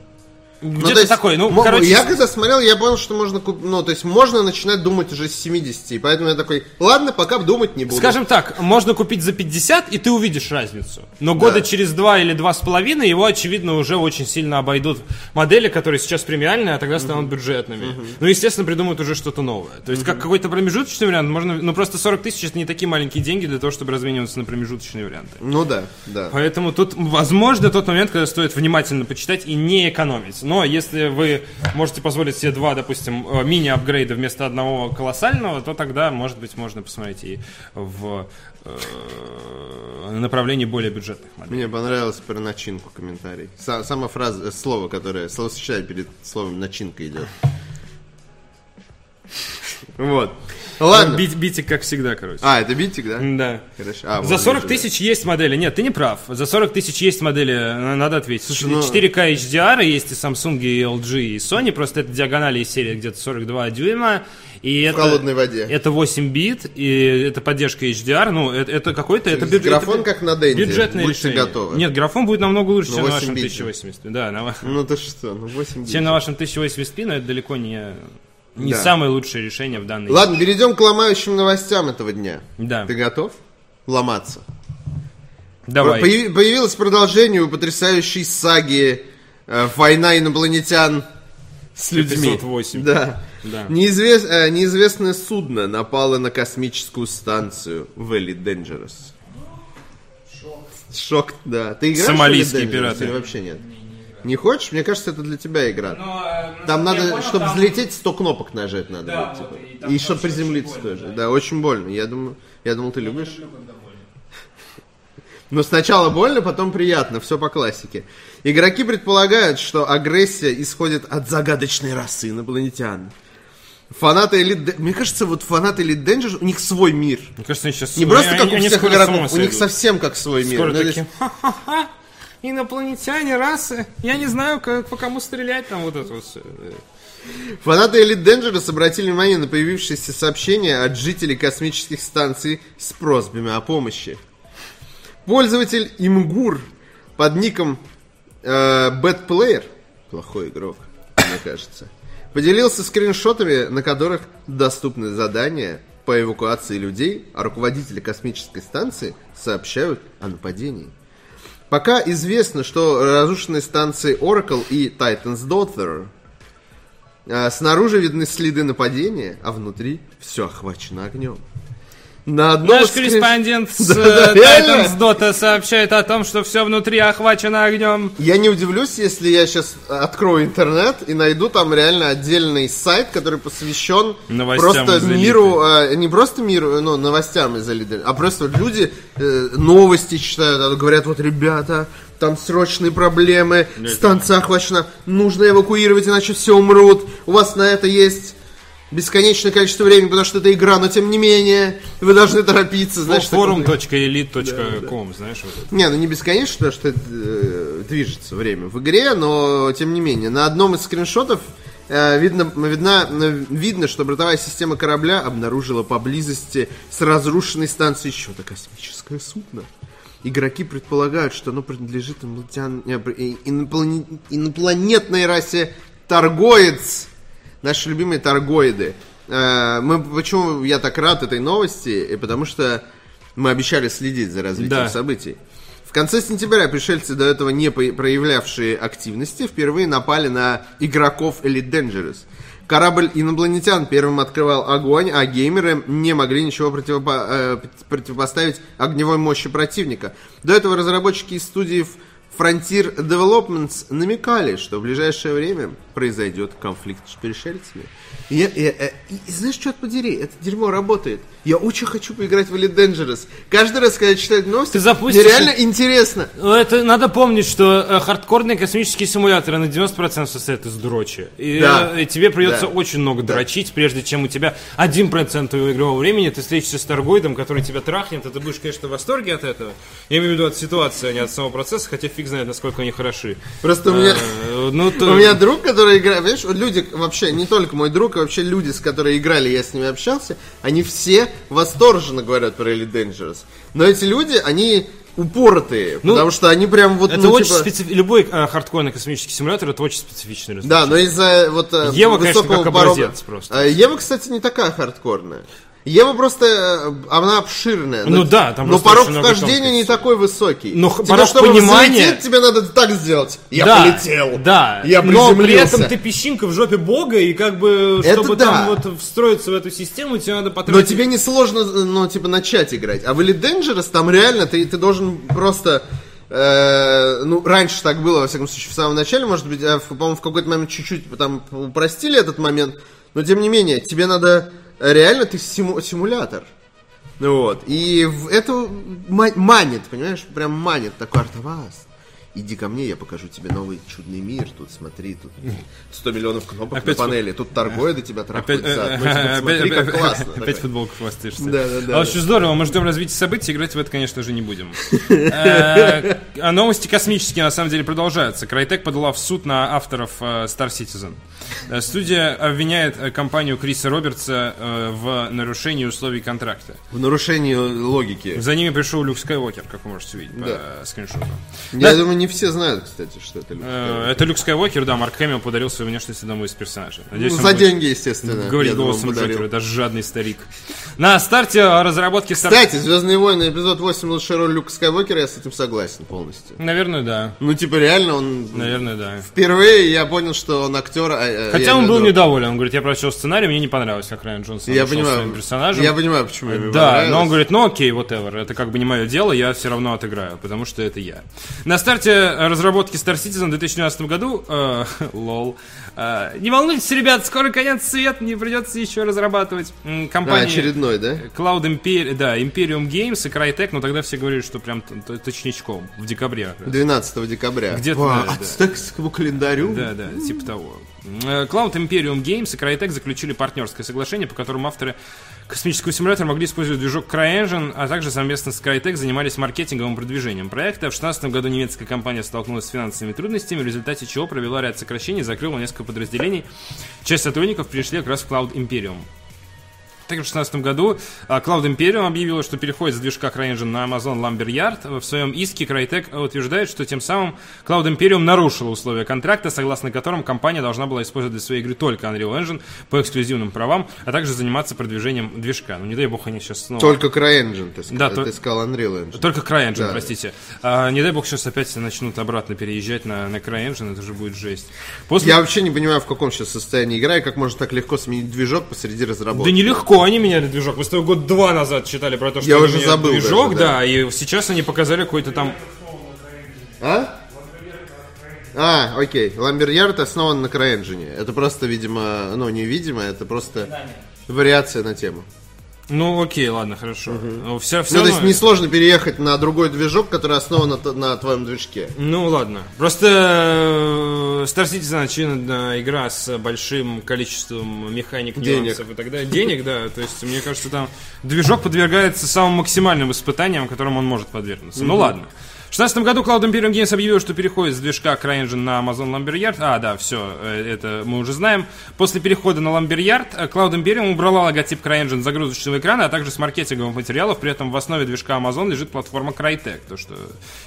Где-то то есть, такой, ну, мо- короче... Я когда смотрел, я понял, что можно купить, ну, то есть можно начинать думать уже с 70, и поэтому я такой, ладно, пока думать не буду. Скажем так, можно купить за 50, и ты увидишь разницу. Но года Да. через два или два с половиной его, очевидно, уже очень сильно обойдут модели, которые сейчас премиальные, а тогда станут бюджетными. Ну, естественно, придумают уже что-то новое. То есть, как какой-то промежуточный вариант, можно... Ну, просто 40 тысяч это не такие маленькие деньги для того, чтобы размениваться на промежуточные варианты. Ну да, да. Поэтому тут, возможно, тот момент, когда стоит внимательно почитать и не экономить. Но если вы можете позволить себе два, допустим, э, мини-апгрейда вместо одного колоссального, то тогда, может быть, можно посмотреть и в э, направлении более бюджетных моделей. Мне понравилось про начинку комментарий. Са- сама фраза, э, слово, которое, словосочетание перед словом начинка идет. [laughs] Вот. Ладно. Бить, битик, как всегда, короче. А, это битик, да? Да. Хорошо. А, За вот 40 вижу, тысяч есть модели. Нет, ты не прав. За 40 тысяч есть модели, надо ответить. Слушай, ну- 4К HDR есть и Samsung, и LG, и Sony. Просто это диагонали из серии где-то 42 дюйма. И это, холодной воде. Это 8 бит, и это поддержка HDR. Ну, это, это какой-то... Это есть графон это как на Денде. Бюджетное Будьте решение. готовы. Нет, графон будет намного лучше, Ну, чем на 8 вашем бит. 1080. Да, на Ну ты что, ну 8 чем на вашем 1080p, но это далеко не, не Да. самое лучшее решение в данной... Ладно, перейдем к ломающим новостям этого дня. Да, Ты готов? Ломаться. давай. Появи- Появилось продолжение у потрясающей саги э, «Война инопланетян с людьми». 508. Да. Да. Неизвес- э, неизвестное судно напало на космическую станцию Valley Dangerous. Шок, да. Ты играешь в Сомалийские Valley Dangerous пираты. или вообще нет? Не хочешь? Мне кажется, это для тебя игра. Но, э, Там я надо, понял, чтобы там- взлететь, 100 кнопок нажать надо. Да, будет, вот, типа. и и чтобы приземлиться больно. тоже. Да, очень больно. Я думаю, я думал, ты любишь. люблю, когда больно. Но сначала больно, потом приятно, все по классике. Игроки предполагают, что агрессия исходит от загадочной расы инопланетян. Фанаты Elite... Мне кажется, вот фанаты Elite Dangerous, у них свой мир. Мне кажется, они сейчас... Не просто они- как у они всех с ума игроков, у них совсем как свой мир. Скоро Ну, такие, инопланетяне, расы. Я не знаю, как, по кому стрелять там вот это вот всё. Фанаты Elite Dangerous обратили внимание на появившиеся сообщения от жителей космических станций с просьбами о помощи. Пользователь Имгур под ником э, Bad Player, плохой игрок, мне кажется, поделился скриншотами, на которых доступны задания по эвакуации людей, а руководители космической станции сообщают о нападении. Пока известно, что разрушенные станции Oracle и Titan's Daughter а, Снаружи видны следы нападения, а внутри все охвачено огнем. На одном Наш скрин- корреспондент [laughs] с э, реально? Titans Dota сообщает о том, что все внутри охвачено огнем. Я не удивлюсь, если я сейчас открою интернет и найду там реально отдельный сайт, который посвящен Новостям просто миру, э, не просто миру, ну, новостям из элиты, а просто вот люди э, новости читают, а говорят, вот, ребята, там срочные проблемы, станция охвачена, нужно эвакуировать, иначе все умрут, у вас на это есть бесконечное количество времени, потому что это игра, но тем не менее, вы должны торопиться, знаешь, Forum.elite.com, знаешь, вот это. не, ну не бесконечно, потому что э, движется время в игре, но тем не менее. На одном из скриншотов э, видно, видно, видно, что бортовая система корабля обнаружила поблизости с разрушенной станцией еще-то космическое судно. Игроки предполагают, что оно принадлежит инопланетной расе торгоец. Наши любимые торгоиды. Э, Мы, почему я так рад этой новости? И потому что мы обещали следить за развитием Да. событий. В конце сентября пришельцы, до этого не проявлявшие активности, впервые напали на игроков Elite Dangerous. Корабль инопланетян первым открывал огонь, а геймеры не могли ничего противопо- э, противопоставить огневой мощи противника. До этого разработчики из студии Frontier Developments намекали, что в ближайшее время произойдет конфликт с пришельцами. Я- я- я- и- и знаешь, что подери, это дерьмо работает. Я очень хочу поиграть в Elite Dangerous. Каждый раз, когда я читаю новости, Ты запустишь мне реально интересно. Ну, Это надо помнить, что э, хардкорные космические симуляторы на 90% состоят из дрочи. И, Да. э, и тебе придется Да. очень много дрочить, прежде чем у тебя 1% твоего игрового времени, ты встретишься с торгоидом, который тебя трахнет, и ты будешь, конечно, в восторге от этого. Я имею в виду от ситуации, а не от самого процесса, хотя фиг знает, насколько они хороши. Просто у меня... Э, Ну, то- [laughs] У меня друг, который играет, вот люди вообще, не только мой друг, а вообще люди, с которыми играли, я с ними общался, они все восторженно говорят про Elite Dangerous. Но эти люди, они упоротые, Ну, потому что они прям вот, Это ну, очень типа- специфичный, любой э, хардкорный космический симулятор, это очень специфичный разработчик. Да, но из-за вот э, Ева, конечно, высокого как порога- образец просто. Э, Ева, кстати, не такая хардкорная. Ева просто, э, она обширная. Ну но- да, там Но порог вхождения не такой высокий. Но тебе, порог чтобы понимания- взлететь, тебе надо так сделать. Я да, полетел. Да, Я но при приземлился. этом ты песчинка в жопе бога, и как бы, Это чтобы да. там вот встроиться в эту систему, тебе надо Но потратить... тебе не сложно, ну, типа, начать играть. А в Elite Dangerous там реально ты, ты должен просто... э, ну, раньше так было, во всяком случае, в самом начале, может быть, а, по-моему, в какой-то момент чуть-чуть там упростили этот момент, но тем не менее, тебе надо реально, ты симу- симулятор. Вот. И это ма- манит, понимаешь, прям манит такой Артавас. Иди ко мне, я покажу тебе новый чудный мир. Тут смотри, тут 100 миллионов кнопок Опять на панели. Тут торгоиды тебя трахают Опять, э, опять- смотри, как классно. Опять футболку хвастаешься. Да, да, да, А очень да. здорово, мы ждем развития событий, играть в это, конечно же, не будем. [laughs] Э, А новости космические, на самом деле, продолжаются. Крайтек подала в суд на авторов э, Star Citizen. Э, Студия обвиняет э, компанию Криса Робертса э, в нарушении условий контракта. В нарушении логики. За ними пришел Люк Скайуокер, как вы можете увидеть по Да. э, скриншоту. Я думаю, не все знают, кстати, что это Люк Э, Скайуокер. Это Люк Скайуокер, да, Марк Хэмилл подарил свою внешность одному из персонажей. Надеюсь, Ну, за деньги, естественно. [laughs] Думаю, голосом. Джокера, даже жадный старик. На старте разработки Star Кстати, Звездные войны, эпизод 8, лучшая роль Люка Скайуокера, я с этим согласен полностью. Наверное, да. Ну, типа, реально, он... Наверное, да. Впервые я понял, что он актер... а, а, Хотя он был виду- недоволен. Он говорит, я прочел сценарий, мне не понравилось, как Райан Джонсон Я понимаю, своим персонажем. я понимаю, почему ему Да, но он говорит, ну окей, whatever, это как бы не мое дело, я все равно отыграю, потому что это я. На старте разработки Star Citizen в 2012 году, э, [laughs] лол, э, не волнуйтесь, ребят, скоро конец света, не придется еще разрабатывать. М, А, Компания очередной, да? Cloud Imperium, да, Imperium Games и Crytek, но тогда все говорили, что прям точничком, в декабре. как раз. 12 декабря. Где-то, Ва, да, календарю? Да, да, типа того. Э, Cloud Imperium Games и Crytek заключили партнерское соглашение, по которому авторы космического симулятора могли использовать движок CryEngine, а также совместно с Crytek занимались маркетинговым продвижением проекта. В 2016 году немецкая компания столкнулась с финансовыми трудностями, в результате чего провела ряд сокращений закрыла несколько подразделений. Часть сотрудников перешли как раз в Cloud Imperium. Также в 2016 году а, Cloud Imperium объявила, что переходит с движка CryEngine на Amazon Lumberyard. В своем иске Crytek утверждает, что тем самым Cloud Imperium нарушила условия контракта, согласно которым компания должна была использовать для своей игры только Unreal Engine по эксклюзивным правам, а также заниматься продвижением движка. Ну, не дай бог, они сейчас снова... Только CryEngine, ты, Да, сказал, то- ты сказал Unreal Engine. Только CryEngine, Да. простите. А, не дай бог, сейчас опять начнут обратно переезжать на, на CryEngine, это же будет жесть. После... Я вообще не понимаю, в каком сейчас состоянии игра, и как можно так легко сменить движок посреди разработки. Да нелегко они меняли движок. Мы с тобой год два назад читали про то, что Я они уже забыл движок, даже, да. да, и сейчас они показали какой-то там А? А, окей. Ламберярд основан на CryEngine. Это просто, видимо, ну, невидимо, это просто вариация на тему. Ну, окей, ладно, хорошо. Но Все, все Ну, то есть несложно переехать на другой движок, который основан на, на твоем движке. Ну, ладно. Просто э, Star Citizen, очевидно, игра с большим количеством механик, Денег. нюансов и так далее. Денег, да. То есть, мне кажется, там движок подвергается самым максимальным испытаниям, которым он может подвергнуться. Ну, ладно. В 2016 году Cloud Imperium Games объявил, что переходит с движка CryEngine на Amazon Lumberyard. А, да, все, это мы уже знаем. После перехода на Lumberyard э, Cloud Imperium убрала логотип CryEngine с загрузочного экрана, а также с маркетинговых материалов. При этом в основе движка Amazon лежит платформа Crytek, то, что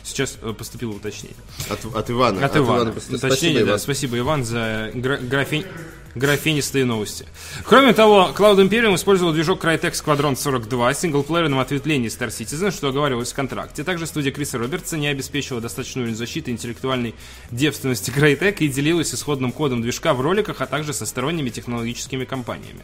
сейчас э, поступило уточнение. От, от Ивана. От Ивана. Спасибо, Уточнение, да. Иван. Спасибо, Иван, за гра- графень- графенистые новости. Кроме того, Cloud Imperium использовал движок Crytek Squadron 42 с синглплеерным ответвлением Star Citizen, что оговаривалось в контракте. Также студия Криса Робертса не обеспечила достаточную уровень защиты интеллектуальной девственности Crytek и делилась исходным кодом движка в роликах, а также со сторонними технологическими компаниями.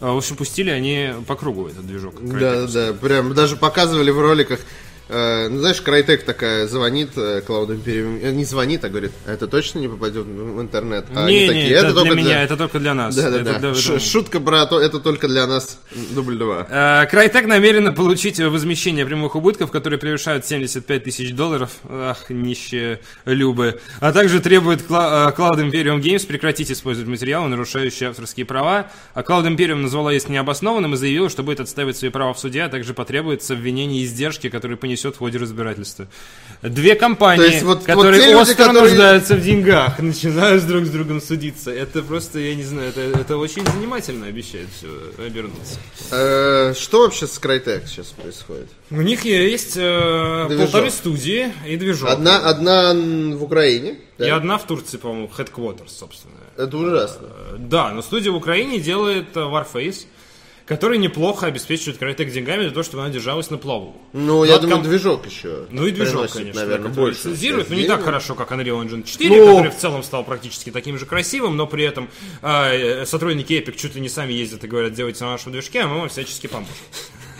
А, В общем, пустили они по кругу этот движок. Да, Crytek. да, да. Прям даже показывали в роликах ну, знаешь, Крайтек такая звонит э, Cloud Imperium, э, не звонит, а говорит, это точно не попадет в интернет. А не, не, такие, это, для только меня, это только для нас. Да, да, Это да. для- Ш- Шутка, брат, это только для нас. Дубль два. Э, Крайтек намерена получить возмещение прямых убытков, которые превышают 75 тысяч долларов. Ах, нищие любы. А также требует э, Cloud Imperium Games прекратить использовать материалы, нарушающие авторские права. А Cloud Imperium назвала их необоснованным и заявила, что будет отстаивать свои права в суде, а также потребует обвинений и издержки, которые понесет в ходе разбирательства. Две компании, есть вот- вот которые те люди, остро которые- нуждаются в [laughs] деньгах, начинают друг с другом судиться. Это просто, я не знаю, это, это очень занимательно обещает все обернуться. Э, Что вообще с Крайтек сейчас происходит? У них есть э, Движок. полторы студии и движок. Одна, одна в Украине. да? И одна в Турции, по-моему, Headquarters, собственно. Это ужасно. Э, Да, но студия в Украине делает э, Warface, который неплохо обеспечивает Crytek деньгами для того, чтобы она держалась на плаву. Ну, я от думаю, ком- движок еще. Ну и движок, приносит, конечно, наверное, больше. лицензирует, но не денег. так хорошо, как Unreal Engine 4, Ну. который в целом стал практически таким же красивым, но при этом э, сотрудники Epic чуть ли не сами ездят и говорят, делайте на нашем движке, а мы вам всячески поможем.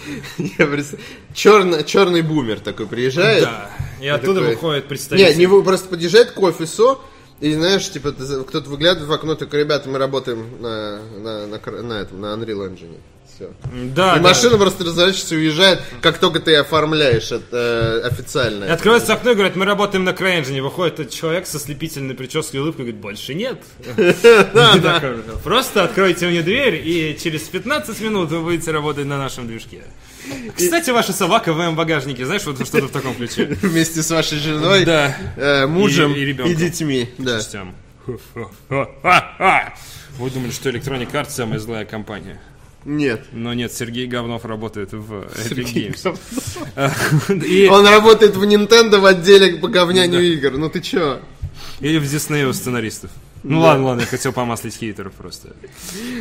[laughs] Я представ- черный, черный бумер такой приезжает. Да, и оттуда такой- выходит Не, представитель. не вы- просто подъезжает к офису, и знаешь, типа, кто-то выглядывает в окно, такой, ребята, мы работаем на, на, на, на этом, на Unreal Engine. Все. Да, и да. машина просто разворачивается и уезжает, как только ты оформляешь это э, официально. И Открывается окно и говорят, мы работаем на CryEngine. Выходит этот человек со слепительной прической и улыбкой и говорит, больше нет. [laughs] Просто откройте мне дверь, и через 15 минут вы будете работать на нашем движке. Кстати, ваша собака в моем багажнике, знаешь, вот что-то в таком ключе. [laughs] Вместе с вашей женой, Да. э, мужем И- и и, детьми. Да. Частям. Вы думали, что Electronic Arts самая злая компания. Нет. Но нет, Сергей Говнов работает в Epic Games. [laughs] И, Он работает в Nintendo в отделе по говнянию игр. Ну ты чё? и в Дисней у сценаристов. Ну ладно, ладно, я хотел помаслить хейтеров просто.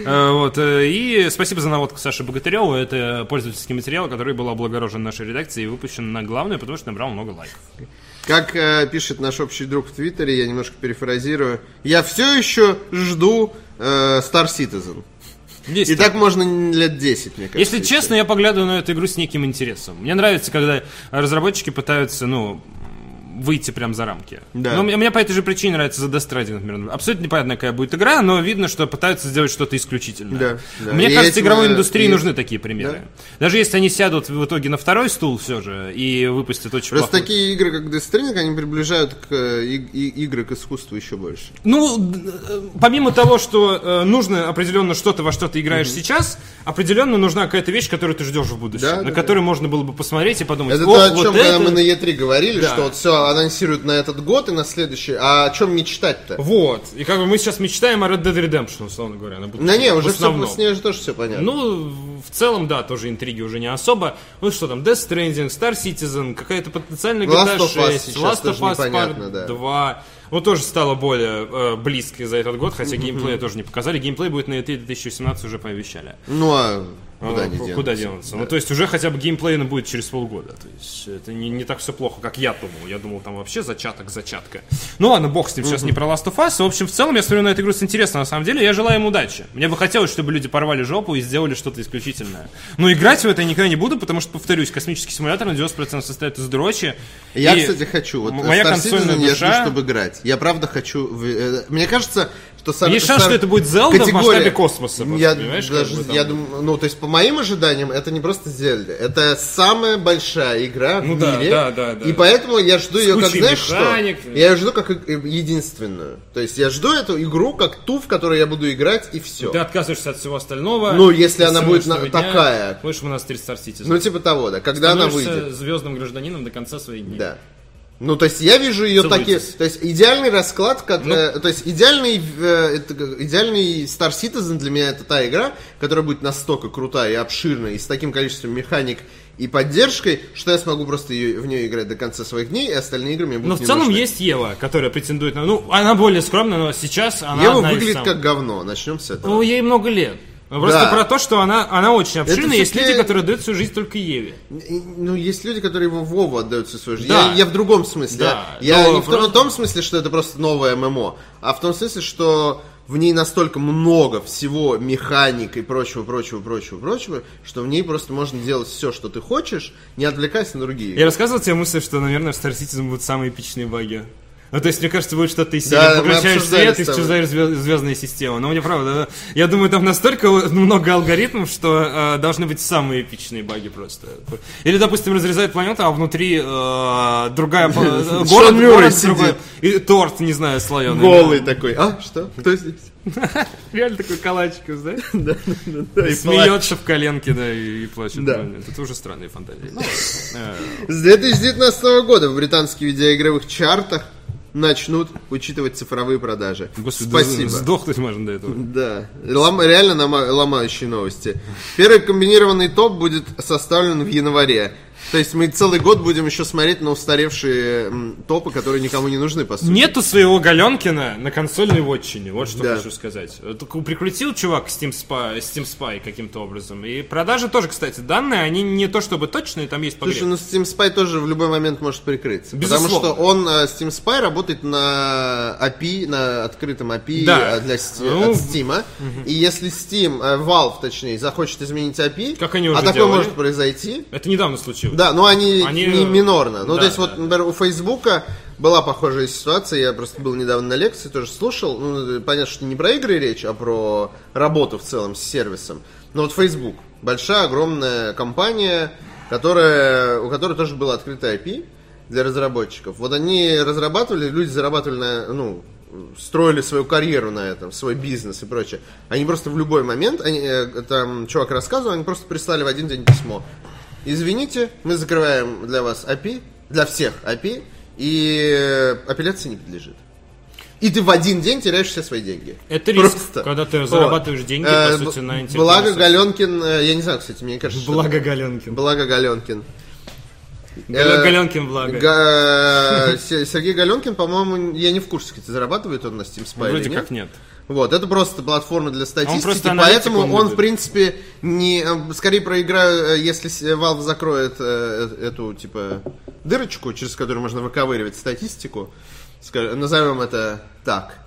Э, Вот, э, и спасибо за наводку Саше Богатыреву. Это пользовательский материал, который был облагорожен нашей редакцией и выпущен на главную, потому что набрал много лайков. Как э, пишет наш общий друг в Твиттере, я немножко перефразирую, я все еще жду э, Star Citizen. Есть И так можно лет 10, мне кажется. Если честно, я поглядываю на эту игру с неким интересом. Мне нравится, когда разработчики пытаются, ну, выйти прям за рамки. Да. Но мне, мне по этой же причине нравится The Death Stranding, например. Абсолютно непонятно, какая будет игра, но видно, что пытаются сделать что-то исключительное. Да, да. Мне И кажется, игровой э, индустрии и- нужны такие примеры. Даже если они сядут в итоге на второй стул все же и выпустят очень Просто плохой- такие игры, как Death Stranding, они приближают к, э, и- и- игры к искусству еще больше. Ну, э, помимо того, что нужно определенно что-то, во что ты играешь сейчас, определенно нужна какая-то вещь, которую ты ждешь в будущем, Да, на да, которую можно было бы посмотреть и подумать, Это «Ох, то, о вот чем это... когда мы на E3 говорили, Да. что вот все анонсируют на этот год и на следующий. А о чем мечтать-то? Вот. И как бы мы сейчас мечтаем о Red Dead Redemption, условно говоря. На будущее. Да не, уже все, с ней же тоже все понятно. Ну, в целом, да, тоже интриги уже не особо. Ну что там, Death Stranding, Star Citizen, какая-то потенциальная Last GTA of Us 6, сейчас Last of Us Part да. 2. Ну, тоже стало более э, близко за этот год, хотя [laughs] геймплея тоже не показали. Геймплей будет на E3 2017 уже пообещали. Ну а куда А, они ку- денутся? Куда денутся? Ну, то есть уже хотя бы геймплейно будет через полгода. То есть это не, не так все плохо, как я думал. Я думал, там вообще зачаток, зачатка. Ну ладно, бог с ним, сейчас не про Last of Us. В общем, в целом я смотрю на эту игру с интересом. На самом деле, я желаю им удачи. Мне бы хотелось, чтобы люди порвали жопу и сделали что-то исключительное. Но играть в это я никогда не буду, потому что, повторюсь, космический симулятор на 90% состоит из дрочи. Я, И кстати, хочу. Вот моя Star консольная Citizen я душа... жду, чтобы играть. Я правда хочу... э, Мне кажется, что... Есть шанс, что это будет Zelda в масштабе космоса, Я даже, я думаю, ну, то есть, по моим ожиданиям, это не просто Зельда. Это самая большая игра Ну в да, мире. да, да, да. И поэтому я жду ее как, знаешь механик. что? Я ее жду как единственную. То есть, я жду эту игру как ту, в которой я буду играть, и все. Ты отказываешься от всего остального. Ну, если она будет на- дня такая. Будешь в монастырь Star Citizen. Ну, типа того, да. Когда она выйдет. звездным гражданином до конца своих дней. Да. Ну, то есть я вижу ее такие, то есть идеальный расклад, как, Ну. э, то есть идеальный, э, это идеальный Star Citizen для меня это та игра, которая будет настолько крутая и обширная, и с таким количеством механик и поддержкой, что я смогу просто ее, в нее играть до конца своих дней, и остальные игры мне будут Но в не целом нужны. есть Ева, которая претендует на... Ну, она более скромная, но сейчас она Ева выглядит как говно, начнем с этого. Ну, ей много лет. Просто Да. про то, что она, она очень обширная. Есть люди, которые дают всю жизнь только Еве. Ну, есть люди, которые его Вову отдают всю свою жизнь. Да. Я, я в другом смысле. Да. Я Но не в том, просто- том смысле, что это просто новое ММО, а в том смысле, что в ней настолько много всего, механик и прочего, прочего, прочего, прочего, что в ней просто можно делать все, что ты хочешь, не отвлекаясь на другие. Я рассказывал тебе мысль, что, наверное, в Star Citizen будут самые эпичные баги. Ну, то есть, мне кажется, будет что-то из серии. Да, обсуждали свет исчезаешь звездная система. Но мне правда, я думаю, там настолько много алгоритмов, что э, должны быть самые эпичные баги просто. Или, допустим, разрезают планету, а внутри э, другая [laughs] город, город сидит. другой. И торт, не знаю, слоеный. Голый такой. А, что? Кто здесь? [laughs] Реально такой калачик, знаешь? [laughs] Да, да, да. Смеется в коленке, да, и, плачет. Да. Это уже странные фантазии. Ну, э, С 2019 года в британских видеоигровых чартах начнут учитывать цифровые продажи. Господи, Спасибо. да сдохнуть можно до этого. Да, Лом- реально лома- ломающие новости. Первый комбинированный топ будет составлен в январе. То есть мы целый год будем еще смотреть на устаревшие топы, которые никому не нужны, по сути. Нету своего Галенкина на консольной вотчине, вот что Да. хочу сказать. Только прикрутил чувак Steam Spy, Steam Spy каким-то образом. И продажи тоже, кстати, данные, они не то чтобы точные, там есть Слушай, погреб. ну Steam Spy тоже в любой момент может прикрыться. Безусловно. Потому что он, э, Steam Spy, работает на API, на открытом API Да. э, для Ну, от Steam. И если Steam, э, Valve, точнее, захочет изменить API, Как они а уже такое делали. может произойти, Это недавно случилось. Да, но они, Они- не минорно. Ну, Да, то есть, да, вот, да. например, у Фейсбука была похожая ситуация. Я просто был недавно на лекции, тоже слушал. Ну, понятно, что не про игры речь, а про работу в целом с сервисом. Но вот Facebook, большая, огромная компания, которая, у которой тоже было открытое IP для разработчиков. Вот они разрабатывали, люди зарабатывали на, ну, строили свою карьеру на этом, свой бизнес и прочее. Они просто в любой момент, они, э, там чувак рассказывал, они просто прислали в один день письмо. Извините, мы закрываем для вас API, для всех API, и э, апелляции не подлежит. И ты в один день теряешь все свои деньги. Это риск, Просто. когда ты Вот. зарабатываешь деньги, Э, по сути, б- на интеллектуальном Благо. Галенкин, э, я не знаю, кстати, мне кажется, что- Благо Галенкин. Благо Галенкин. Э, Галенкин благо. Сергей Галенкин, по-моему, я не в курсе, кстати, зарабатывает он на Steam Spy Вроде как нет. Вот, это просто платформа для статистики, просто аналитику поэтому он он, в принципе, не, э, скорее проиграю, э, если с- Valve закроет э, э, эту, типа, дырочку, через которую можно выковыривать статистику, назовем это так.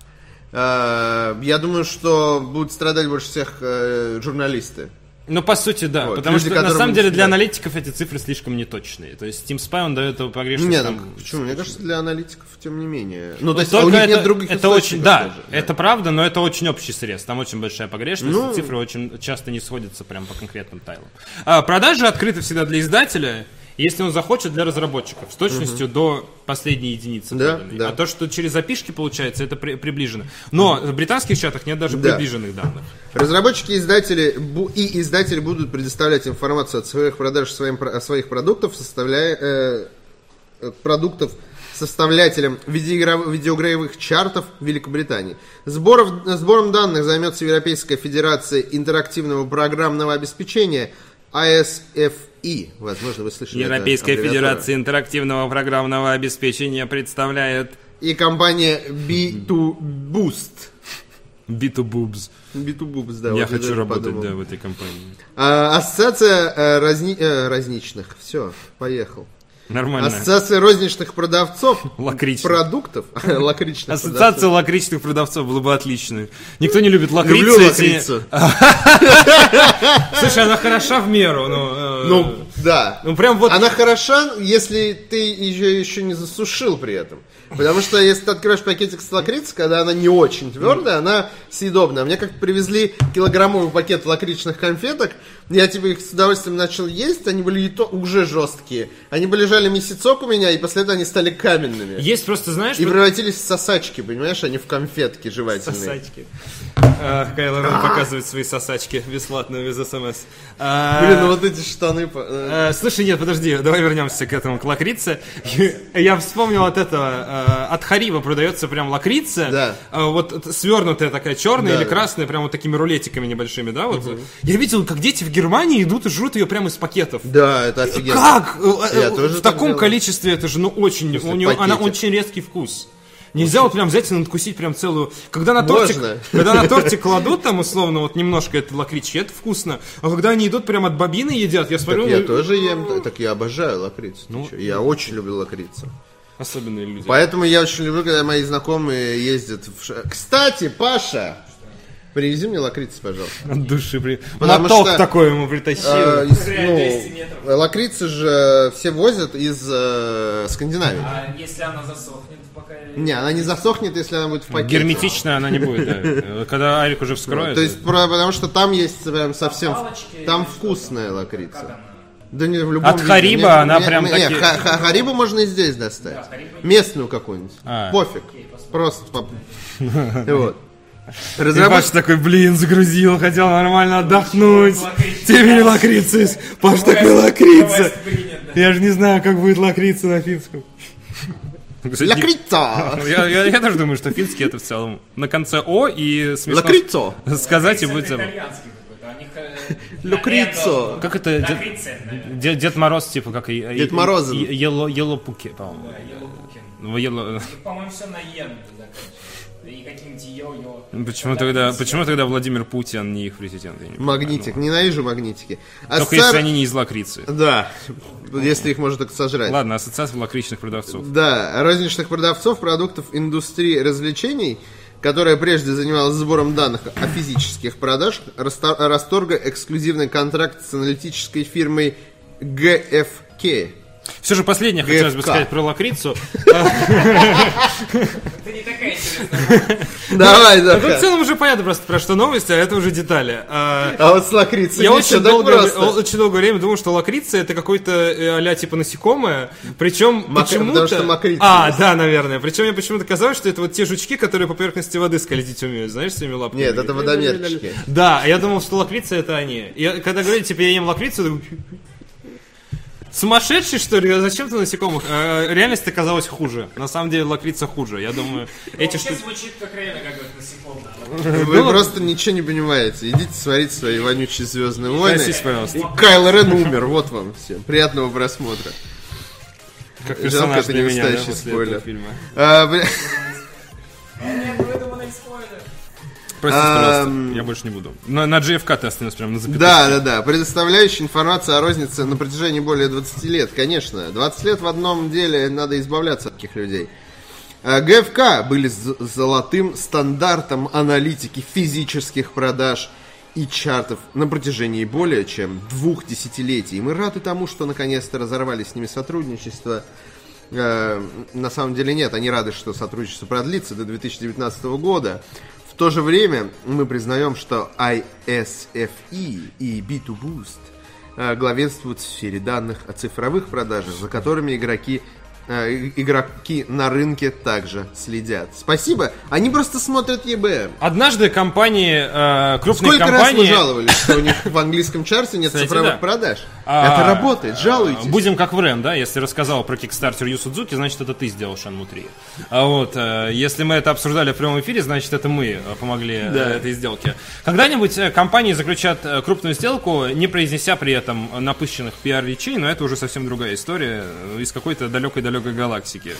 Э, Я думаю, что будут страдать больше всех э, журналисты. Ну, по сути, да. Вот, потому люди, что, на самом деле, для да. аналитиков эти цифры слишком неточные. То есть, Steam Spy, он дает погрешность Нет, там... ну, почему? Мне кажется, для аналитиков, тем не менее. Ну, то есть, а Только у них это, нет других это очень, да, даже, это правда, но это очень общий срез. Там очень большая погрешность, Ну. цифры очень часто не сходятся прям по конкретным тайлам. А, продажи открыты всегда для издателя, если он захочет, для разработчиков, с точностью до последней единицы. Да, да. А то, что через запишки получается, это при- приближено. Но в британских чатах нет даже Да. приближенных данных. Разработчики и издатели, и издатели будут предоставлять информацию от своих продаж своим, своих продуктов, составляя, э, э, продуктов составлятелям видеоигров- видеоигровых чартов Великобритании. Сборов, сбором данных займется Европейская Федерация интерактивного программного обеспечения ISFE. Возможно, вы слышали Европейская. Федерация интерактивного программного обеспечения представляет И компания B2Boost. B2Boobs. B2Boobs, да. Я вот хочу работать, подумал. да, в этой компании. А, ассоциация э, разни- э, разничных. Все, поехал. Нормально. Ассоциация розничных продавцов Лакричных. продуктов. [laughs] Лакричных Ассоциация продавцов. лакричных продавцов было бы отлично. Никто не любит лакрицы. Люблю эти- лакрицу. [laughs] Слушай, она хороша в меру. Ну, э, Ну, да. ну прям вот... Она хороша, если ты ее еще не засушил при этом. Потому что если ты открываешь пакетик с лакрицей, когда она не очень твердая, она съедобная. Мне как привезли килограммовый пакет лакричных конфеток, я типа их с удовольствием начал есть, они были и то уже жесткие. Они бы лежали месяцок у меня, и после этого они стали каменными. Есть просто, знаешь, И вот превратились в сосачки, понимаешь, они в конфетки жевательные. сосачки. А, Кайло Рен показывает свои сосачки бесплатно, без смс. А, Блин, ну вот эти штаны... э, э, Слушай, нет, подожди, давай вернемся к этому, к лакрице. [laughs] Я вспомнил от этого, э, от Харива продается прям лакрица. Да. Вот свернутая такая черная Да, или красная, прям вот такими рулетиками небольшими, да? Вот. Я видел, как дети в Германии идут и жрут ее прямо из пакетов. Да, это офигенно. Как? Э, э, Я в тоже так таком делаю. количестве это же, ну, очень, у нее, пакетик. она очень резкий вкус. Нельзя вот прям взять и надкусить прям целую. Когда на тортик, Можно. [laughs] когда на тортик кладут там условно вот немножко это лакричи, это вкусно. А когда они идут прям от бобины едят, я смотрю, Так я ну, тоже ем, так я обожаю лакрицу. чё, Я очень люблю лакрицу. особенные люди. Поэтому я очень люблю, когда мои знакомые ездят в... Кстати, Паша, Привези мне лакрицы, пожалуйста. От души при... Потому Моток что- такой ему притащил. Э, из- Реально 200 метров. ну, лакрицы же все возят из э, Скандинавии. А если она засохнет, пока... Не, она не засохнет, если она будет в пакете. Герметичная она не будет, да. [laughs] Э, Когда Арик уже вскроет. То есть, про- потому что там есть прям совсем... Палочки Там вкусная лакрица. Да не в любом От виде. Хариба она прям не, такие- ха- ха- Харибу можно и здесь достать. Да, Местную какую-нибудь. А. Пофиг. Просто [laughs] Вот. Разработ- Паша такой, блин, загрузил, хотел нормально отдохнуть. Тебе лакрица. Паш такой, лакрица. Я же не знаю, как будет лакрица на финском. Лакрица! Я, я, я тоже думаю, что финский это в целом на конце О и смешно Лакрицо! сказать и Это будет э, Лакрицо. Как это? Дед. Дед- Мороз, типа, как и... Дед Морозин. Ело, Елопуки, по-моему. Да, Елопукин. Ну, ело- И, По-моему, все на йен заканчивается. И каким-нибудь йо-йо. Почему тогда, почему тогда Владимир Путин не их президент? Не понимаю. Магнитик. Ненавижу магнитики. Только Ассоциа- если они не из лакрицы. Да. Если их можно так сожрать. Ладно, ассоциация лакричных продавцов. Да, розничных продавцов продуктов индустрии развлечений, которая прежде занималась сбором данных о физических продажах, расторга эксклюзивный контракт с аналитической фирмой GFK. Все же последнее хотелось бы ГФК. сказать про лакрицу. Это не такая интересная. Давай, Ну, в давай. целом уже понятно просто про что новости, а это уже детали. А, А вот с лакрицей Я очень долгое, время думал, что лакрица это какой-то э, а типа насекомое, причем почему-то... потому что мокрица А, да, наверное. Причем мне почему-то казалось, что это вот те жучки, которые по поверхности воды скользить умеют, знаешь, своими лапками. Нет, это водомерчики. Да, а я думал, что лакрица это они. Я, когда говорили, типа, я ем лакрицу, Сумасшедший, что ли? А Зачем ты насекомых? А, реальность оказалась хуже. На самом деле лакрица хуже. Я думаю, эти Вообще штуки... звучит как реально какое-то насекомое. Вы просто ничего не понимаете. Идите смотрите свои вонючие звездные войны. Пожалуйста. Кайл Рен умер. Вот вам всем. Приятного просмотра. Как Жалко, персонаж это для не меня, да, настоящий после спойлер. этого фильма. Простите, пожалуйста, я больше не буду. На, на GFK ты остановился прям на запятую. Да, да, да. Предоставляющий информацию о рознице на протяжении более 20 лет, конечно. 20 лет в одном деле надо избавляться от таких людей. ГФК были з- золотым стандартом аналитики физических продаж и чартов на протяжении более чем двух десятилетий. Мы рады тому, что наконец-то разорвали с ними сотрудничество. Э, на самом деле нет, они рады, что сотрудничество продлится до 2019 года. То же время мы признаем, что ISFE и B2Boost э, главенствуют в сфере данных о цифровых продажах, за которыми игроки игроки на рынке также следят. Спасибо. Они просто смотрят ЕБМ. Однажды компании, э, крупные Сколько раз компании... вы жаловались, что у них в английском чарте нет [laughs] Кстати, цифровых да. продаж? А, Это работает, жалуйтесь. Будем как в Рэм, да? Если рассказал про Kickstarter Ю Судзуки, значит, это ты сделал Шанму 3. А вот, э, если мы это обсуждали в прямом эфире, значит, это мы э, помогли э, этой сделке. Когда-нибудь э, компании заключат э, крупную сделку, не произнеся при этом напыщенных пиар-речей, но это уже совсем другая история э, из какой-то далекой-далекой галактики.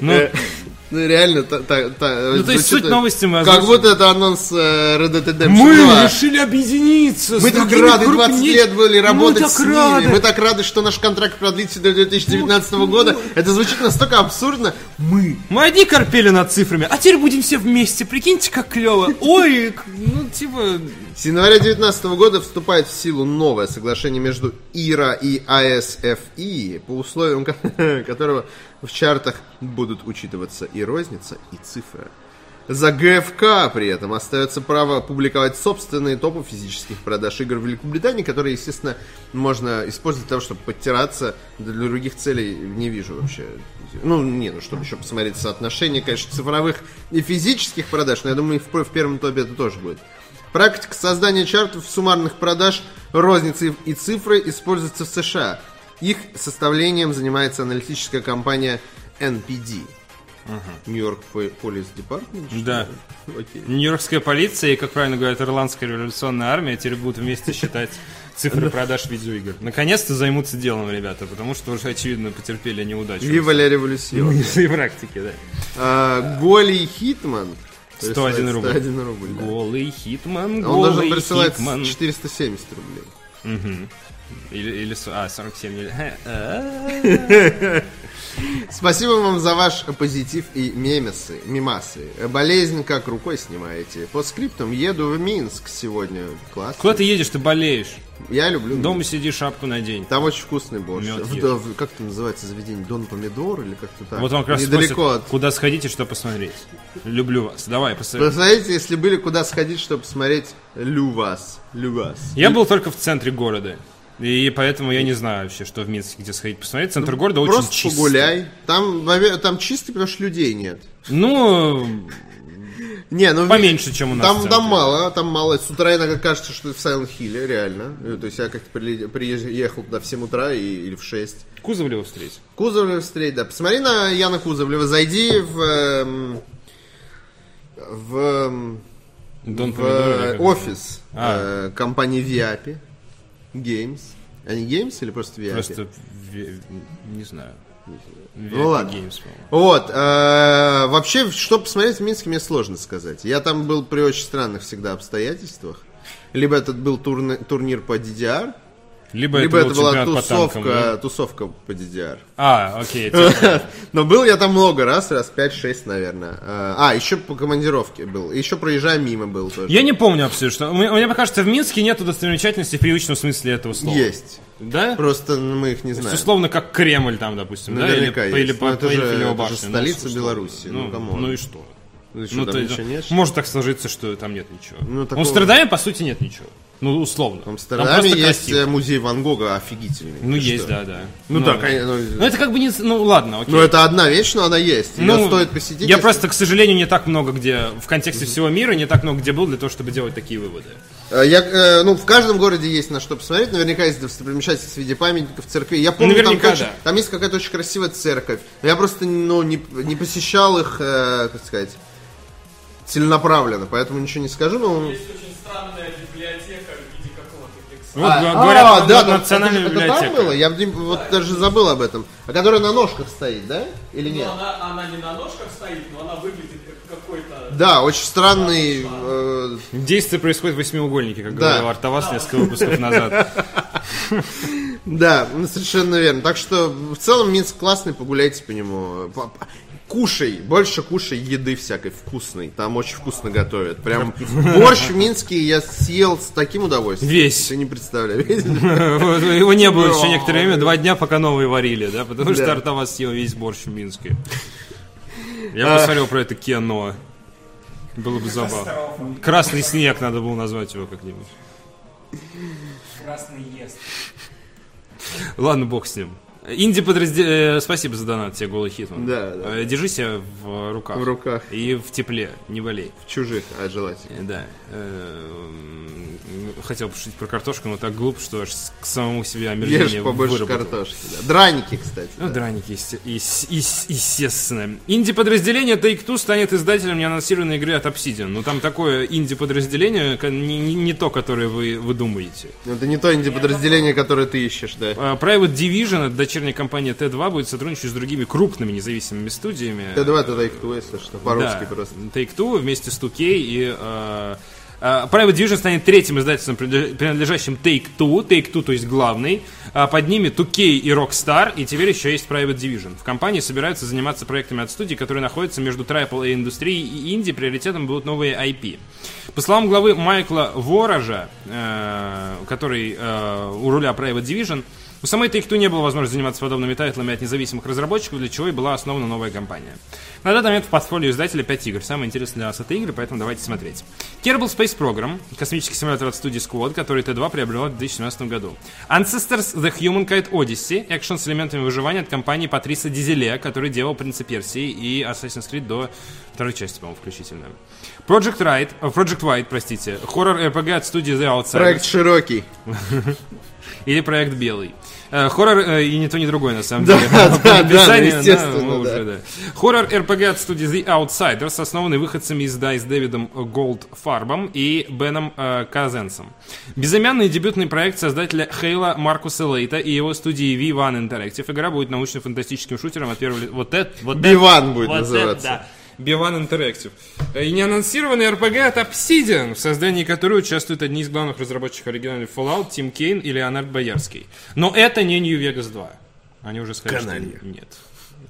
Ну, Э, Ну реально, та- та- та- Ну, то есть суть новости мы Как будто это анонс э, Red Dead Redemption мы 2. решили объединиться Мы так рады, 20 крупней- лет были работать Мы так с ними. рады. Мы так рады, что наш контракт продлится до 2019 года. Это звучит настолько абсурдно. Мы. Мы одни корпели над цифрами, а теперь будем все вместе. Прикиньте, как клево. [laughs] Ой, ну типа... С января 2019 года вступает в силу новое соглашение между ИРА и АСФИ, по условиям ко- [laughs] которого в чартах будут учитываться и розница, и цифра. За ГФК при этом остается право публиковать собственные топы физических продаж игр в Великобритании, которые, естественно, можно использовать для того, чтобы подтираться. Для других целей не вижу вообще. Ну, не, ну, чтобы еще посмотреть соотношение, конечно, цифровых и физических продаж, но я думаю, в, в первом топе это тоже будет. Практика создания чартов суммарных продаж, розницы и цифры используется в США. Их составлением занимается аналитическая компания NPD. Нью-Йорк Department? что Да. Окей. Нью-Йоркская полиция и, как правильно говорят, Ирландская революционная армия теперь будут вместе [laughs] считать цифры продаж видеоигр. Наконец-то займутся делом, ребята, потому что уже, очевидно, потерпели неудачу. Вива ля революцион. В своей практике, да. А, Голый Хитман. 101 рубль. 101 рубль, да. Голый Хитман, Он голый присылать Хитман. 470 рублей. Или, или, с- а, 47 или... [laughs] Спасибо вам за ваш позитив и мемесы, мимасы. Болезнь как рукой снимаете. По скриптам еду в Минск сегодня. Класс. Куда ты едешь, ты болеешь. Я люблю Дома Минск. сиди, шапку надень. Там очень вкусный борщ. В- как это называется заведение? Дон Помидор или как-то так? Вот он как раз Недалеко спросит, от... куда сходить и что посмотреть. Люблю вас. Давай, посмотри. Посмотрите, если были куда сходить, чтобы посмотреть Лю вас. Лю вас. Я был только в центре города. И поэтому я не знаю вообще, что в Минске, где сходить посмотреть. Центр города очень Ну, Просто чистый. погуляй. Там, там чистый, потому что людей нет. Ну, Не, ну Поменьше, чем у нас Там, там мало, там мало. С утра иногда кажется, что ты в Сайлент Хилле, реально. Э, То есть я как-то при- приехал туда в 7 утра и, или в 6. Кузовлева встретить. Кузовлева встретить, да. Посмотри на Яна Кузовлева, зайди в... эм, в, эм, Дон в э, офис А. э, компании Viapi Games. Они Games или просто Viapi? Просто, не знаю. Ну ладно. Games. Вот, э, вообще, что посмотреть в Минске, мне сложно сказать. Я там был при очень странных всегда обстоятельствах. Либо этот был турни- турнир по DDR, Либо, либо это, это был была по тусовка, танкам, да? тусовка по DDR. А, окей. [laughs] Но был я там много раз, раз 5-6, наверное. Э, А, еще по командировке был. Еще проезжая мимо был тоже. Я не помню абсолютно. Мне, кажется, в Минске нет достопримечательности в привычном смысле этого слова. Есть. Да? Просто мы их не знаем. условно, как Кремль там, допустим, да? Или, или это же- это же ну, столица. Беларуси, ну, come on. ну и что? Ну, Ну, то ничего есть, нет? может так сложиться, что там нет ничего. Ну, в такого- Амстердаме, по сути, нет ничего. Ну, условно. В Там Амстердаме есть красиво. э, музей Ван Гога офигительный. Ну, есть, что? да, да. Ну, да, конечно. Ну, Ну, это как бы не... Ну, ладно, окей. ну, это одна вещь, но она есть. Ее Ну, стоит посетить. Я если- просто, к сожалению, не так много где, в контексте всего мира, не так много где был для того, чтобы делать такие выводы. Э, Я, э, ну, в каждом городе есть на что посмотреть. Наверняка есть достопримечательности в виде памятников, церквей. Я помню, там, Наверняка, короче, да. там есть какая-то очень красивая церковь. Я просто, ну, не, не посещал их, э, как сказать, целенаправленно, поэтому ничего не скажу, но... Есть очень странная библиотека Вот, А, г- а, говорят, да, на- там- национальная это, библиотека. Это там было? Я вот даже забыл об этом. А которая на ножках стоит, да? Или нет? Но она, она не на ножках стоит, но она выглядит как какой-то... Да, очень странный... э, Действие происходит в восьмиугольнике, как Да. говорил Артавас несколько выпусков назад. [laughs] Да, ну, совершенно верно. Так что в целом Минск классный, погуляйте по нему. Кушай, больше кушай еды всякой вкусной. Там очень вкусно готовят. Прям борщ в Минске я съел с таким удовольствием. Весь. Ты не представляешь. [laughs] Вот, Его не было еще некоторое время, два дня, пока новые варили, да, потому что. Артавас съел весь борщ в Минске. Я посмотрел про это кино. Было бы забавно. Красный снег, надо было назвать его как-нибудь. Красный ест. Ладно, бог с ним. Инди подразделение... Спасибо за донат тебе, Голый Хитман. Да, да. Э, Держи себя в руках. В руках. И в тепле, не болей. Чужих, а желательно. Э, Да. Хотел пошутить про картошку, но так глупо, что аж к самому себе омерзение Ешь побольше выработал. картошки. да. Драники, кстати. Ну, да. драники, есте- ес- ес- естественно. Инди-подразделение Take-Two станет издателем неанонсированной игры от Obsidian. Ну, там такое инди-подразделение, не, не- не то, которое вы, вы думаете. Это не то инди-подразделение, которое ты ищешь, да. А, Private Division, это дочерняя компания T2, будет сотрудничать с другими крупными независимыми студиями. Т2 это Take-Two, если что, по-русски Да, просто. Take-Two вместе с 2K и... э, Private Division станет третьим издательством, принадлеж- принадлежащим Take-Two. Take-Two, то есть главный. А под ними 2K и Rockstar. И теперь еще есть Private Division. В компании собираются заниматься проектами от студий, которые находятся между AAA индустрией и инди. Приоритетом будут новые IP. По словам главы Майкла Ворожа, э, который э, у руля Private Division, у самой Take-Two не было возможности заниматься подобными тайтлами от независимых разработчиков, для чего и была основана новая компания. На данный момент в портфолио издателя 5 игр. Самое интересное для нас это игры, поэтому давайте смотреть. Kerbal Space Program, космический симулятор от студии Squad, который T2 приобрела в 2017 году. Ancestors The Humankind Odyssey, экшен с элементами выживания от компании Патриса Дизеле, который делал Принца Персии и Assassin's Creed до второй части, по-моему, включительно. Project White, э, Project White, простите, хоррор RPG от студии The Outsiders. Проект широкий. [laughs] Или проект Белый. Э, Хоррор э, и ни то, ни другое, на самом Да, деле. [laughs] да, да, ну, естественно, да. уже, да. Хоррор RPG от студии The Outsiders, основанный выходцами из DICE Дэвидом Голдфарбом и Беном э, Казенсом. Безымянный дебютный проект создателя Хейла Маркуса Лейта и его студии V1 Interactive. Игра будет научно-фантастическим шутером от первого... Вот это... Вот это- B1 будет вот это называться. да. B1 Interactive. Э, И неанонсированный RPG от Obsidian, в создании которой участвуют одни из главных разработчиков оригинальных Fallout, Тим Кейн и Леонард Боярский. Но это не New Vegas 2. Они уже сказали, Каналья. что нет.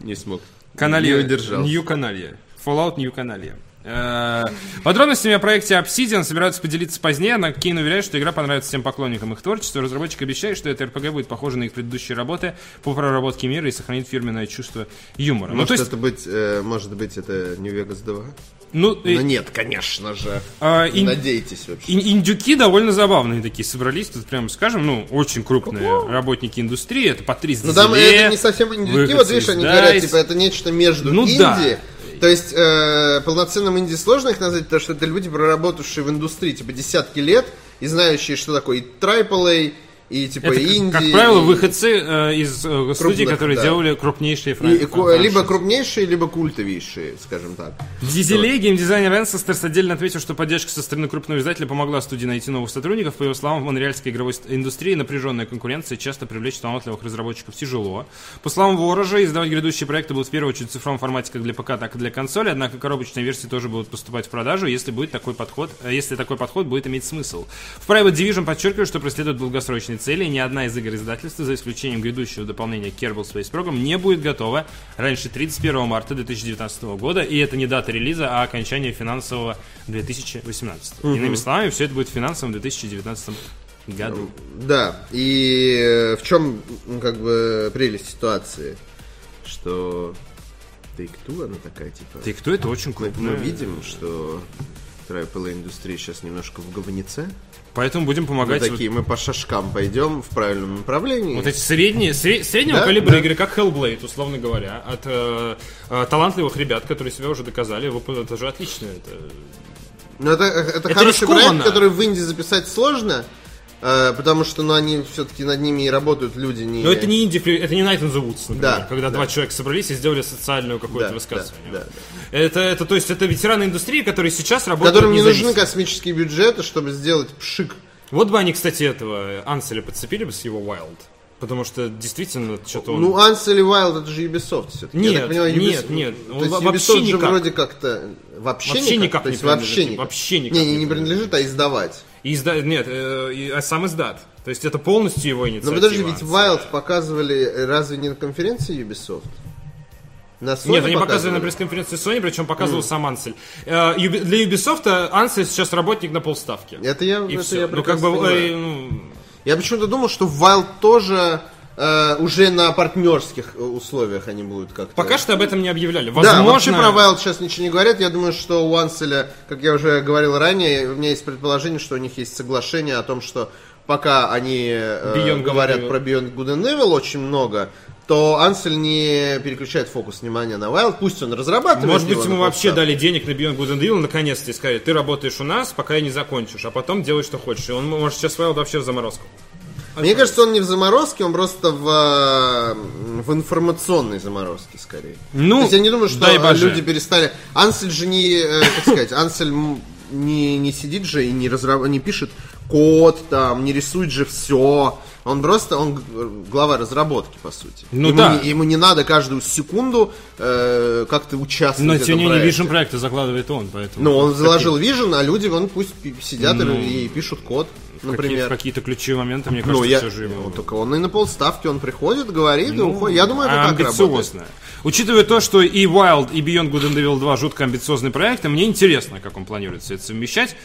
Не смог. Каналья. Не удержался. Нью Каналья. Fallout New Каналья. Э, Подробностями о проекте Obsidian собираются поделиться позднее, но Кейн уверяет, что игра понравится всем поклонникам их творчества. Разработчик обещает, что эта РПГ будет похожа на их предыдущие работы по проработке мира и сохранит фирменное чувство юмора. ну, Может, то есть, это быть, э, может быть, это New Vegas 2? ну, и- Но нет, конечно же. а, ин- Надейтесь вообще. ин- индюки довольно забавные такие собрались, тут прямо скажем, ну, очень крупные работники индустрии, это Патрис Ну там Дезеле, это не совсем индюки, вот видишь, они говорят, типа, это нечто между Ну инди. да. То есть э, полноценным инди сложно их назвать, потому что это люди, проработавшие в индустрии типа десятки лет и знающие, что такое и AAA, и типа Это, инди. как правило, выходцы э, из э, студий, которые да. делали крупнейшие фран- франшизы. либо крупнейшие, либо культовейшие, скажем так. Дизелей, геймдизайнер Ancestors отдельно отметил, что поддержка со стороны крупного издателя помогла студии найти новых сотрудников. По его словам, в монреальской игровой ст- индустрии напряженная конкуренция часто привлечь талантливых разработчиков тяжело. По словам Ворожа, издавать грядущие проекты будут в первую очередь в цифровом формате как для ПК, так и для консоли, однако коробочные версии тоже будут поступать в продажу, если будет такой подход, э, если такой подход будет иметь смысл. В Private Division подчеркивают, что преследуют долгосрочные цели, ни одна из игр издательства, за исключением грядущего дополнения Kerbal Space Program, не будет готова раньше 31 марта 2019 года, и это не дата релиза, а окончание финансового 2018. Иными словами, все это будет в финансовом 2019 году. Да, и э, в чем, ну, как бы, прелесть ситуации, что Take-Two, она такая, типа... Кто это очень Мы, крупно. мы видим, что AAA индустрия сейчас немножко в говнице. Поэтому будем Мы помогать. вот- такие, мы по шажкам пойдем в правильном направлении. Вот эти средние, сре- среднего Да, калибра да. игры, как Hellblade, условно говоря, от э, э, талантливых ребят, которые себя уже доказали, вот это же отлично. Это... Но это, это, Это хороший рискованно. проект, который в Инди записать сложно, э, потому что ну, они все-таки над ними и работают люди не... Но это не инди, это не Night in the Woods, например, Да, когда да. два человека собрались и сделали социальную какое-то Да, высказывание. да, да, Это, это, то есть, это ветераны индустрии, которые сейчас работают Которым не нужны космические бюджеты, чтобы сделать пшик. Вот бы они, кстати, этого Анселя подцепили бы с его Wild. Потому что действительно что-то он... Ну, Ansel и Wild это же Ubisoft все-таки. Нет, Я так понимаю, нет, Ubisoft- нет, То он есть во- вообще Ubisoft же никак. вроде как-то... Вообще, Вообще никак То не вообще никак. вообще никак не не, не принадлежит, а издавать. И изда- Нет, э, а сам издат. То есть это полностью его Но инициатива. Ну, подожди, ведь. Wild показывали э, разве не на конференции Ubisoft? На Sony Нет, они показывали на пресс-конференции Sony, причем показывал сам Ансель. Э, Для Ubisoft Ансель сейчас работник на полставки. Это я, И это все. я ну, как бы, э, ну, Я почему-то думал, что Wild тоже э, уже на партнерских э, условиях они будут как-то... пока что об этом не объявляли. Да, Возможно, вообще про Wild сейчас ничего не говорят. Я думаю, что у Анселя, как я уже говорил ранее, у меня есть предположение, что у них есть соглашение о том, что пока они э, Beyond говорят про Beyond Good and Evil очень много, то Ансель не переключает фокус внимания на Wild. Пусть он разрабатывает Может быть, ему вообще дали денег на Beyond Good and Evil, наконец-то, и сказали, ты работаешь у нас, пока я не закончишь, а потом делай, что хочешь. И он может сейчас Wild вообще в заморозку. Мне кажется, он не в заморозке, он просто в, э, в информационной заморозке, скорее. Ну, То есть я не думаю, что э, люди перестали... Ансель же не, э, как сказать, Ансель не, не сидит же и не, разра- не пишет код, там, не рисует же все. Он просто, он г- глава разработки, по сути. Ну ему, да. не, ему не надо каждую секунду э, как-то участвовать Но в тем не менее. Vision проекты закладывает он, поэтому... Ну, он заложил Vision, а люди, вон, пусть сидят и- Ну, и пишут код, например. Какие-то ключевые моменты, мне Ну, кажется, я, все же ему... ну, только он и на полставки, он приходит, говорит и уходит. Я думаю, это так работает. амбициозно. Учитывая то, что и Wild, и Beyond Good and Evil 2 жутко амбициозный проект, мне интересно, как он планирует все это совмещать.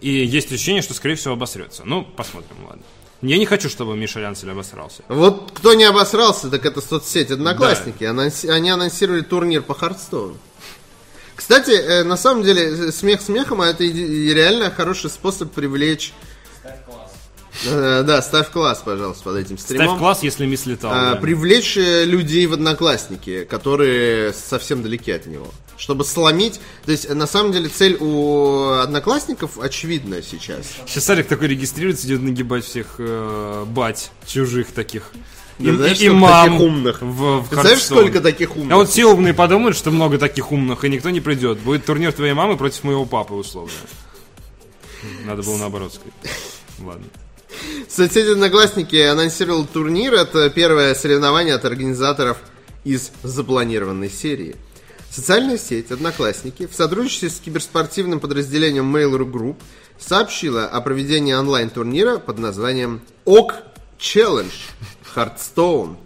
И есть ощущение, что, скорее всего, обосрется. Ну, посмотрим, ладно. Я не хочу, чтобы Миша Лянцель обосрался. Вот кто не обосрался, так это соцсеть Одноклассники. Анонси- Они анонсировали турнир по Хардстоуну. Кстати, э, на самом деле, э, смех смехом, а это реально хороший способ привлечь... Э, Да, ставь класс, пожалуйста, под этим стримом. Ставь класс, если мисс летал. А, да. Привлечь э, людей в Одноклассники, которые совсем далеки от него. Чтобы сломить... То есть, э, на самом деле, цель у Одноклассников очевидна сейчас. Сейчас Сарик такой регистрируется, идет нагибать всех э, бать чужих таких. И, Ты знаешь, и- мам таких умных? В, в Ты знаешь, сколько таких умных? А вот все умные подумают, что много таких умных, и никто не придет. Будет турнир твоей мамы против моего папы, условно. Надо было наоборот сказать. Ладно. Соцсети Одноклассники анонсировал турнир. Это первое соревнование от организаторов из запланированной серии. Социальная сеть Одноклассники в сотрудничестве с киберспортивным подразделением Mail.ru Group сообщила о проведении онлайн-турнира под названием ОК Hearthstone.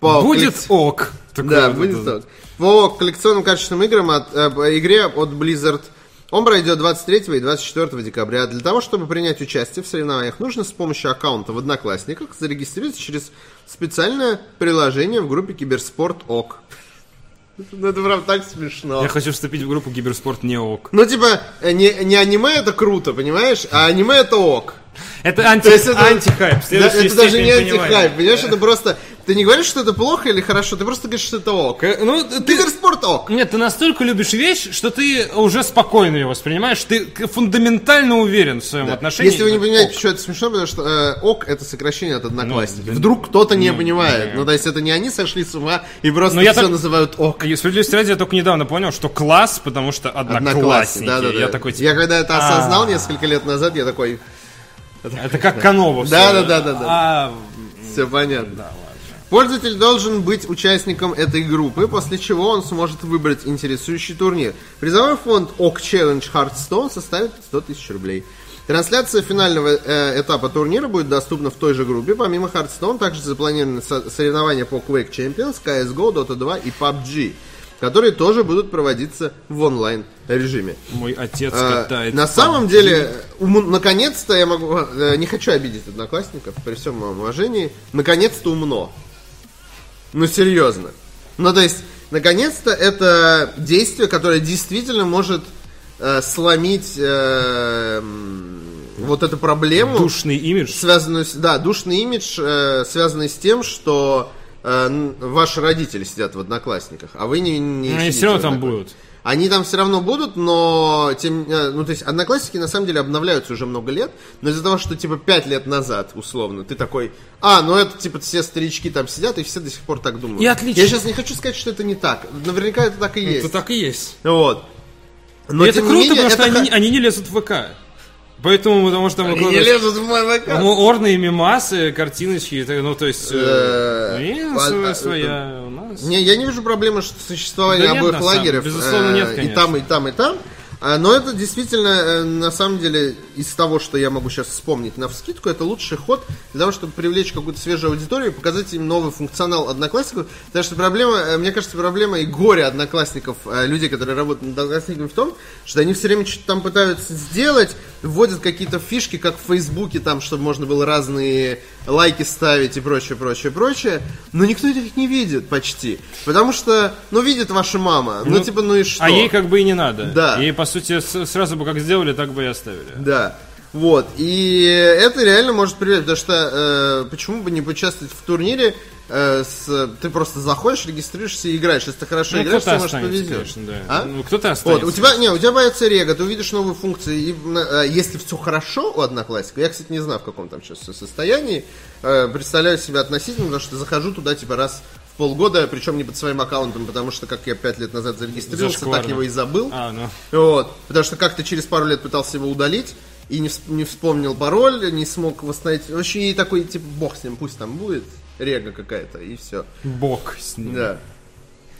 по Будет коллек- ок. Да, вот будет это. так. По коллекционным качественным играм от, э, игре от Blizzard он пройдет 23 и 24 декабря. Для того, чтобы принять участие в соревнованиях, нужно с помощью аккаунта в Одноклассниках зарегистрироваться через специальное приложение в группе Киберспорт ОК. Ну, это прям так смешно. Я хочу вступить в группу Киберспорт не ок. Ну, типа, э, не, не аниме это круто, понимаешь, а аниме это ок. Это анти, То есть это, антихайп. Да, это даже не антихайп, понимаешь, это просто... Ты не говоришь, что это плохо или хорошо, ты просто говоришь, что это ок. Ну, ты, Киберспорт ок. Нет, ты настолько любишь вещь, что ты уже спокойно ее воспринимаешь, ты фундаментально уверен в своем отношении. Если вы не понимаете, ок. почему это смешно, потому что э, ок это сокращение от одноклассников. Ну, да. Вдруг кто-то не Ну, понимает. да. Ну, то есть это не они сошли с ума и просто Но я все так- называют ок. И справедливости ради, я только недавно понял, что класс, потому что одноклассники. Одноклассники, да, да, да. Я такой, типа, Я когда это «А». осознал несколько лет назад, я такой, Это как [laughs] Канова. всё. Да, да, да, да, да. А, все понятно. Пользователь должен быть участником этой группы, после чего он сможет выбрать интересующий турнир. Призовой фонд ОК Challenge Hearthstone составит 100 тысяч рублей. Трансляция финального э, этапа турнира будет доступна в той же группе. Помимо Hearthstone также запланированы со- соревнования по Quake Champions, CSGO, Dota 2 и PUBG, которые тоже будут проводиться в онлайн режиме. мой отец А, катает. на самом деле, ум- наконец-то я могу, э, не хочу обидеть одноклассников, при всем моем уважении, наконец-то умно. Ну, серьезно. Ну, то есть, наконец-то это действие, которое действительно может э, сломить э, вот эту проблему Душный имидж. связанную с, да, душный имидж, э, связанный с тем, что э, ваши родители сидят в одноклассниках, а вы не, не Они сидите все равно там будут. Они там все равно будут, но тем, э, ну то есть одноклассники на самом деле обновляются уже много лет, но из-за того, что типа 5 лет назад, условно, ты такой, а, ну это типа все старички там сидят, и все до сих пор так думают. И отлично. Я сейчас не хочу сказать, что это не так. Наверняка это так и есть. Это так и есть. Вот. Но И это круто, менее, потому что это они, ха- они не лезут в ВК. Поэтому, потому что там Они не лезут в мой. Ну, орные мемасы, картиночки, ну, то есть... Э, э, и а- своя, своя у нас. Не, я не вижу проблемы что существования обоих лагерев. безусловно, э, нет, И там, и там, и там. А, Но это действительно, э, на самом деле, из того, что я могу сейчас вспомнить на вскидку, это лучший ход для того, чтобы привлечь какую-то свежую аудиторию и показать им новый функционал одноклассников. Потому что проблема, э, мне кажется, проблема и горе одноклассников, э, людей, которые работают над одноклассниками в том, что они все время что-то там пытаются сделать, вводят какие-то фишки, как в Фейсбуке, там, чтобы можно было разные лайки ставить и прочее, прочее, прочее. Но никто их не видит почти. Потому что, ну, видит ваша мама. Ну, Ну, типа, ну и что? А ей как бы и не надо. Да. Ей, по сути, сразу бы как сделали, так бы и оставили. Да. Вот. И это реально может привлечь, потому что э, почему бы не поучаствовать в турнире, э, с, ты просто заходишь, регистрируешься и играешь. Если ты хорошо Ну, играешь, кто-то то может повезет. конечно, да. А? Ну, кто-то Вот, останется. у тебя, не, у тебя появится рега, ты увидишь новые функции. И, э, если все хорошо у одноклассников, я, кстати, не знаю, в каком там сейчас все состоянии, э, представляю себя относительно, потому что захожу туда, типа, раз полгода, причем не под своим аккаунтом, потому что, как я пять лет назад зарегистрировался, так его и забыл. А, ну. Вот. Потому что как-то через пару лет пытался его удалить и не, не вспомнил пароль, не смог восстановить. Вообще и такой, типа, бог с ним, пусть там будет рега какая-то, и все. Бог с ним. Да.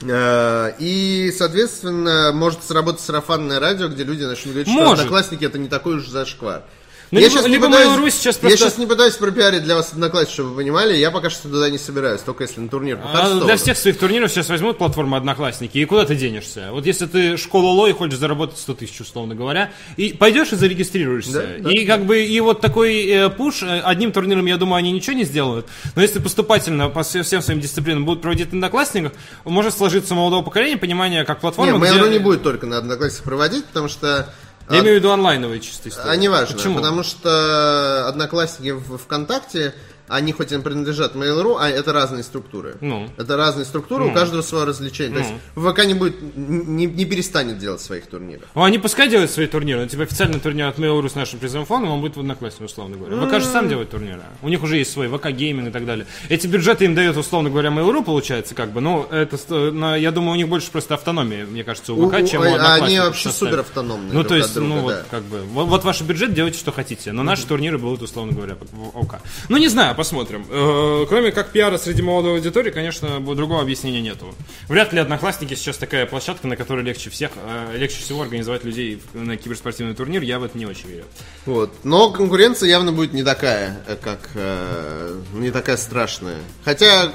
Э, И, соответственно, может сработать сарафанное радио, где люди начнут говорить, что Может. одноклассники это не такой уж зашквар. Ну, либо- либо Mail.ru сейчас я просто- сейчас не пытаюсь пропиарить для вас одноклассников, чтобы вы понимали, я пока что туда не собираюсь, только если на турнир А для всех своих турниров сейчас возьмут платформу Одноклассники, и куда ты денешься? Вот если ты школа Ло и хочешь заработать 100 тысяч, условно говоря, и пойдешь и зарегистрируешься. Да, да. и как бы, и вот такой э, пуш, э, одним турниром, я думаю, они ничего не сделают, но если поступательно по все- всем своим дисциплинам будут проводить Одноклассников, может сложиться у молодого поколения понимание, как Не, платформа, Mail.ru где... не будет только на одноклассниках проводить, потому что... Я имею в виду онлайновые чисто истории. А не важно, Почему? потому что одноклассники в ВКонтакте, они хоть и принадлежат Mail.ru, а это разные структуры. Ну. Это разные структуры, у каждого свое развлечение. То есть ВК не будет, не, не перестанет делать своих турниров. Ну, они пускай делают свои турниры, но типа официальный турнир от Mail.ru с нашим призовым фондом, он будет в Одноклассниках, условно говоря. ВК же сам делает турниры. У них уже есть свой ВК гейминг и так далее. Эти бюджеты им дает, условно говоря, Mail.ru, получается, как бы, но это, на- я думаю, у них больше просто автономия, мне кажется, у ВК, У- чем у а они вообще супер автономные Ну, то есть, друга, ну, да. вот, как бы, вот, вот ваш бюджет, делайте, что хотите, но наши турниры будут, условно говоря, в ОК. Ну, не знаю, посмотрим. Э, Кроме как пиара среди молодой аудитории, конечно, другого объяснения нету. Вряд ли Одноклассники сейчас такая площадка, на которой легче всех, э, легче всего организовать людей на киберспортивный турнир, я в это не очень верю. Вот. Но конкуренция явно будет не такая, э, как не такая страшная. Хотя,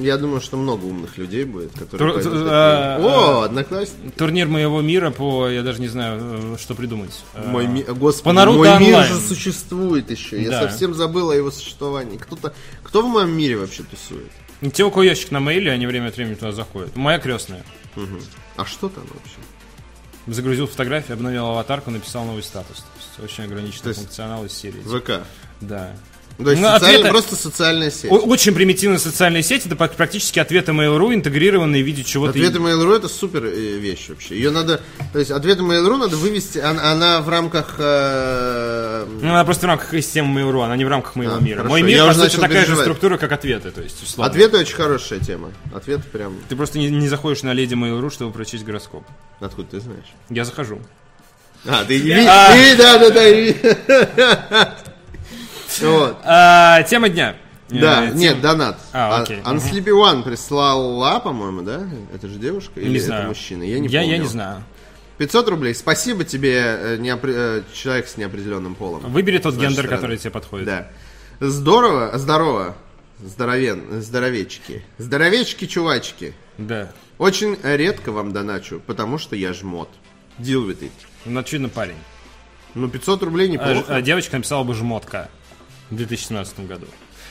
Я думаю, что много умных людей будет, которые Тур- ту- такие, а, О, одноклассники. Турнир моего мира по, я даже не знаю, э, что придумать. Э, Мой ми- Господи, по Наруто мой мир же существует еще. Я Да. совсем забыл о его существовании. Кто-то, кто в моем мире вообще тусует? Те, у кого ящик на мейле, они время от времени туда заходят. Моя крестная. Мгм. А что там вообще? Загрузил фотографию, обновил аватарку, написал новый статус. То есть очень ограниченный функционал из серии. ВК. Да. То есть Ну, социаль- ответы- просто социальная сеть. Очень примитивная социальная сеть, это практически ответы Mail.ru, интегрированные в виде чего-то... Ответы Mail.ru это супер э, вещь вообще. Ее надо, то есть ответы Mail.ru надо вывести, она, она в рамках. э, Ну, она просто в рамках системы Mail.ru, она не в рамках моего А, мира. хорошо. Мой мир, Я по сути, такая же переживать. структура, как ответы. То есть, условно. Ответы очень хорошая тема. Ответ прям. Ты просто не, не заходишь на леди Mail.ru, чтобы прочесть гороскоп. Откуда ты знаешь? Я захожу. А, ты, ви- ты- да, да, да. [laughs] Вот. А, тема дня. Да, Э, тем- нет, донат. А, А, окей. Unsleepy One прислала, по-моему, да? Это же девушка? Или Не это знаю. мужчина? Я не я, помню. я не знаю. 500 рублей. Спасибо тебе, э, неопре- э, человек с неопределенным полом. Выбери тот гендер, стороны. который тебе подходит. Да. Здорово, здорово. Здоровен, здоровечки. Здоровечки, чувачки. Да. Очень редко вам доначу, потому что я жмот. Deal with it. Ну, очевидно, парень. Ну, 500 рублей А, ж- неплохо. а девочка написала бы жмотка в 2017 году.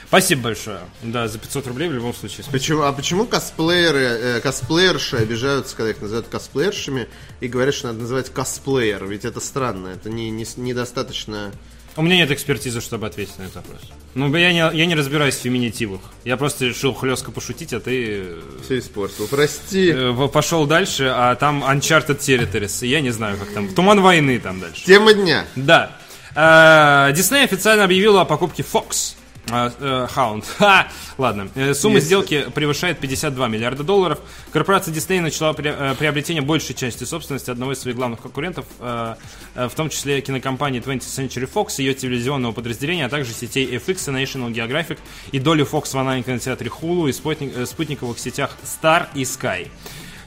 Спасибо большое. Да, за 500 рублей в любом случае. Спасибо. Почему, а почему косплееры, э, косплеерши обижаются, когда их называют косплеершами, и говорят, что надо называть косплеер? Ведь это странно, это не, не- недостаточно... У меня нет экспертизы, чтобы ответить на этот вопрос. Ну, я не, я не разбираюсь в феминитивах. Я просто решил хлестко пошутить, а ты Все испортил. Прости. э, пошел дальше, а там Uncharted Territories. Я не знаю, как там. Туман войны там дальше. Тема дня. Да. Э, Дисней официально объявила о покупке Fox. Э, э, Hound. [laughs] Ха! Ладно. Э, Сумма Есть. сделки превышает 52 миллиарда долларов. Корпорация Disney начала э, приобретение большей части собственности одного из своих главных конкурентов, э, э, в том числе кинокомпании 20th Century Fox, ее телевизионного подразделения, а также сетей FX и National Geographic и долю Fox в онлайн-кинотеатре Hulu и спутник- э, спутниковых сетях Star и Sky.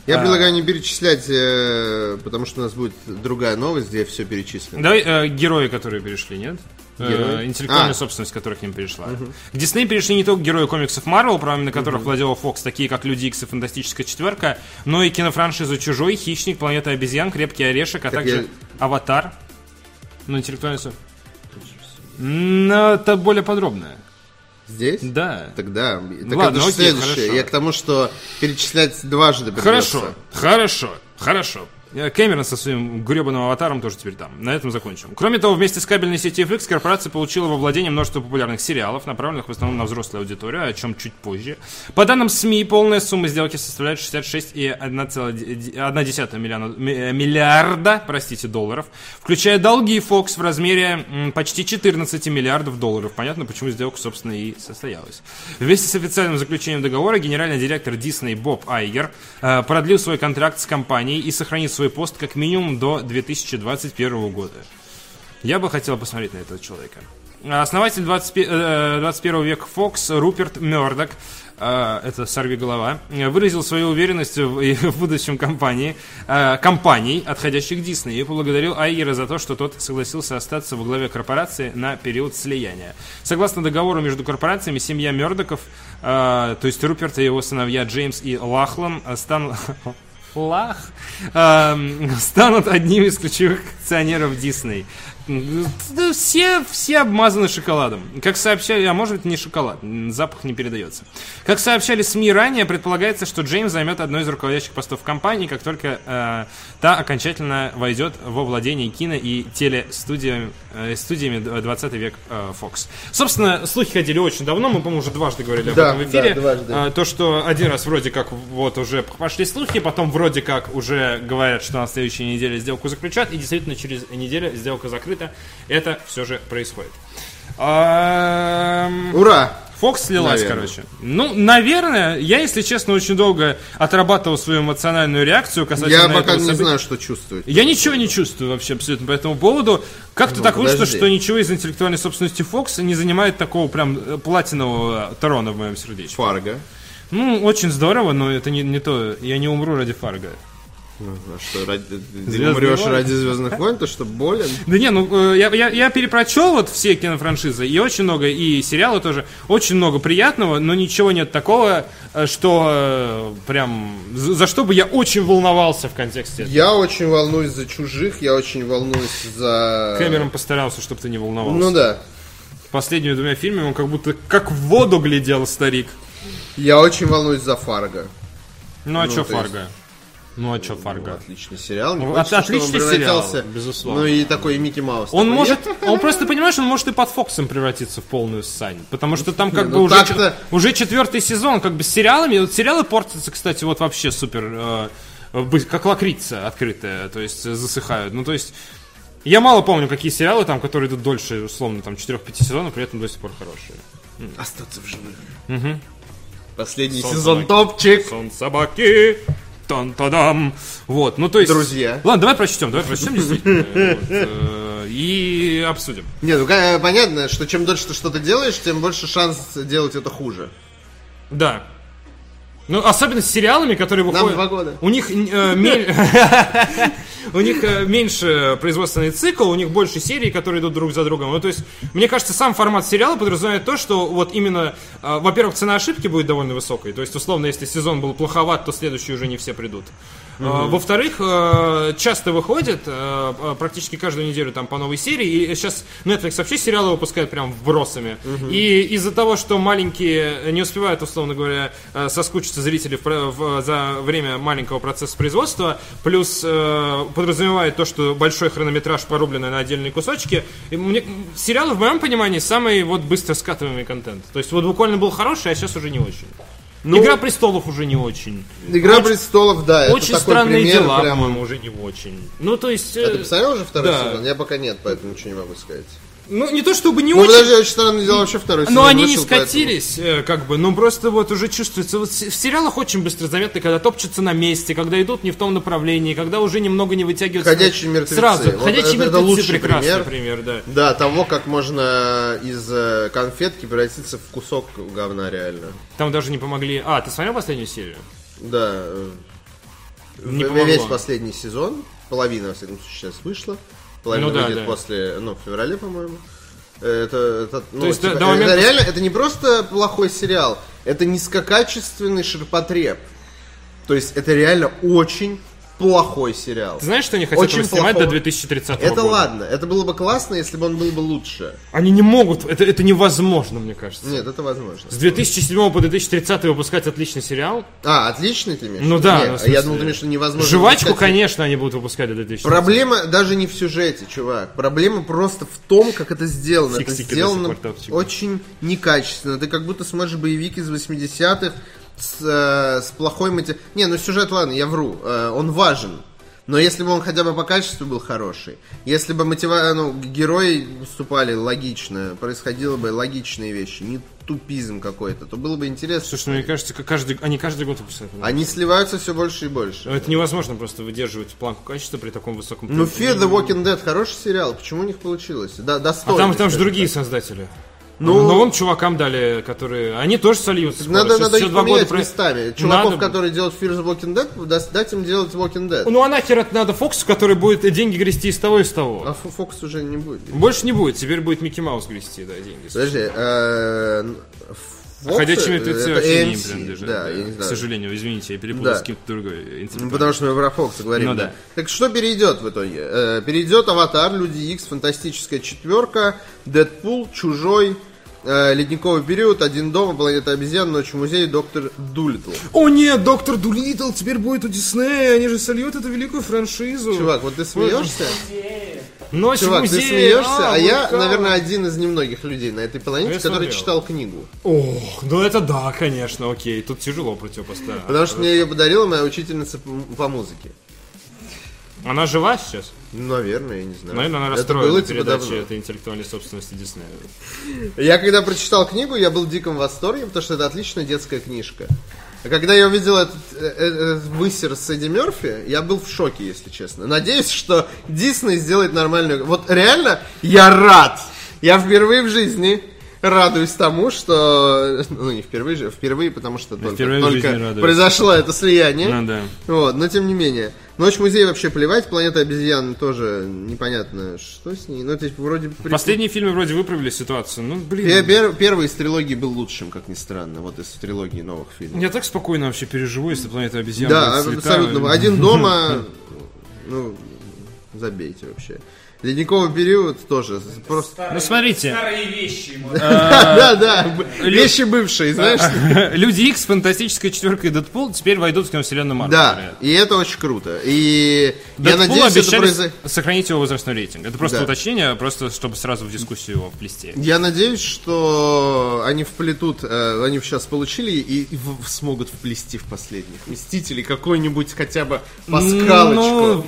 Я предлагаю не перечислять, э, потому что у нас будет другая новость, где все перечислено. Давай э, герои, которые перешли, нет? Э, Герои? интеллектуальная А. собственность, которая к ним перешла. К Дисней перешли не только герои комиксов Марвел, правами на которых владела Fox, такие как Люди Икс и Фантастическая четверка, но и кинофраншизу Чужой, Хищник, Планета обезьян, Крепкий орешек, а Так также я- Аватар. Ну, интеллектуальная собственность. Но это более подробное. Здесь? Да. Тогда. Так Ладно, это окей, следующее. хорошо. Я к тому, что перечислять дважды придется. Хорошо, хорошо, хорошо. Э, Кэмерон со своим гребаным аватаром тоже теперь там. На этом закончим. Кроме того, вместе с кабельной сетью FX корпорация получила во владение множество популярных сериалов, направленных в основном на взрослую аудиторию, о чем чуть позже. По данным СМИ, полная сумма сделки составляет 66,1 миллиона, ми- э, миллиарда простите, долларов, включая долги Fox в размере почти 14 миллиардов долларов. Понятно, почему сделка, собственно, и состоялась. Вместе с официальным заключением договора генеральный директор Disney Боб Айгер э, продлил свой контракт с компанией и сохранит свой пост как минимум до 2021 года. Я бы хотел посмотреть на этого человека. Основатель 20, э, 21 века Fox Руперт Мердок, э, это сорви голова, э, выразил свою уверенность в, [laughs] в будущем компании, э, компаний, отходящих Дисней, и поблагодарил Айгера за то, что тот согласился остаться во главе корпорации на период слияния. Согласно договору между корпорациями, семья Мердоков, э, то есть Руперт и его сыновья Джеймс и Лахлан, э, [laughs] Лах, эм, [laughs] станут одним из ключевых акционеров Дисней. Да Все, все обмазаны шоколадом. Как сообщали, а может быть не шоколад, запах не передается. Как сообщали СМИ ранее, предполагается, что Джеймс займет одно из руководящих постов компании, как только э, та окончательно войдет во владение кино и телестудиями э, студиями 20 век э, Fox. Собственно, слухи ходили очень давно, мы, по-моему, уже дважды говорили Да, об этом в эфире. да, дважды. А, то, что один раз вроде как вот уже пошли слухи, потом вроде как уже говорят, что на следующей неделе сделку заключат, и действительно через неделю сделка закрыта. Это все же происходит. Ура! Фокс слилась, Наверное. короче. Ну, наверное, я, если честно, очень долго отрабатывал свою эмоциональную реакцию касательно Я пока не знаю, что чувствовать. Я ничего не чувствую вообще абсолютно по этому поводу. Как-то Ну, так вышло, подожди. что ничего из интеллектуальной собственности Фокса не занимает такого прям э, платинового тарона в моем сердечке. Фарго. Ну, очень здорово, но это не, не то. Я не умру ради Фарго. А что, ради, ты умрешь ради Звездных войн, то что болен? Да не, ну э, я, я, я перепрочел вот все кинофраншизы, и очень много, и сериалы тоже, очень много приятного, но ничего нет такого, э, что э, прям, за, за что бы я очень волновался в контексте. этого. Я очень волнуюсь за чужих, я очень волнуюсь за... Кэмерон постарался, чтобы ты не волновался. Ну да. Последними двумя фильмами он как будто как в воду глядел, старик. Я очень волнуюсь за Фарго. Ну а Ну, чё то есть- Фарго? Ну а чё Фарго? Отличный сериал. Не Ну, хочется, от- чтобы он отличный сериал, безусловно. Ну и такой и Микки Маус. Он такой. может, он просто, понимаешь, он может и под Фоксом превратиться в полную ссань. Потому что там как Не, бы ну уже, уже четвертый сезон, как бы с сериалами. Вот сериалы портятся, кстати, вот вообще супер, э, как лакрица открытая, то есть засыхают. Ну, то есть, я мало помню, какие сериалы там, которые идут дольше, условно, там, 4-5 сезонов, при этом до сих пор хорошие. Остаться в живых. Последний Сон сезон собаки. топчик. Сон собаки, тан-тадам. Вот, ну то есть... Друзья. Ладно, давай прочтем, давай прочтем действительно. [laughs] Э, И обсудим. Не, ну понятно, что чем дольше ты что-то делаешь, тем больше шанс делать это хуже. Да. Ну, особенно с сериалами, которые выходят... два года. У них, э, [laughs] у них э, меньше производственный цикл, у них больше серий, которые идут друг за другом. Ну, то есть, мне кажется, сам формат сериала подразумевает то, что вот именно, э, во-первых, цена ошибки будет довольно высокой. То есть, условно, если сезон был плоховат, то следующий уже не все придут. Э, Во-вторых, часто выходит, практически каждую неделю там по новой серии, и сейчас Netflix вообще сериалы выпускает прям вбросами. И из-за того, что маленькие не успевают, условно говоря, э, соскучиться зрители в в- за время маленького процесса производства, плюс э, подразумевает то, что большой хронометраж порубленный на отдельные кусочки, и мне, сериалы, в моем понимании, самый вот быстро скатываемый контент. То есть вот буквально был хороший, а сейчас уже не очень. Игра престолов уже не очень. Игра Очень- престолов, да, очень это такой странные пример, дела, прям- по-моему, уже не очень. Ну, то есть... А ты э, посмотрел уже второй да. сезон? Я пока нет, поэтому ничего не могу сказать. Ну, не то чтобы не Ну, очень... подожди, очень странное дело, вообще второй сезон Но они не поэтому- скатились, э, как бы, ну просто вот уже чувствуется. Вот в сериалах очень быстро заметно, когда топчутся на месте, когда идут не в том направлении, когда уже немного не вытягиваются. «Ходячие мертвецы». Сразу. Вот Ходячие это- это мертвецы лучший прекрасный пример. пример, да. Да, того, как можно из э, конфетки превратиться в кусок говна реально. Там даже не помогли. А, ты смотрел последнюю серию? Да. э, Не в- помогло. Весь последний сезон, половина, во всяком случае, сейчас вышла. Половина Ну да, выйдет да. после, ну, в феврале, по-моему. Это, это, ну, есть до- типа, до это момента- реально, это не просто плохой сериал, это низкокачественный ширпотреб. То есть это реально очень плохой сериал. Ты знаешь, что они хотят Очень его снимать плохого. до 2030 Это года? ладно, это было бы классно, если бы он был бы лучше. Они не могут, это, это невозможно, мне кажется. Нет, это возможно. С 2007 по 2030 выпускать отличный сериал? А, отличный ты имеешь? Ну да, Нет, а смысле, я думал, ты имеешь виду невозможно. Жвачку, выпускать. конечно, они будут выпускать до 2030 Проблема даже не в сюжете, чувак. Проблема просто в том, как это сделано. Это Фиксики до сделано очень некачественно. Ты как будто смотришь боевик из 80-х с, э, с плохой мотив... Не, ну сюжет, ладно, я вру. Э, он важен. Но если бы он хотя бы по качеству был хороший, если бы мотива... ну, герои выступали логично, происходило бы логичные вещи, не тупизм какой-то, то было бы интересно. Слушай, ну мне кажется, каждый, они каждый год выпускают. Они сливаются все больше и больше. Это невозможно просто выдерживать планку качества при таком высоком Ну. Fear the Walking Dead хороший сериал. Почему у них получилось? Да, А достойный. там, там же другие так. создатели. Ну- Новым чувакам дали, которые... Они тоже сольются. скоро. Надо, Сейчас надо их года поменять про- местами. Чуваков, Надо- которые делают Fear the Walking Dead, дать, им делать Walking Dead. Ну а нахер это надо Фоксу, который будет деньги грести из того и с того. А Фо- Фокс уже не будет. Больше не будет, теперь будет Микки Маус грести, да, деньги. Подожди, Фоксы, Ходячие мертвецы вообще не им AMC, принадлежат. Да, да. я не К знаю. сожалению, извините, я перепутал Да. с кем-то другой Ну, интеллектуальным. потому что мы про Фокса говорим, Ну да. да. Так что перейдет в итоге? Э, перейдет Аватар, Люди Икс, Фантастическая четверка, Дэдпул, Чужой, Ледниковый период, Один дома, Планета обезьян, Ночь в музее, Доктор Дулитл. О нет, Доктор Дулитл теперь будет у Диснея, они же сольют эту великую франшизу. Чувак, вот ты смеешься? Ночь Чувак, в ты смеешься, а, вот я, как. наверное, один из немногих людей на этой планете, Я который смотрел. читал книгу. Ох, ну это да, конечно, окей, тут тяжело противопоставить. Потому что мне ее подарила моя учительница по музыке. Она жива сейчас? Наверное, я не знаю. Наверное, она Это расстроена было типа передачей давно. этой интеллектуальной собственности Диснея. Я когда прочитал книгу, я был в диком восторге, потому что это отличная детская книжка. А когда я увидел этот, э, э, этот высер с Эдди Мерфи, я был в шоке, если честно. Надеюсь, что Дисней сделает нормальную... Вот реально, я рад! Я впервые в жизни радуюсь тому, что... Ну, не впервые же, впервые, потому что только, впервые только произошло это слияние. Ну да. Вот, но тем не менее. Ночь музея вообще плевать, планета обезьян тоже непонятно, что с ней. Ну, это вроде... при- Последние фильмы вроде выправили ситуацию. Ну, блин. Пе- пер- Первый из трилогии был лучшим, как ни странно, вот из трилогии новых фильмов. Я так спокойно вообще переживу, если планета обезьян Да, абсолютно. Один дома, [laughs] ну, забейте вообще. Ледниковый период тоже просто... Старые- Ну, смотрите. Старые вещи. можно [laughs] Да, да, вещи бывшие, знаешь? [laughs] Люди Икс, Фантастическая четверка и Дэдпул теперь войдут в киновселенную Марвел. Да, и это очень круто. И я надеюсь, это обещали произойдет... сохранить его возрастной рейтинг. Это просто уточнение, просто чтобы сразу в дискуссию его вплести. Я надеюсь, что они вплетут, э, они сейчас получили и, смогут вплести в последних Мстителей какой-нибудь хотя бы пасхалочку.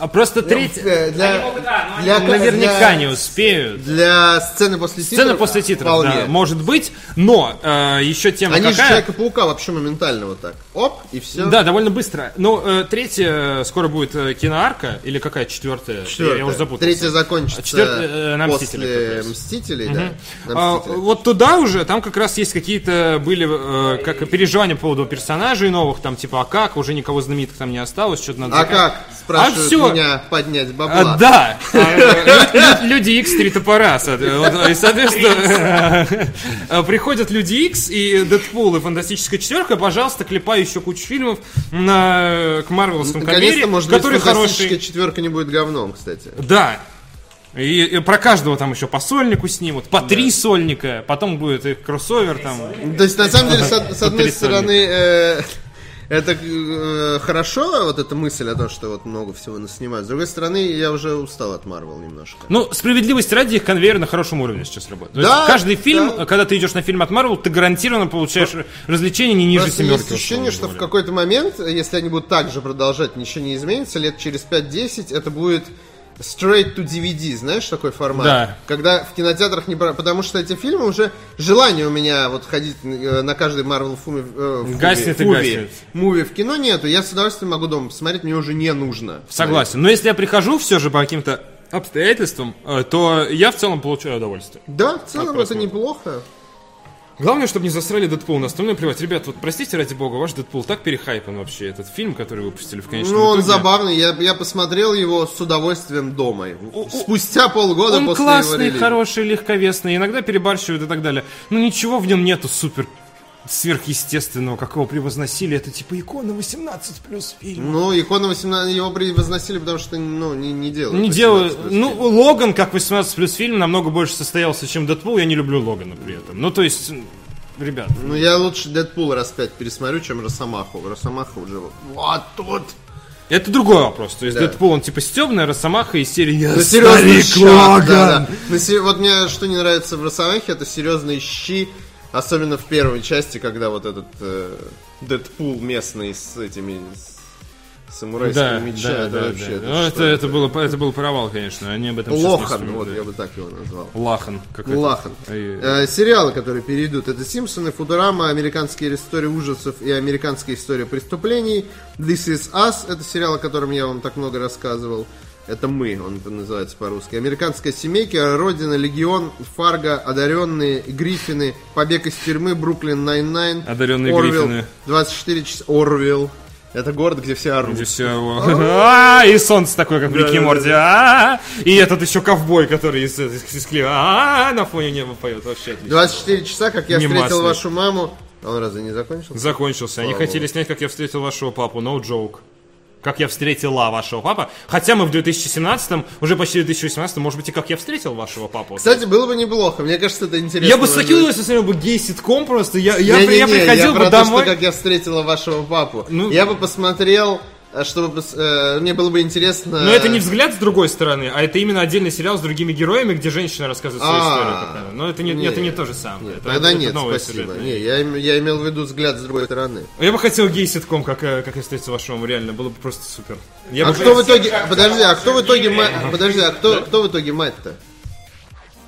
А просто третья... Э, Для, Они могут, а, ну, для- они Наверняка для- не успеют. Для сцены после титров. Сцена после титров, вполне. да, может быть, но э, еще тема Они же какая... Человека-паука вообще моментально вот так. Оп, и все. Да, довольно быстро. Ну, э, третья э, скоро будет э, киноарка, или какая четвертая? Я, я уже запутался. Третья закончится Четвертая, э, на после раз. Мстителей, да. на А, вот туда уже, там как раз есть какие-то были э, как переживания по поводу персонажей новых, там типа, а как, уже никого знаменитых там не осталось, что-то надо... А как, спрашивают всё. Меня, поднять А, бабла? да, А, лю- люди X три топора, и соответственно [laughs] э, приходят люди X и Дэдпул и Фантастическая четверка, пожалуйста, клепай еще кучу фильмов на к Марвеловскому камере, которые фантастическая хорошие. четверка не будет говном, кстати. Да. И, и про каждого там еще по сольнику снимут, по три сольника, потом будет их кроссовер там. То есть, на самом деле, с, с [laughs] одной стороны, э, это э, хорошо, вот эта мысль о том, что вот много всего наснимают. С другой стороны, я уже устал от Марвел немножко. Ну, справедливость ради, их конвейер на хорошем уровне сейчас работает. Да, каждый фильм, да. когда ты идешь на фильм от Марвел, ты гарантированно получаешь развлечения не ниже Просто семерки. есть ощущение, что в какой-то момент, если они будут так же продолжать, ничего не изменится, лет через 5-10 это будет straight to DVD, знаешь, такой формат? Да. Когда в кинотеатрах не... Потому что эти фильмы уже... Желание у меня вот ходить э, на каждый Marvel фуми, э, фуви- Гаснет и гаснет. муви в кино нету. Я с удовольствием могу дома посмотреть, мне уже не нужно. Согласен. Но если я прихожу все же по каким-то обстоятельствам, э, то я в целом получаю удовольствие. Да, в целом это неплохо. Главное, чтобы не засрали Дэдпул. На остальное плевать. Ребят, вот простите ради бога, ваш Дэдпул так перехайпан вообще, этот фильм, который выпустили в конечном Ну, он итоге. забавный. Я, я посмотрел его с удовольствием дома. Спустя полгода Он после его классный, релиза. хороший, легковесный, иногда перебарщивают и так далее. Но ничего в нем нету супер сверхъестественного, как его превозносили. Это типа икона 18 плюс фильм. Ну, икона 18 его превозносили, потому что ну, не, не делают. Не 18 делаю. плюс Ну. Логан, как 18 плюс фильм, намного больше состоялся, чем Дэдпул. Я не люблю Логана при этом. Ну, то есть, ребят. Ну, я лучше Дэдпул раз пять пересмотрю, чем Росомаху. Росомаха уже вот, тут. Это другой вопрос. То есть, Да. Дэдпул, он типа стебная, Росомаха из серии «Я Ну, серьезный старик Логан». да, да. Ну, вот мне что не нравится в Росомахе, это серьезные щи. Особенно в первой части, когда вот этот э, Дэдпул местный с этими с самурайскими Да, мечами. да, это да, вообще, да. это Ну, это, это, было, это был провал, конечно. Они об этом Лохан, вот я бы так его назвал. Лахан. Как. Лахан. Ай, Э, сериалы, которые перейдут, это Симпсоны, Футурама, Американские истории ужасов и Американская история преступлений. This is Us, это сериал, о котором я вам так много рассказывал. Это мы, он называется по-русски. Американская семейка, Родина, Легион, Фарго, Одаренные, Гриффины, Побег из тюрьмы, Brooklyn Nine-Nine, Одаренные Орвилл, Гриффины. 24 часа, Орвилл. Это город, где все орут. Где все А, и солнце такое, как в Да-да-да. Морти. А, И этот еще ковбой, который из, из, клея. А, на фоне неба поет. Вообще отлично. 24 часа, как я встретил вашу маму. Он разве не закончился? Закончился. Они хотели снять, как я встретил вашего папу. No joke. Как я встретила вашего папа. Хотя мы в 2017, уже почти в 2018, может быть, и как я встретил вашего папу. Кстати, было бы неплохо. Мне кажется, это интересно. я бы с таким удовольствием смотрел бы гей-ситком просто. Я, я, Не-не-не, я приходил я бы про домой. То, что, как я встретила вашего папу. Ну- я бы посмотрел, чтобы пос- э, мне было бы интересно. Но это не взгляд с другой стороны, а это именно отдельный сериал с другими героями, где женщина рассказывает свою А, историю. Но это не, не, это не то же самое. это, Тогда это нет, новый спасибо. сюжет. Не, я, я имел в виду взгляд с другой стороны. Я бы хотел гей-ситком, как, э, как я встретил вашего маму, реально, было бы просто супер. Я А бы кто в итоге. Подожди, а кто в итоге мать. Подожди, а кто, кто в итоге мать-то?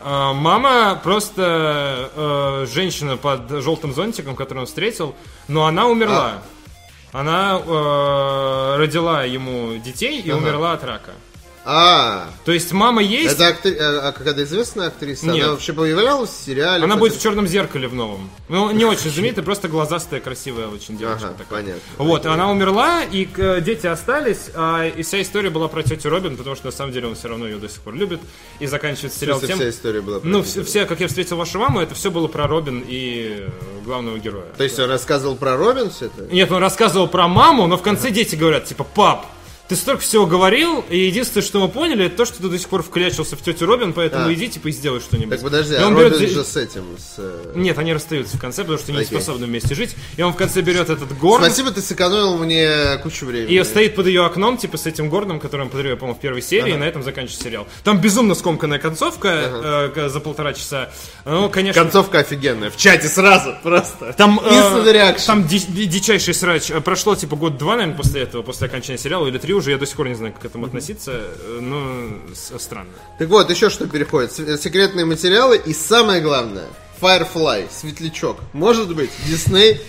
А, Мама просто э, женщина под желтым зонтиком, которую он встретил, но она умерла. А. Она э, родила ему детей и Ага. умерла от рака. А, То есть мама есть, это актри- а, а какая-то известная актриса? Нет. Она вообще появлялась в сериале? она будет в черном зеркале в новом. Ну, не очень знаменитая, [laughs] просто глазастая, красивая очень девочка Ага, такая. понятно. Вот, она умерла, и к- дети остались, а, и вся история была про тетю Робин, потому что на самом деле он все равно ее до сих пор любит, и заканчивается сериал тем... вся история была про Ну, все, все, как я встретил вашу маму, это все было про Робин и э, главного героя. То есть он рассказывал про Робин все это? Нет, он рассказывал про маму, но в конце дети говорят, типа, пап, ты столько всего говорил, и единственное, что мы поняли, это то, что ты до сих пор вклячился в тетю Робин, поэтому А. иди, типа, и сделай что-нибудь. Так подожди, И а он Робин берет- же с этим, с... э, Нет, они расстаются в конце, потому что они не Окей. способны вместе жить. И он в конце берет этот горн Спасибо, ты сэкономил мне кучу времени. и стоит под ее окном, типа с этим горном, который он подарил, по-моему, в первой серии, и на этом заканчивается сериал. Там безумно скомканная концовка э, к- за полтора часа. Ну, конечно... Концовка офигенная. В чате сразу, просто. Там, э, там ди- ди- дичайший срач. Э, Прошло типа год-два, наверное, после этого, после окончания сериала, или три уже, я до сих пор не знаю, как к этому относиться, э, но с- странно. Так вот, еще что переходит. С- Секретные материалы и самое главное, Firefly, светлячок. Может быть, Дисней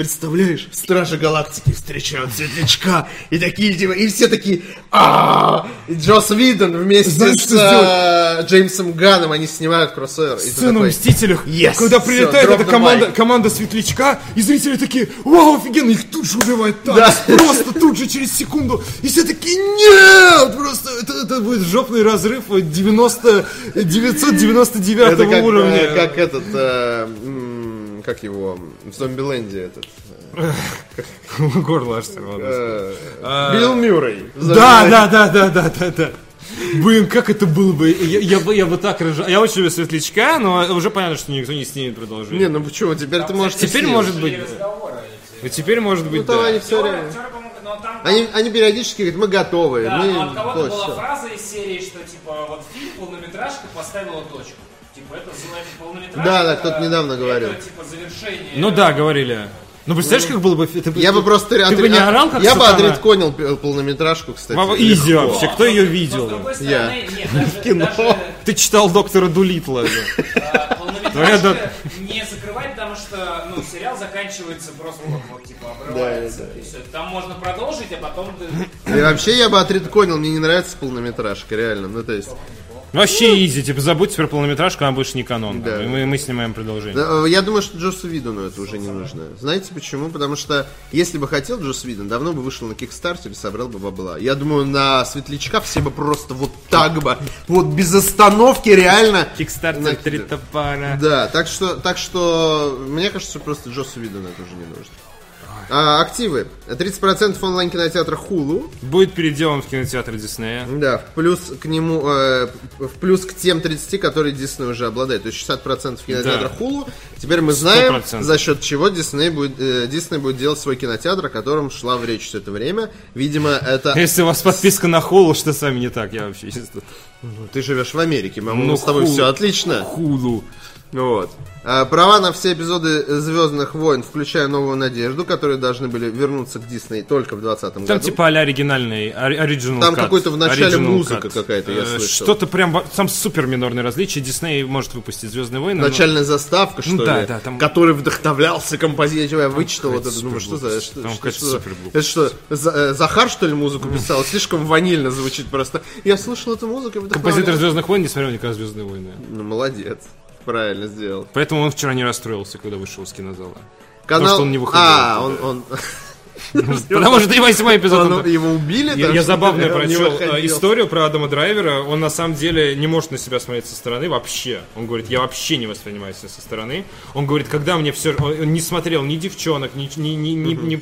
Представляешь, Стражи Галактики встречают Светлячка, и такие, типа, и все такие, а Джос Видон вместе Знаешь, с э, Джеймсом Ганном, они снимают кроссовер. Такой, в «Мстителях», Yes, когда прилетает drop эта команда, mic. команда Светлячка, и зрители такие, вау, офигенно, их тут же убивает Танос, просто тут же через секунду, и все такие, нет, просто это, это будет жопный разрыв 90, 999 Это как, уровня. э, как этот, э, как его, в Зомбиленде этот. [laughs] Горло аж э, Билл Мюррей. Да, да, да, да, да, да, да. Блин, как это было бы? Я, я бы, я бы так ржал. Я очень люблю Светлячка, но уже понятно, что никто не снимет продолжение. Не, ну почему, теперь ты можешь... Теперь может быть. Ну, Теперь может быть, Ну, там они все время... там- Они, они периодически говорят, мы готовы, Да, мы... но от кого-то была фраза из серии, что типа вот фильм полнометражка поставила точку. Типа это за- полнометражка. Да, да, кто-то недавно говорил. Это типа завершение. Ну да, говорили. Ну, представляешь, как было бы... ты Я бы просто... Ты бы не орал, как Я бы сатана? отредконил п- полнометражку, кстати. Вова, изи вообще, кто ее видел? другой Я. стороны, нет, даже, кино. даже Ты читал доктора Дулитла. же. а, Твоя полнометражка не закрывать, потому что ну, сериал заканчивается просто вот, вот, типа обрывается. и. Там можно продолжить, а потом ты... И вообще я бы отредконил, мне не нравится полнометражка, реально. Ну, то есть... Вообще изи, типа забудьте про полнометражку, она больше не канон. Да. И мы, мы снимаем продолжение. э, Я думаю, что Джосу Видону это уже не нужно. Знаете почему? Потому что если бы хотел Джос Видон, давно бы вышел на Кикстартере и собрал бы бабла. Я думаю, на Светлячка все бы просто вот так бы, вот без остановки реально Кикстартер три топора. Да, так что, так что, мне кажется, просто Джосу Видону это уже не нужно. А, активы. 30% онлайн-кинотеатра Hulu. Будет переделан в кинотеатр Диснея. Да, в плюс к нему, э, в плюс к тем 30, которые Дисней уже обладает. То есть 60% кинотеатра Да. Hulu. Теперь мы знаем, 100%. за счет чего Дисней будет, э, будет делать свой кинотеатр, о котором шла в речь все это время. Видимо, это... Если у вас подписка на Холу, что с вами не так? Я вообще чисто... Ты живешь в Америке, мама, Ну, с тобой Hulu. все отлично. Хулу. Вот. А, права на все эпизоды Звездных войн, включая Новую Надежду, которые должны были вернуться к Дисней только в 2020 Там году. типа а-ля оригинальный, ори- оригинал Там какой-то в начале Original музыка cut. какая-то, я Э, слышал. Что-то прям, там супер минорные различия. Дисней может выпустить Звездные войны. но- Начальная заставка, что Ну да, ли? да, там- Который вдохновлялся композитором. Я вычитал вот это, думаю, что за... Что, Там что- что- это что, э, Захар, что ли, музыку писал? Слишком ванильно звучит просто. Я слушал эту музыку и Композитор. Звездных войн не смотрел никогда Звездные войны. Ну, молодец. Правильно сделал. Поэтому он вчера не расстроился, когда вышел из кинозала. Канал... что он не выходил А, он... он... [laughs] Потому что и восьмой эпизод. Его убили? Я, забавно прочел э, историю про Адама Драйвера. Он на самом деле не может на себя смотреть со стороны вообще. Он говорит, я вообще не воспринимаю себя со стороны. Он говорит, когда мне все... Он не смотрел ни «Девчонок», ни, ни, ни, ни, ни,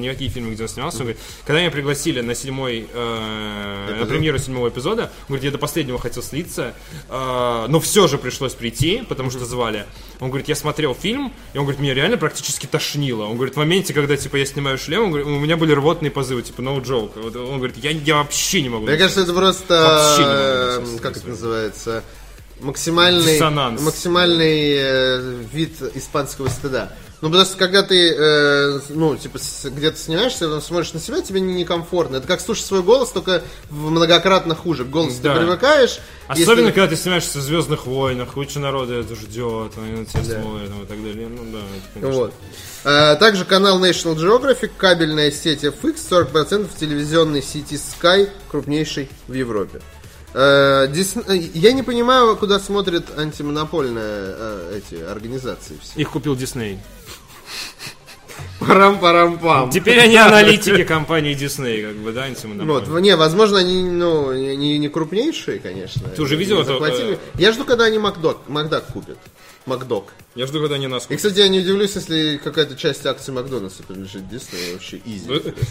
никакие фильмы, где он снимался. Он говорит, когда меня пригласили на седьмой... э, на премьеру седьмого эпизода, он говорит, я до последнего хотел слиться, э, но все же пришлось прийти, потому что звали. Он говорит, я смотрел фильм, и он говорит, меня реально практически тошнило. Он говорит, в моменте, когда типа я снимаю шлем, он говорит, у меня были рвотные позывы, типа no joke. Вот Он говорит, я, я вообще не могу. Мне кажется, это просто... Вообще не могу э, написать Как это называется? Максимальный, Диссонанс. максимальный э, вид испанского стыда. Ну, потому что когда ты, э, ну, типа, где-то снимаешься, потом смотришь на себя, тебе не- некомфортно. Это как слушать свой голос, только в многократно хуже. К голосу Да. ты привыкаешь. Особенно, если- когда ты снимаешься в Звездных войнах, куча народа это ждет, они на тебя смотрят ну, и так далее. Ну да, это, конечно. Вот. А, также канал National Geographic, кабельная сеть FX, 40% телевизионной сети Sky, крупнейшей в Европе. Э, Дис- э, Я не понимаю, куда смотрят антимонопольные э, эти организации все. Их купил Дисней. Парам-парам-пам. Теперь они аналитики компании Дисней, как бы, да. Вот, не, возможно, они ну, не, не крупнейшие, конечно. Ты уже видел это, захватили. э, Я жду, когда они Макдок, Макдак купят. Макдок. Я жду, когда они нас И, купят. кстати, я не удивлюсь, если какая-то часть акций Макдональдса принадлежит Диснею. Вообще изи.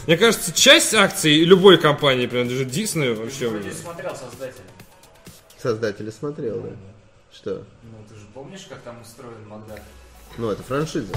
Мне кажется, часть акций любой компании принадлежит Диснею вообще. Вроде смотрел создателя. Создатели смотрел, да? Что? Ну, ты же помнишь, как там устроен Макдак? Ну, это франшиза.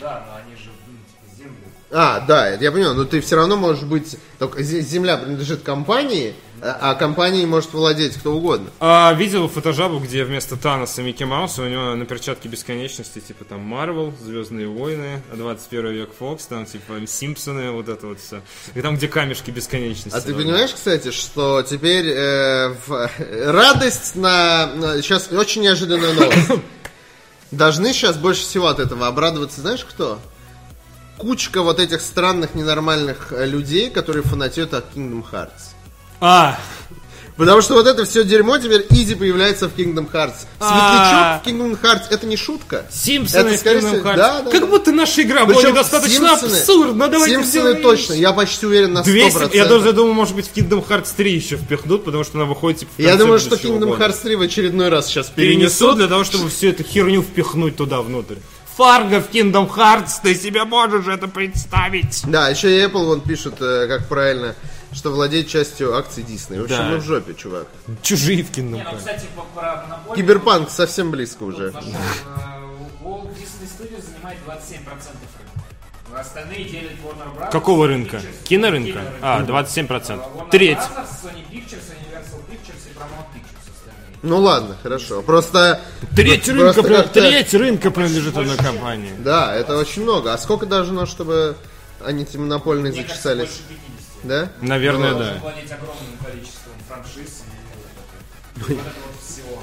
Да, но они же, ну, типа, землю. А, да, я понимаю, но ты все равно можешь быть... Только зе- земля принадлежит компании, а, а компанией может владеть кто угодно. А, видел фотожабу, где вместо Таноса Микки Мауса у него на перчатке бесконечности, типа там Марвел, Звездные войны, 21 век Фокс, там типа Симпсоны, вот это вот все. И там, где камешки бесконечности. А ты понимаешь, кстати, что теперь э, в- радость на... Сейчас очень неожиданная новость. [coughs] Должны сейчас больше всего от этого обрадоваться, знаешь кто? Кучка вот этих странных, ненормальных э, людей, которые фанатеют от Kingdom Hearts. А, Потому что вот это все дерьмо теперь изи появляется в Kingdom Hearts. А. Светлячок в Kingdom Hearts это не шутка. Симпсоны в Kingdom Hearts. как будто наша игра была Симпсоны- абсурдна. Симпсоны точно, я почти уверен на 100%. 200, я даже думаю, может быть, в Kingdom Hearts 3 еще впихнут, потому что она выходит типа, Я думаю, что Kingdom. Hearts 3 в очередной раз сейчас перенесут перенесут. для того, чтобы всю эту херню впихнуть туда внутрь. Фарго в Kingdom Hearts, ты себе можешь это представить? Да, еще и Apple вон пишет, э, как правильно, что владеет частью акций Дисней. В общем, Да. мы в жопе, чувак. Чужие в Не, ну, Hearts. кстати, про монополию... Киберпанк совсем близко уже. Э, Walt Disney Studios занимает 27% рынка. Остальные делят Warner Bros. Какого Sony рынка? Pictures, Кинорынка? кинорынка. А, Э, 27%. Warner Треть. Bros., Sony Pictures, Universal Pictures и Paramount Pictures остальные. Ну ладно, хорошо. Просто... Треть просто рынка, как-то- треть рынка принадлежит одной компании. Да, это очень много. А сколько должно, чтобы антимонопольные Мне кажется, зачесались? больше 50. Да? Наверное, Должен да. владеть огромным количеством франшиз и вот это вот всего.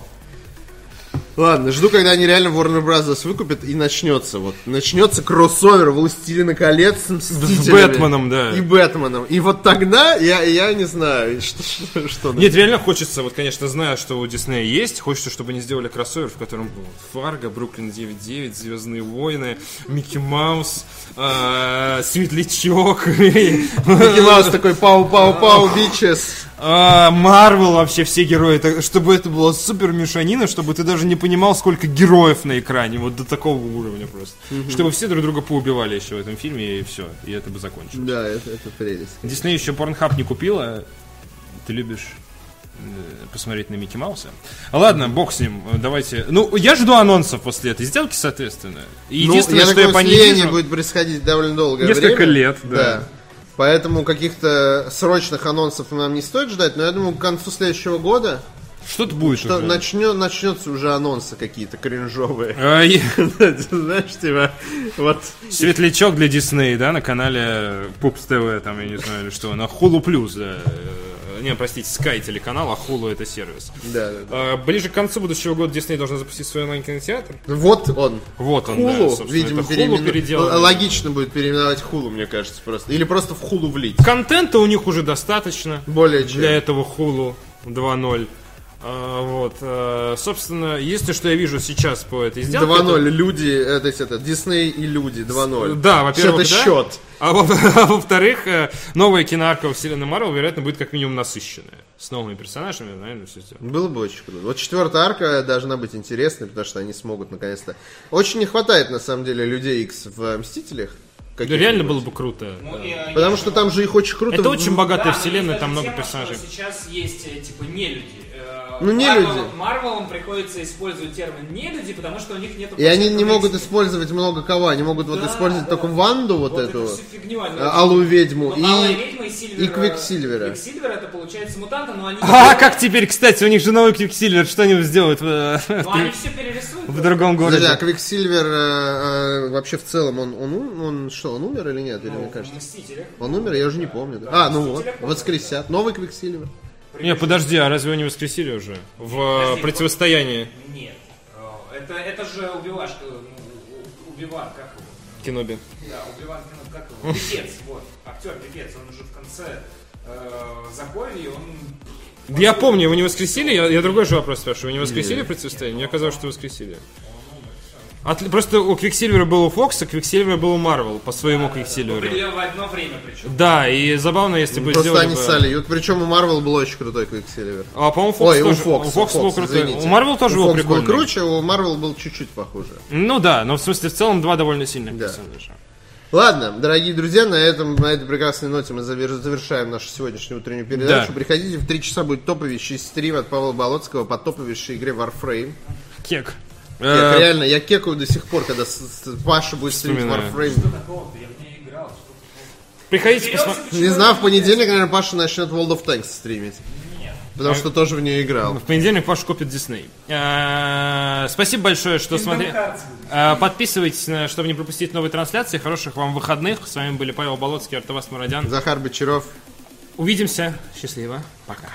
Ладно, жду, когда они реально Warner Bros. выкупят и начнется. Вот начнется кроссовер Властелина колец с Мстителями. Бэтменом, да. И Бэтменом. И вот тогда я, я не знаю, что, [laughs] что, что Нет, реально хочется, вот, конечно, зная, что у Диснея есть, хочется, чтобы они сделали кроссовер, в котором был Фарго, Бруклин 9.9, Звездные войны, Микки Маус, э, Светлячок, [laughs] Микки Маус такой пау-пау-пау, бичес. А, Марвел вообще все герои, так, чтобы это было супер мешанина, чтобы ты даже не понимал, сколько героев на экране, вот до такого уровня просто. Чтобы все друг друга поубивали еще в этом фильме, и все, и это бы закончилось. Да, это, это прелесть. Дисней еще Порнхаб не купила. Ты любишь э, посмотреть на Микки Мауса. Ладно, бог с ним. Давайте. Ну, я жду анонсов после этой сделки, соответственно. И Единственное, ну, я что я по ней вижу... будет происходить довольно долгое Несколько время. лет, да. Поэтому каких-то срочных анонсов нам не стоит ждать, но я думаю, к концу следующего года Что-то будет что уже. начнет, начнется уже анонсы какие-то кринжовые. А, [laughs] Знаешь, типа, вот Светлячок для Дисней, да, на канале Пупс ТВ, там, я не знаю, или что, на Hulu Plus, да. Не, простите, Sky телеканал, а Hulu это сервис. Да, да, да. А, Ближе к концу будущего года Дисней должна запустить свой онлайн-кинотеатр. Вот он. Вот он, да, Хулу, собственно, видимо, это Hulu. Л- Логично будет переименовать Хулу, мне кажется, просто. Или просто в Хулу влить. Контента у них уже достаточно. Более чем. для этого Hulu 2.0. А, вот, а, собственно, единственное, что я вижу сейчас по этой сделке... 2-0, люди, э, то есть это, Дисней и люди, 2-0. Да, во-первых, Это да. счет. А во- [laughs] а во-вторых, э, новая киноарка вселенной Марвел, вероятно, будет как минимум насыщенная. С новыми персонажами, наверное, все сделано. Было бы очень круто. Вот четвертая арка должна быть интересной, потому что они смогут наконец-то. Очень не хватает, на самом деле, людей X в Мстителях. Да, реально было бы круто. Ну, э, Потому что там же их очень круто. Это очень богатая Да, вселенная, там много персонажей. тема, что Сейчас есть э, типа нелюди. Э, Ну, Марвел- нелюди. Марвелам приходится использовать термин нелюди, потому что у них нет. И они не могут использовать много кого. Они могут вот Да, использовать да. только Ванду вот, Вот эту, всю фигню э, Алую ведьму. Ну, И Квиксильвер... И Квиксильвера. Квиксильвер это получается мутанты, но они... А как теперь, кстати, у них же новый Квиксильвер, что они сделают в, Ну, они все перерисуют. в другом Подожди, а городе? Квиксильвер э, э, вообще в целом, он, он, он что, он умер или нет? Или мне В кажется? Он умер, я уже не помню. да. А, ну вот, воскресят. Новый Квиксильвер. Не, подожди, а разве не воскресили уже? В э, Подожди, противостоянии Нет. Э, Это, это же убиваш, э, ну, убиван, как его? Кеноби. Да, убиван, ну, как его? [laughs] Пипец, вот. Актер Пипец, он уже в конце э, Заковии, он... Я помню, его не воскресили, я, я другой же вопрос спрашиваю. Его не воскресили в противостоянии? Мне казалось, что воскресили. Отли- Просто у Квиксильвера был у Фокса, Квиксильвера был у Марвел, по своему Квиксильверу. Определенно в одно время причем. Да, и забавно, если бы Просто сделали они бы- вот причем у Марвел был очень крутой Квиксильвер. А, по-моему, Фокс Ой, у тоже. Фокса. у Фокса был крутой. извините. У Марвел тоже У был Фокс прикольный. был круче, у Марвел был чуть-чуть похуже. Ну да, но в смысле в целом два довольно сильных Да. персонажа. Ладно, дорогие друзья, на, этом, на этой прекрасной ноте мы завер- завершаем нашу сегодняшнюю утреннюю передачу. Да. Приходите, в 3 часа будет топовейший стрим от Павла Болоцкого по топовейшей игре Warframe. Кек. Я, Э, реально, я кекаю до сих пор, когда Паша будет стримить. Warframe. Что такого-то? Я в ней играл. Что Приходите посмотреть. Не знаю, в понедельник, наверное, Паша начнет World of Tanks стримить. Потому что тоже в нее играл. В понедельник Паша купит Дисней. Э, Спасибо большое, что смотрели. Э, Подписывайтесь, чтобы не пропустить новые трансляции. Хороших вам выходных. С вами были Павел Болоцкий, Артавас Мурадян. Захар Бочаров. Увидимся. Счастливо. Пока.